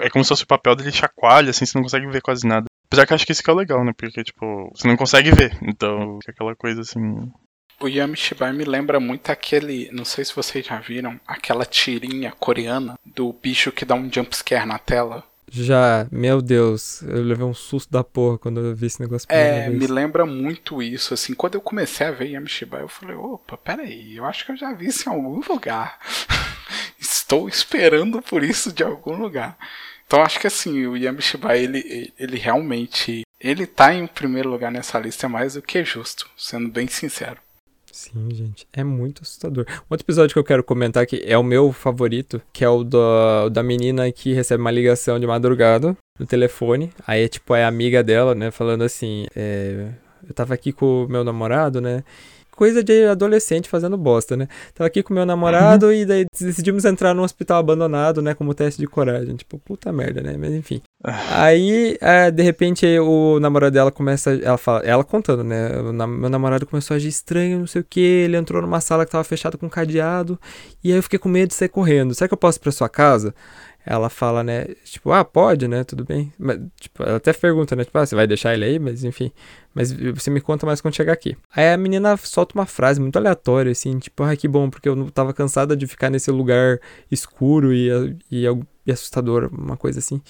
é como se fosse o papel dele chacoalha, assim, você não consegue ver quase nada. Apesar que eu acho que isso que é legal, né? Porque, tipo, você não consegue ver. Então, é aquela coisa assim. O Yamishibai me lembra muito aquele. Não sei se vocês já viram, aquela tirinha coreana do bicho que dá um jumpscare na tela. Já, meu Deus, eu levei um susto da porra quando eu vi esse negócio. É, me lembra muito isso, assim, quando eu comecei a ver Yamishibai, eu falei, opa, peraí, eu acho que eu já vi isso em algum lugar. Estou esperando por isso de algum lugar. Então acho que assim, o Yamishiba, ele, ele realmente. Ele tá em primeiro lugar nessa lista é mais do que justo, sendo bem sincero. Sim, gente, é muito assustador. Outro episódio que eu quero comentar que é o meu favorito, que é o do, da menina que recebe uma ligação de madrugada no telefone. Aí, é, tipo, é amiga dela, né, falando assim, é, eu tava aqui com o meu namorado, né, coisa de adolescente fazendo bosta, né? Tava aqui com meu namorado uhum. e daí decidimos entrar num hospital abandonado, né? Como teste de coragem. Tipo, puta merda, né? Mas enfim. Ah. Aí, é, de repente, o namorado dela começa. Ela fala, ela contando, né? meu namorado começou a agir estranho, não sei o que. Ele entrou numa sala que tava fechada com cadeado. E aí eu fiquei com medo de sair correndo. Será que eu posso ir pra sua casa? ela fala, né, tipo, ah, pode, né, tudo bem. Mas, tipo, ela até pergunta, né, tipo, ah, você vai deixar ele aí? Mas, enfim, mas você me conta mais quando chegar aqui. Aí a menina solta uma frase muito aleatória, assim, tipo, ah, que bom, porque eu não tava cansada de ficar nesse lugar escuro e, e, e assustador, uma coisa assim.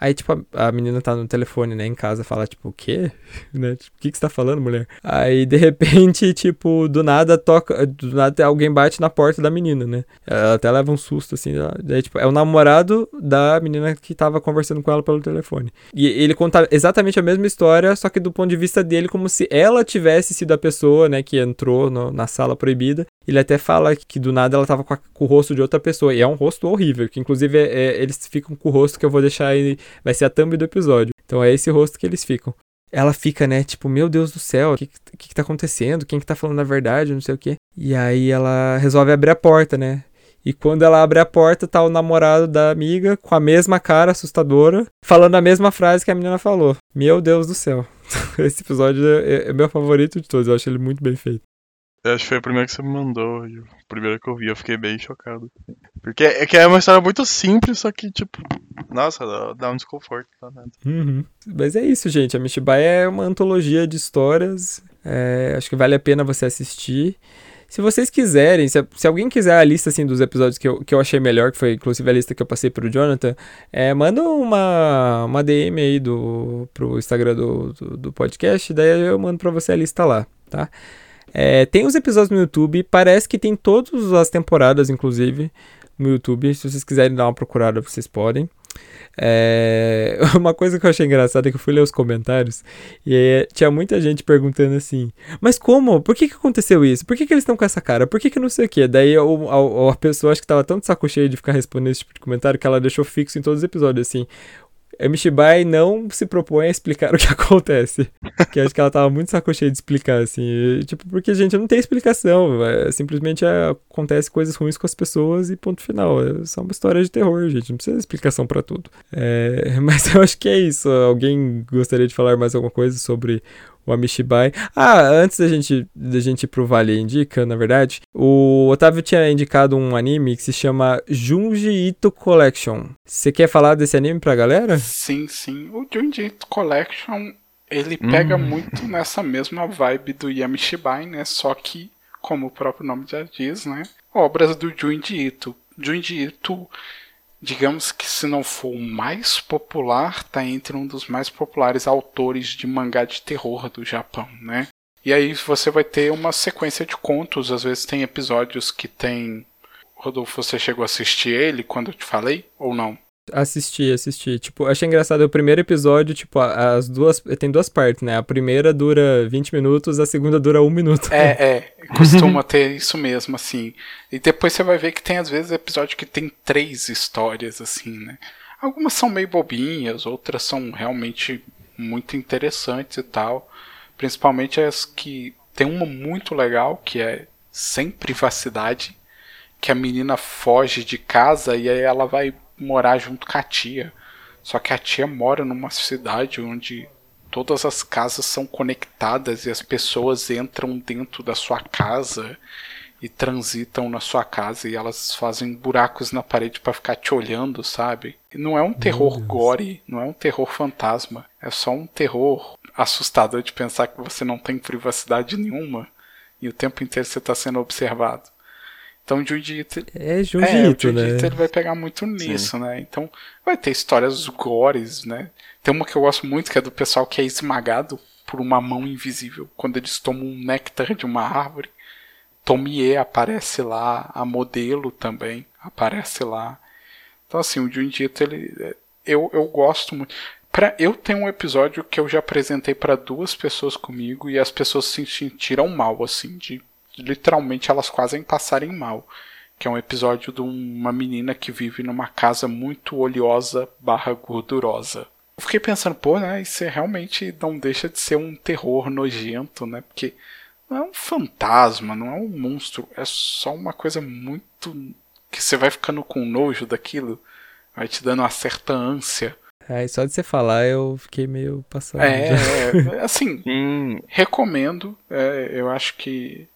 Aí, tipo, a, a, menina tá no telefone, né, em casa, fala, tipo, o quê? né? Tipo, o que que você tá falando, mulher? Aí, de repente, tipo, do nada toca, do nada alguém bate na porta da menina, né? Ela até leva um susto, assim, daí, tipo, é o namorado da menina que tava conversando com ela pelo telefone. E ele conta exatamente a mesma história, só que do ponto de vista dele, como se ela tivesse sido a pessoa, né, que entrou no, na sala proibida. Ele até fala que do nada ela tava com, a, com, o rosto de outra pessoa, e é um rosto horrível, que inclusive é, é, eles ficam com o rosto que eu vou deixar aí vai ser a thumb do episódio. Então é esse rosto que eles ficam. Ela fica, né, tipo, meu Deus do céu, o que, que, que tá acontecendo? Quem que tá falando a verdade? Não sei o quê. E aí ela resolve abrir a porta, né? E quando ela abre a porta, tá o namorado da amiga com a mesma cara assustadora, falando a mesma frase que a menina falou. Meu Deus do céu. Esse episódio é, é meu favorito de todos, eu acho ele muito bem feito. Acho que foi a primeira que você me mandou. O primeiro que eu vi, eu fiquei bem chocado. Porque é que é uma história muito simples, só que, tipo, nossa, dá, um desconforto. Uhum. Mas é isso, gente. A Mishibai é uma antologia de histórias. É, acho que vale a pena você assistir. Se vocês quiserem, se, se alguém quiser a lista assim, dos episódios que eu, que eu achei melhor, que foi inclusive a lista que eu passei pro Jonathan, é, manda uma, uma DM aí do, pro Instagram do, do, do podcast, daí eu mando pra você a lista lá, tá? É, tem os episódios no YouTube, parece que tem todas as temporadas, inclusive, no YouTube. Se vocês quiserem dar uma procurada, vocês podem. É, uma coisa que eu achei engraçada é que eu fui ler os comentários e aí, tinha muita gente perguntando assim: Mas como? Por que, que aconteceu isso? Por que, que eles estão com essa cara? Por que, que não sei o que? Daí a, a, a pessoa acho que tava de saco cheio de ficar respondendo esse tipo de comentário que ela deixou fixo em todos os episódios assim. Mishibai não se propõe a explicar o que acontece. Que acho que ela tava muito saco cheio de explicar, assim. E, tipo, porque, gente, não tem explicação. É, simplesmente é, acontece coisas ruins com as pessoas e ponto final. É só uma história de terror, gente. Não precisa de explicação para tudo. É, mas eu acho que é isso. Alguém gostaria de falar mais alguma coisa sobre o Amishibai. Ah, antes da gente, da gente ir pro Vale Indica, na verdade, o Otávio tinha indicado um anime que se chama Junji Ito Collection. Você quer falar desse anime pra galera? Sim, sim. O Junji Ito Collection, ele pega Hum. muito nessa mesma vibe do Yamishibai, né? Só que, como o próprio nome já diz, né? Obras do Junji Ito. Junji Ito, digamos que se não for o mais popular, tá entre um dos mais populares autores de mangá de terror do Japão, né? E aí você vai ter uma sequência de contos, às vezes tem episódios que tem Rodolfo, você chegou a assistir ele quando eu te falei ou não? Assisti, assisti. Tipo, achei engraçado. O primeiro episódio, tipo, as duas. Tem duas partes, né? A primeira dura 20 minutos, a segunda dura 1 minuto. É, é, costuma ter isso mesmo, assim. E depois você vai ver que tem, às vezes, episódio que tem três histórias, assim, né? Algumas são meio bobinhas, outras são realmente muito interessantes e tal. Principalmente as que. Tem uma muito legal, que é Sem Privacidade, que a menina foge de casa e aí ela vai morar junto com a tia. Só que a tia mora numa cidade onde todas as casas são conectadas e as pessoas entram dentro da sua casa e transitam na sua casa e elas fazem buracos na parede para ficar te olhando, sabe? E não é um terror gore, não é um terror fantasma, é só um terror assustador de pensar que você não tem privacidade nenhuma e o tempo inteiro você está sendo observado. Então, Junji Ito, É é, o Junjito, Junji né? Ele vai pegar muito nisso, né? Então, vai ter histórias gores, né? Tem uma que eu gosto muito, que é do pessoal que é esmagado por uma mão invisível quando eles tomam um néctar de uma árvore. Tomie aparece lá, a modelo também aparece lá. Então, assim, o Junji Ito, ele, é, eu, eu gosto muito. Pra, eu tenho um episódio que eu já apresentei para duas pessoas comigo e as pessoas se sentiram mal, assim, de literalmente elas quase passarem mal. Que é um episódio de uma menina que vive numa casa muito oleosa barra gordurosa. Eu fiquei pensando, pô, né? Isso é realmente não deixa de ser um terror nojento, né? Porque não é um fantasma, não é um monstro, é só uma coisa muito. que você vai ficando com nojo daquilo, vai te dando uma certa ânsia. Aí só de você falar eu fiquei meio passado. É, já. é, assim, Sim, recomendo. é, eu acho que.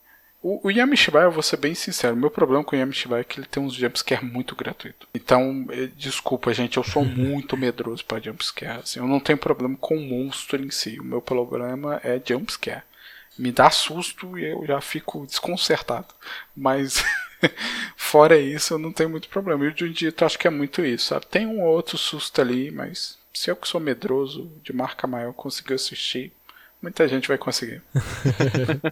O, o Yamishibai, eu vou ser bem sincero, o meu problema com o Yamishibai é que ele tem uns jumpscare muito gratuito. Então, eh, desculpa, gente, eu sou muito medroso para jumpscare. Assim, eu não tenho problema com o monstro em si. O meu problema é jumpscare. Me dá susto e eu já fico desconcertado. Mas, fora isso, eu não tenho muito problema. E o Junji Ito, acho que é muito isso, sabe? Tem um ou outro susto ali, mas se eu que sou medroso, de marca maior, conseguir assistir, muita gente vai conseguir.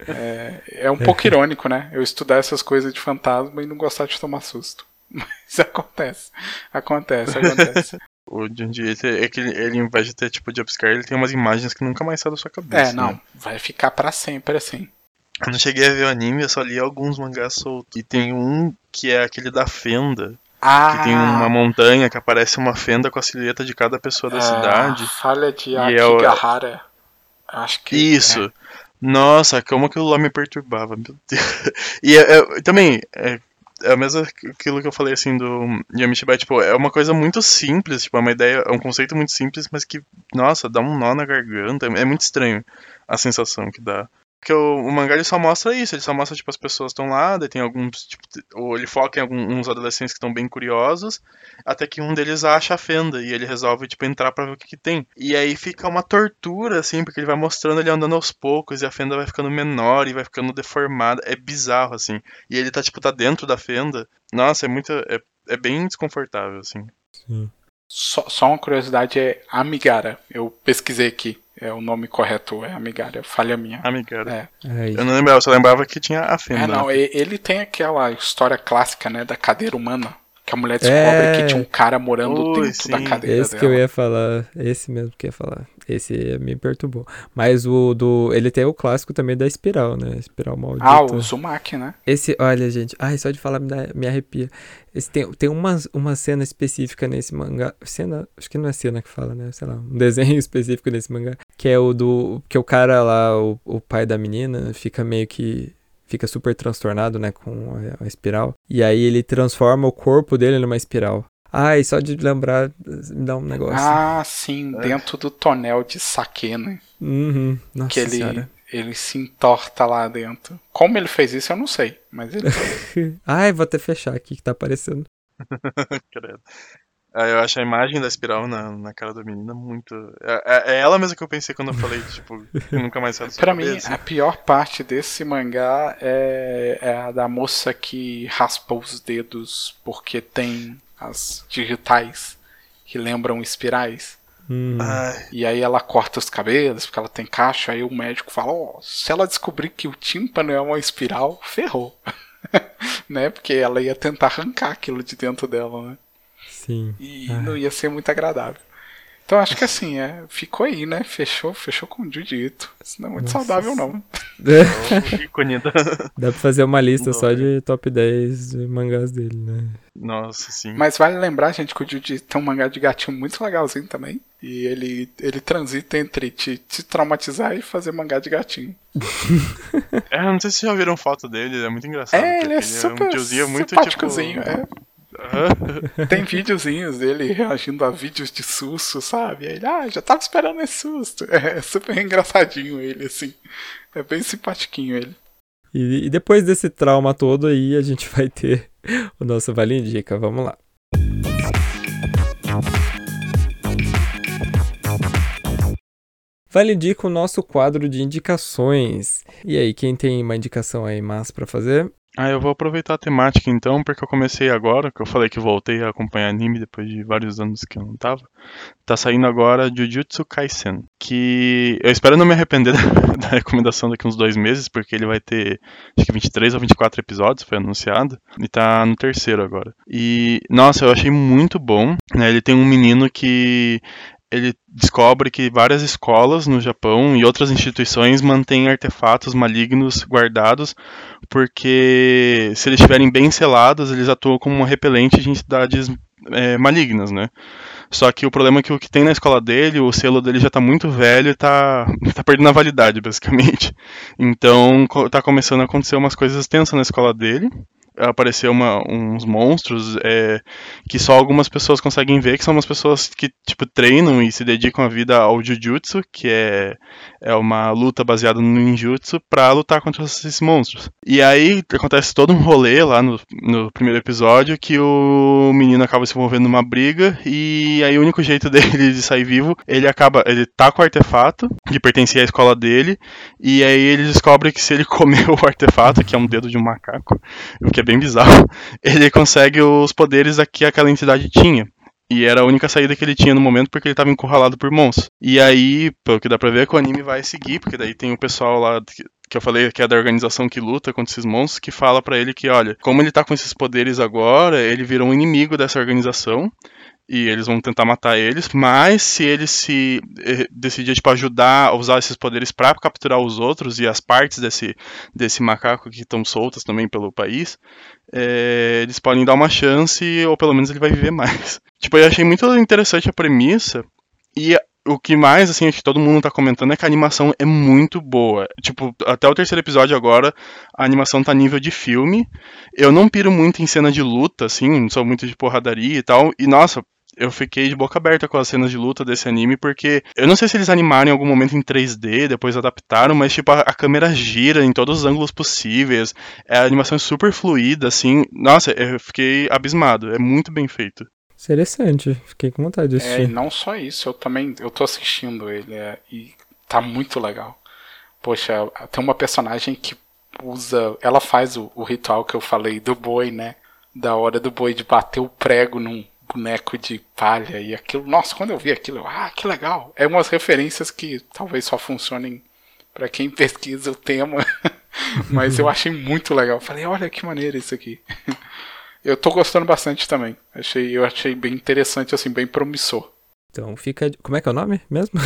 é, é um pouco irônico, né? Eu estudar essas coisas de fantasma e não gostar de tomar susto. Mas acontece. Acontece, acontece. o Junji Ito é que ele, ao invés de ter tipo jumpscare, ele tem umas imagens que nunca mais saem da sua cabeça. É, não. né? Vai ficar pra sempre assim. Eu não cheguei a ver o anime, eu só li alguns mangás soltos. E tem um que é aquele da fenda, Ah, que tem uma montanha que aparece uma fenda com a silhueta de cada pessoa da é, cidade. Falha de é Akigahara. Acho que. Isso. é. Nossa, como aquilo lá me perturbava, meu Deus. E é- é- também, é, é a mesma aquilo que eu falei assim do Yamishibai, tipo, é uma coisa muito simples, tipo, é uma ideia, é um conceito muito simples, mas que, nossa, dá um nó na garganta, é muito estranho a sensação que dá. Porque o, o, mangá ele só mostra isso, ele só mostra, tipo, as pessoas estão lá, daí tem alguns, tipo, ou ele foca em alguns adolescentes que estão bem curiosos, até que um deles acha a fenda, e ele resolve, tipo, entrar pra ver o que, que tem. E aí fica uma tortura, assim, porque ele vai mostrando ele andando aos poucos, e a fenda vai ficando menor, e vai ficando deformada, é bizarro, assim. E ele tá, tipo, tá dentro da fenda, nossa, é muito, é, é bem desconfortável, assim. Sim. Só, só uma curiosidade é Amigara. Eu pesquisei aqui. É o nome correto, é Amigara. Falha minha. Amigara. É. É Eu não lembrava, eu só lembrava que tinha a fenda. É, não, ele tem aquela história clássica, né, da cadeira humana. Que a mulher descobre É. que tinha um cara morando Ui, dentro sim. da cadeira Esse que dela. eu ia falar, esse mesmo que eu ia falar. Esse me perturbou. Mas o do. Ele tem o clássico também da espiral, né? Espiral maldita. Ah, o Uzumaki, né? Esse, olha, gente. Ai, só de falar me, dá- me arrepia. Esse tem, tem uma, uma cena específica nesse mangá. Cena. Acho que não é cena que fala, né? Sei lá. Um desenho específico nesse mangá. Que é o do. Que o cara lá, o, o pai da menina, fica meio que. Fica super transtornado, né? Com a, a espiral. E aí ele transforma o corpo dele numa espiral. Ai, só de lembrar, me dá um negócio. Ah, sim, É. dentro do tonel de saque, né? Uhum. Nossa que ele, senhora. ele se entorta lá dentro. Como ele fez isso, eu não sei. Mas ele fez. Ai, vou até fechar aqui que tá aparecendo. Credo. Ah, eu acho a imagem da espiral na, na cara da menina muito. É, é- é ela mesma que eu pensei quando eu falei, tipo, que nunca mais saiu Pra mim, cabeça. a pior parte desse mangá é, é a da moça que raspa os dedos porque tem as digitais que lembram espirais. Hum. E aí ela corta os cabelos porque ela tem caixa. Aí o médico fala: Ó, se ela descobrir que o tímpano é uma espiral, ferrou. né? Porque ela ia tentar arrancar aquilo de dentro dela, né? Sim. E Ai. não ia ser muito agradável. Então acho que assim, é, ficou aí, né? Fechou, fechou com o Jiu-Jitsu. Isso não é muito Nossa saudável, não. é. Dá pra fazer uma lista só de top 10 mangás dele, né? Nossa, sim. Mas vale lembrar, gente, que o Jiu-Jitsu tem um mangá de gatinho muito legalzinho também. E ele, ele transita entre te, te traumatizar e fazer mangá de gatinho. É, não sei se vocês já viram foto dele, ele é muito engraçado. É, ele é super um tiozinho muito simpáticozinho. tipo. é. Tem videozinhos dele reagindo a vídeos de susto, sabe? Ele, ah, já tava esperando esse susto. É super engraçadinho ele, assim. É bem simpatiquinho ele. E, e depois desse trauma todo aí, a gente vai ter o nosso Vale Indica. Vamos lá. Vale Indica o nosso quadro de indicações. E aí, quem tem uma indicação aí massa pra fazer? Ah, eu vou aproveitar a temática então, porque eu comecei agora, que eu falei que voltei a acompanhar anime depois de vários anos que eu não tava. Tá saindo agora Jujutsu Kaisen, que eu espero não me arrepender da, da recomendação daqui uns dois meses, porque ele vai ter acho que 23 ou 24 episódios, foi anunciado, e tá no terceiro agora. E, nossa, eu achei muito bom, né? Ele tem um menino que ele descobre que várias escolas no Japão e outras instituições mantêm artefatos malignos guardados porque se eles estiverem bem selados, eles atuam como um repelente de entidades é, malignas, né? Só que o problema é que o que tem na escola dele, o selo dele já tá muito velho e tá, tá perdendo a validade, basicamente. Então co- tá começando a acontecer umas coisas tensas na escola dele. Apareceu uma- uns monstros é, que só algumas pessoas conseguem ver, que são umas pessoas que tipo treinam e se dedicam a vida ao Jujutsu, que é, é uma luta baseada no ninjutsu, pra lutar contra esses monstros. E aí acontece todo um rolê lá no, no primeiro episódio que o menino acaba se envolvendo numa briga e aí o único jeito dele de sair vivo, ele acaba, ele tá com o artefato que pertencia à escola dele e aí ele descobre que se ele comer o artefato, que é um dedo de um macaco, o que é bem bizarro, ele consegue os poderes que aquela entidade tinha. E era a única saída que ele tinha no momento porque ele estava encurralado por monstros. E aí, pelo que dá pra ver, que o anime vai seguir, porque daí tem o pessoal lá que, que eu falei que é da organização que luta contra esses monstros, que fala pra ele que, olha, como ele tá com esses poderes agora, ele vira um inimigo dessa organização e eles vão tentar matar eles, mas se ele se eh, decidir tipo ajudar a usar esses poderes para capturar os outros e as partes desse desse macaco que estão soltas também pelo país, eh, eles podem dar uma chance ou pelo menos ele vai viver mais. Tipo, eu achei muito interessante a premissa e o que mais, assim, acho que todo mundo tá comentando é que a animação é muito boa. Tipo, até o terceiro episódio agora, a animação tá nível de filme. Eu não piro muito em cena de luta, assim, não sou muito de porradaria e tal. E, nossa, eu fiquei de boca aberta com as cenas de luta desse anime, porque eu não sei se eles animaram em algum momento em 3D, depois adaptaram, mas tipo, a, a câmera gira em todos os ângulos possíveis, é, a animação é super fluida, assim. Nossa, eu fiquei abismado, é muito bem feito. Interessante, fiquei com vontade de assistir. É, e não só isso, eu também, eu tô assistindo ele é, e tá muito legal. Poxa, tem uma personagem que usa, ela faz o, o ritual que eu falei do boi, né? Da hora do boi de bater o prego num boneco de palha e aquilo. Nossa, quando eu vi aquilo, eu, ah, que legal. É umas referências que talvez só funcionem para quem pesquisa o tema, mas eu achei muito legal. Falei, olha que maneiro isso aqui. Eu tô gostando bastante também. Achei, eu achei bem interessante, assim, bem promissor. Então fica. Como é que é o nome mesmo?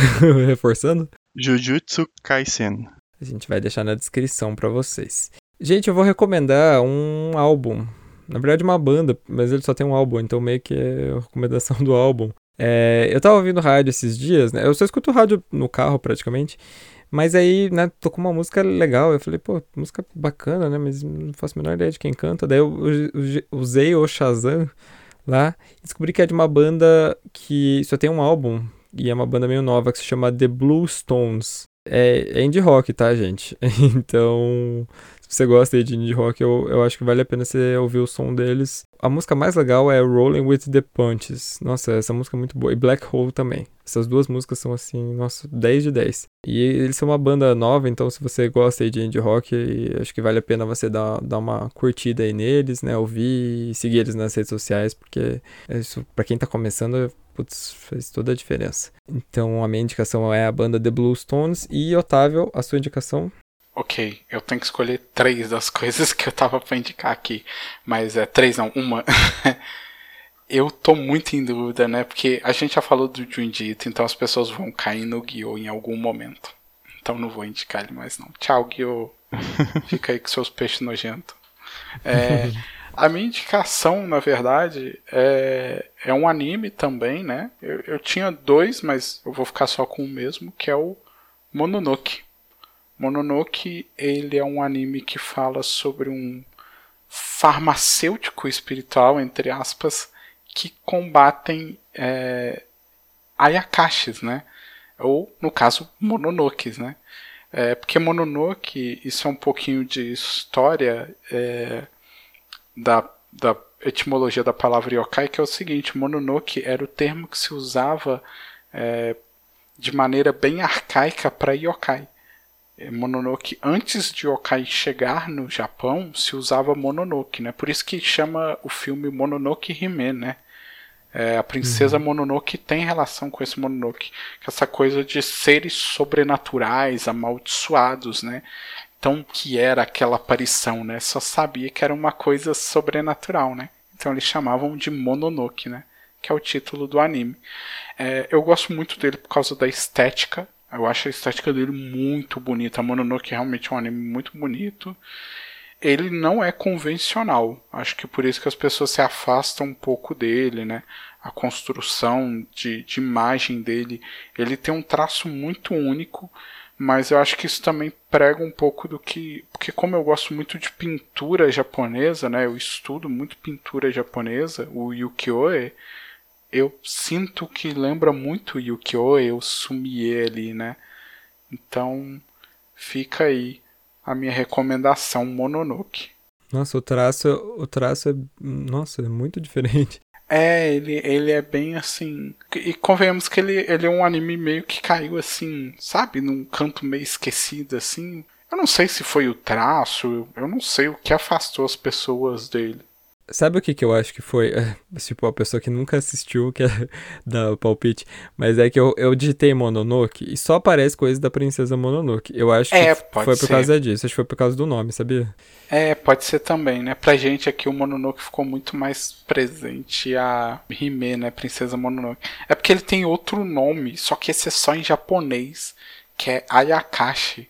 Reforçando? Jujutsu Kaisen. A gente vai deixar na descrição para vocês. Gente, eu vou recomendar um álbum. Na verdade, uma banda, mas ele só tem um álbum, então meio que é a recomendação do álbum. É, eu tava ouvindo rádio esses dias, né? Eu só escuto rádio no carro praticamente. Mas aí, né, tocou uma música legal. Eu falei, pô, música bacana, né? Mas não faço a menor ideia de quem canta. Daí eu usei o Shazam lá e descobri que é de uma banda que só tem um álbum. E é uma banda meio nova que se chama The Blue Stones. É, é indie rock, tá, gente? então, se você gosta de indie rock, eu, eu acho que vale a pena você ouvir o som deles. A música mais legal é Rolling with the Punches. Nossa, essa música é muito boa. E Black Hole também. Essas duas músicas são assim, nossa, 10 de 10. E eles são uma banda nova, então se você gosta de indie rock, acho que vale a pena você dar, dar uma curtida aí neles, né? Ouvir e seguir eles nas redes sociais, porque isso, pra quem tá começando, putz, faz toda a diferença. Então a minha indicação é a banda The Blue Stones. E Otávio, a sua indicação? Ok, eu tenho que escolher três das coisas que eu tava pra indicar aqui. Mas é três não, uma. eu tô muito em dúvida, né? Porque a gente já falou do Junjito, então as pessoas vão cair no Guio em algum momento. Então não vou indicar ele mais não. Tchau, Guio. Fica aí com seus peixes nojentos. É, a minha indicação, na verdade, é, é um anime também, né? Eu, eu tinha dois, mas eu vou ficar só com o mesmo, que é o Mononoke. Mononoke, ele é um anime que fala sobre um farmacêutico espiritual, entre aspas, que combatem é, ayakashis, né? Ou, no caso, mononokes, né? É, porque Mononoke, isso é um pouquinho de história é, da, da etimologia da palavra yokai, que é o seguinte: Mononoke era o termo que se usava é, de maneira bem arcaica para yokai. É, Mononoke, antes de Yokai chegar no Japão, se usava Mononoke, né? Por isso que chama o filme Mononoke Hime, né? É, a princesa uhum. Mononoke tem relação com esse Mononoke, é essa coisa de seres sobrenaturais, amaldiçoados, né? Então, que era aquela aparição, né? Só sabia que era uma coisa sobrenatural, né? Então eles chamavam de Mononoke, né? Que é o título do anime. É, eu gosto muito dele por causa da estética eu acho a estética dele muito bonita. A Mononoke realmente é um anime muito bonito. Ele não é convencional. Acho que por isso que as pessoas se afastam um pouco dele, né? A construção de, de imagem dele. Ele tem um traço muito único, mas eu acho que isso também prega um pouco do que. Porque, como eu gosto muito de pintura japonesa, né? Eu estudo muito pintura japonesa, o Yukioe eu sinto que lembra muito Yukio o Sumie ali, né? Então fica aí a minha recomendação Mononoke. Nossa, o traço, o traço é, nossa, é muito diferente. É, ele, ele é bem assim. E convenhamos que ele, ele é um anime meio que caiu assim, sabe? Num canto meio esquecido, assim. Eu não sei se foi o traço, eu não sei o que afastou as pessoas dele. Sabe o que, que eu acho que foi? Tipo, a pessoa que nunca assistiu, que é da palpite. Mas é que eu, eu digitei Mononoke e só aparece coisas da Princesa Mononoke. Eu acho é, que foi por causa disso. Acho que foi por causa do nome, sabia? É, pode ser também, né? Pra gente aqui o Mononoke ficou muito mais presente a Hime, né? Princesa Mononoke. É porque ele tem outro nome, só que esse é só em japonês, que é Ayakashi.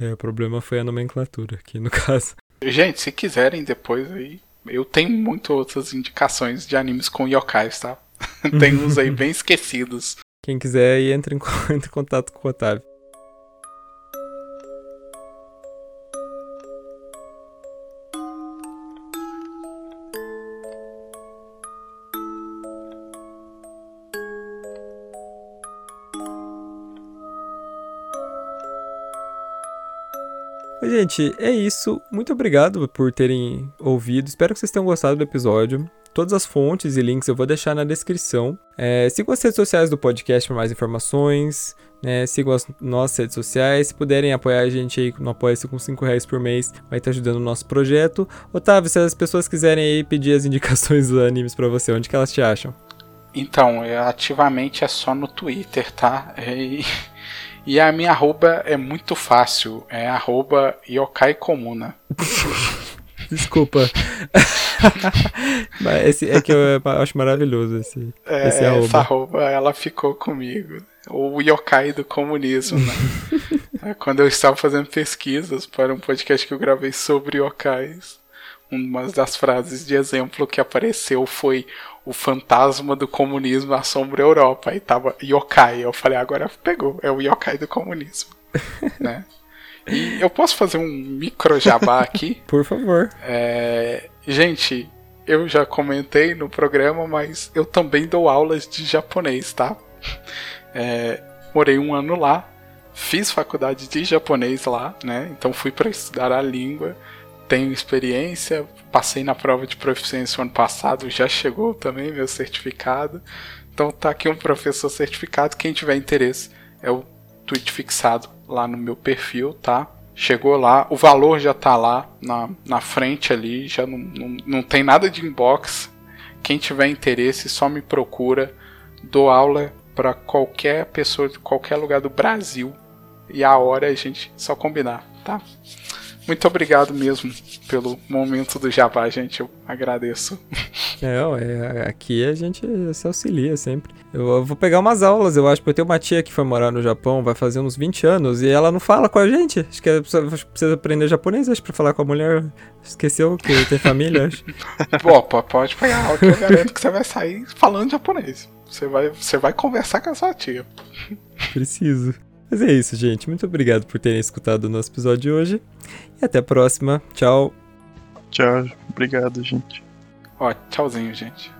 É, o problema foi a nomenclatura aqui no caso. Gente, se quiserem depois aí eu tenho muitas outras indicações de animes com yokais, tá? Tem uns aí bem esquecidos. Quem quiser aí, entre em, entre em contato com o Otávio. Gente, é isso. Muito obrigado por terem ouvido. Espero que vocês tenham gostado do episódio. Todas as fontes e links eu vou deixar na descrição. É, sigam as redes sociais do podcast para mais informações. Né? Sigam as nossas redes sociais. Se puderem apoiar a gente aí no Apoia-se com 5 reais por mês, vai estar ajudando o nosso projeto. Otávio, se as pessoas quiserem aí pedir as indicações dos animes para você, onde que elas te acham? Então, ativamente é só no Twitter, tá? E, e a minha arroba é muito fácil. É arroba Yokai Comuna. Desculpa. Mas esse, é que eu acho maravilhoso esse, é, esse arroba. Essa arroba, ela ficou comigo. O yokai do comunismo, né? É, quando eu estava fazendo pesquisas para um podcast que eu gravei sobre yokais, uma das frases de exemplo que apareceu foi o fantasma do comunismo assombra a Europa. Aí tava yokai. Eu falei, agora pegou, é o yokai do comunismo. né? E eu posso fazer um micro jabá aqui? Por favor. É, gente, eu já comentei no programa, mas eu também dou aulas de japonês, tá? É, morei um ano lá, fiz faculdade de japonês lá, né? Então fui para estudar a língua, tenho experiência, passei na prova de proficiência ano passado, já chegou também meu certificado. Então tá aqui um professor certificado, quem tiver interesse é o tweet fixado lá no meu perfil, tá? Chegou lá, o valor já tá lá na, na frente ali, já não, não, não tem nada de inbox. Quem tiver interesse, só me procura. Dou aula para qualquer pessoa de qualquer lugar do Brasil. E a hora é a gente só combinar, tá? Muito obrigado mesmo pelo momento do Jabá, gente. Eu agradeço. É, é, aqui a gente se auxilia sempre. Eu vou pegar umas aulas, eu acho, porque eu tenho uma tia que foi morar no Japão, vai fazer uns 20 anos, e ela não fala com a gente. Acho que é, precisa aprender japonês, acho, pra falar com a mulher. Esqueceu que tem família, acho. Pô, pode pegar aula que eu garanto que você vai sair falando japonês. Você vai, você vai conversar com a sua tia. Preciso. Mas é isso, gente. Muito obrigado por terem escutado o nosso episódio de hoje. E até a próxima. Tchau. Tchau. Obrigado, gente. Ó, tchauzinho, gente.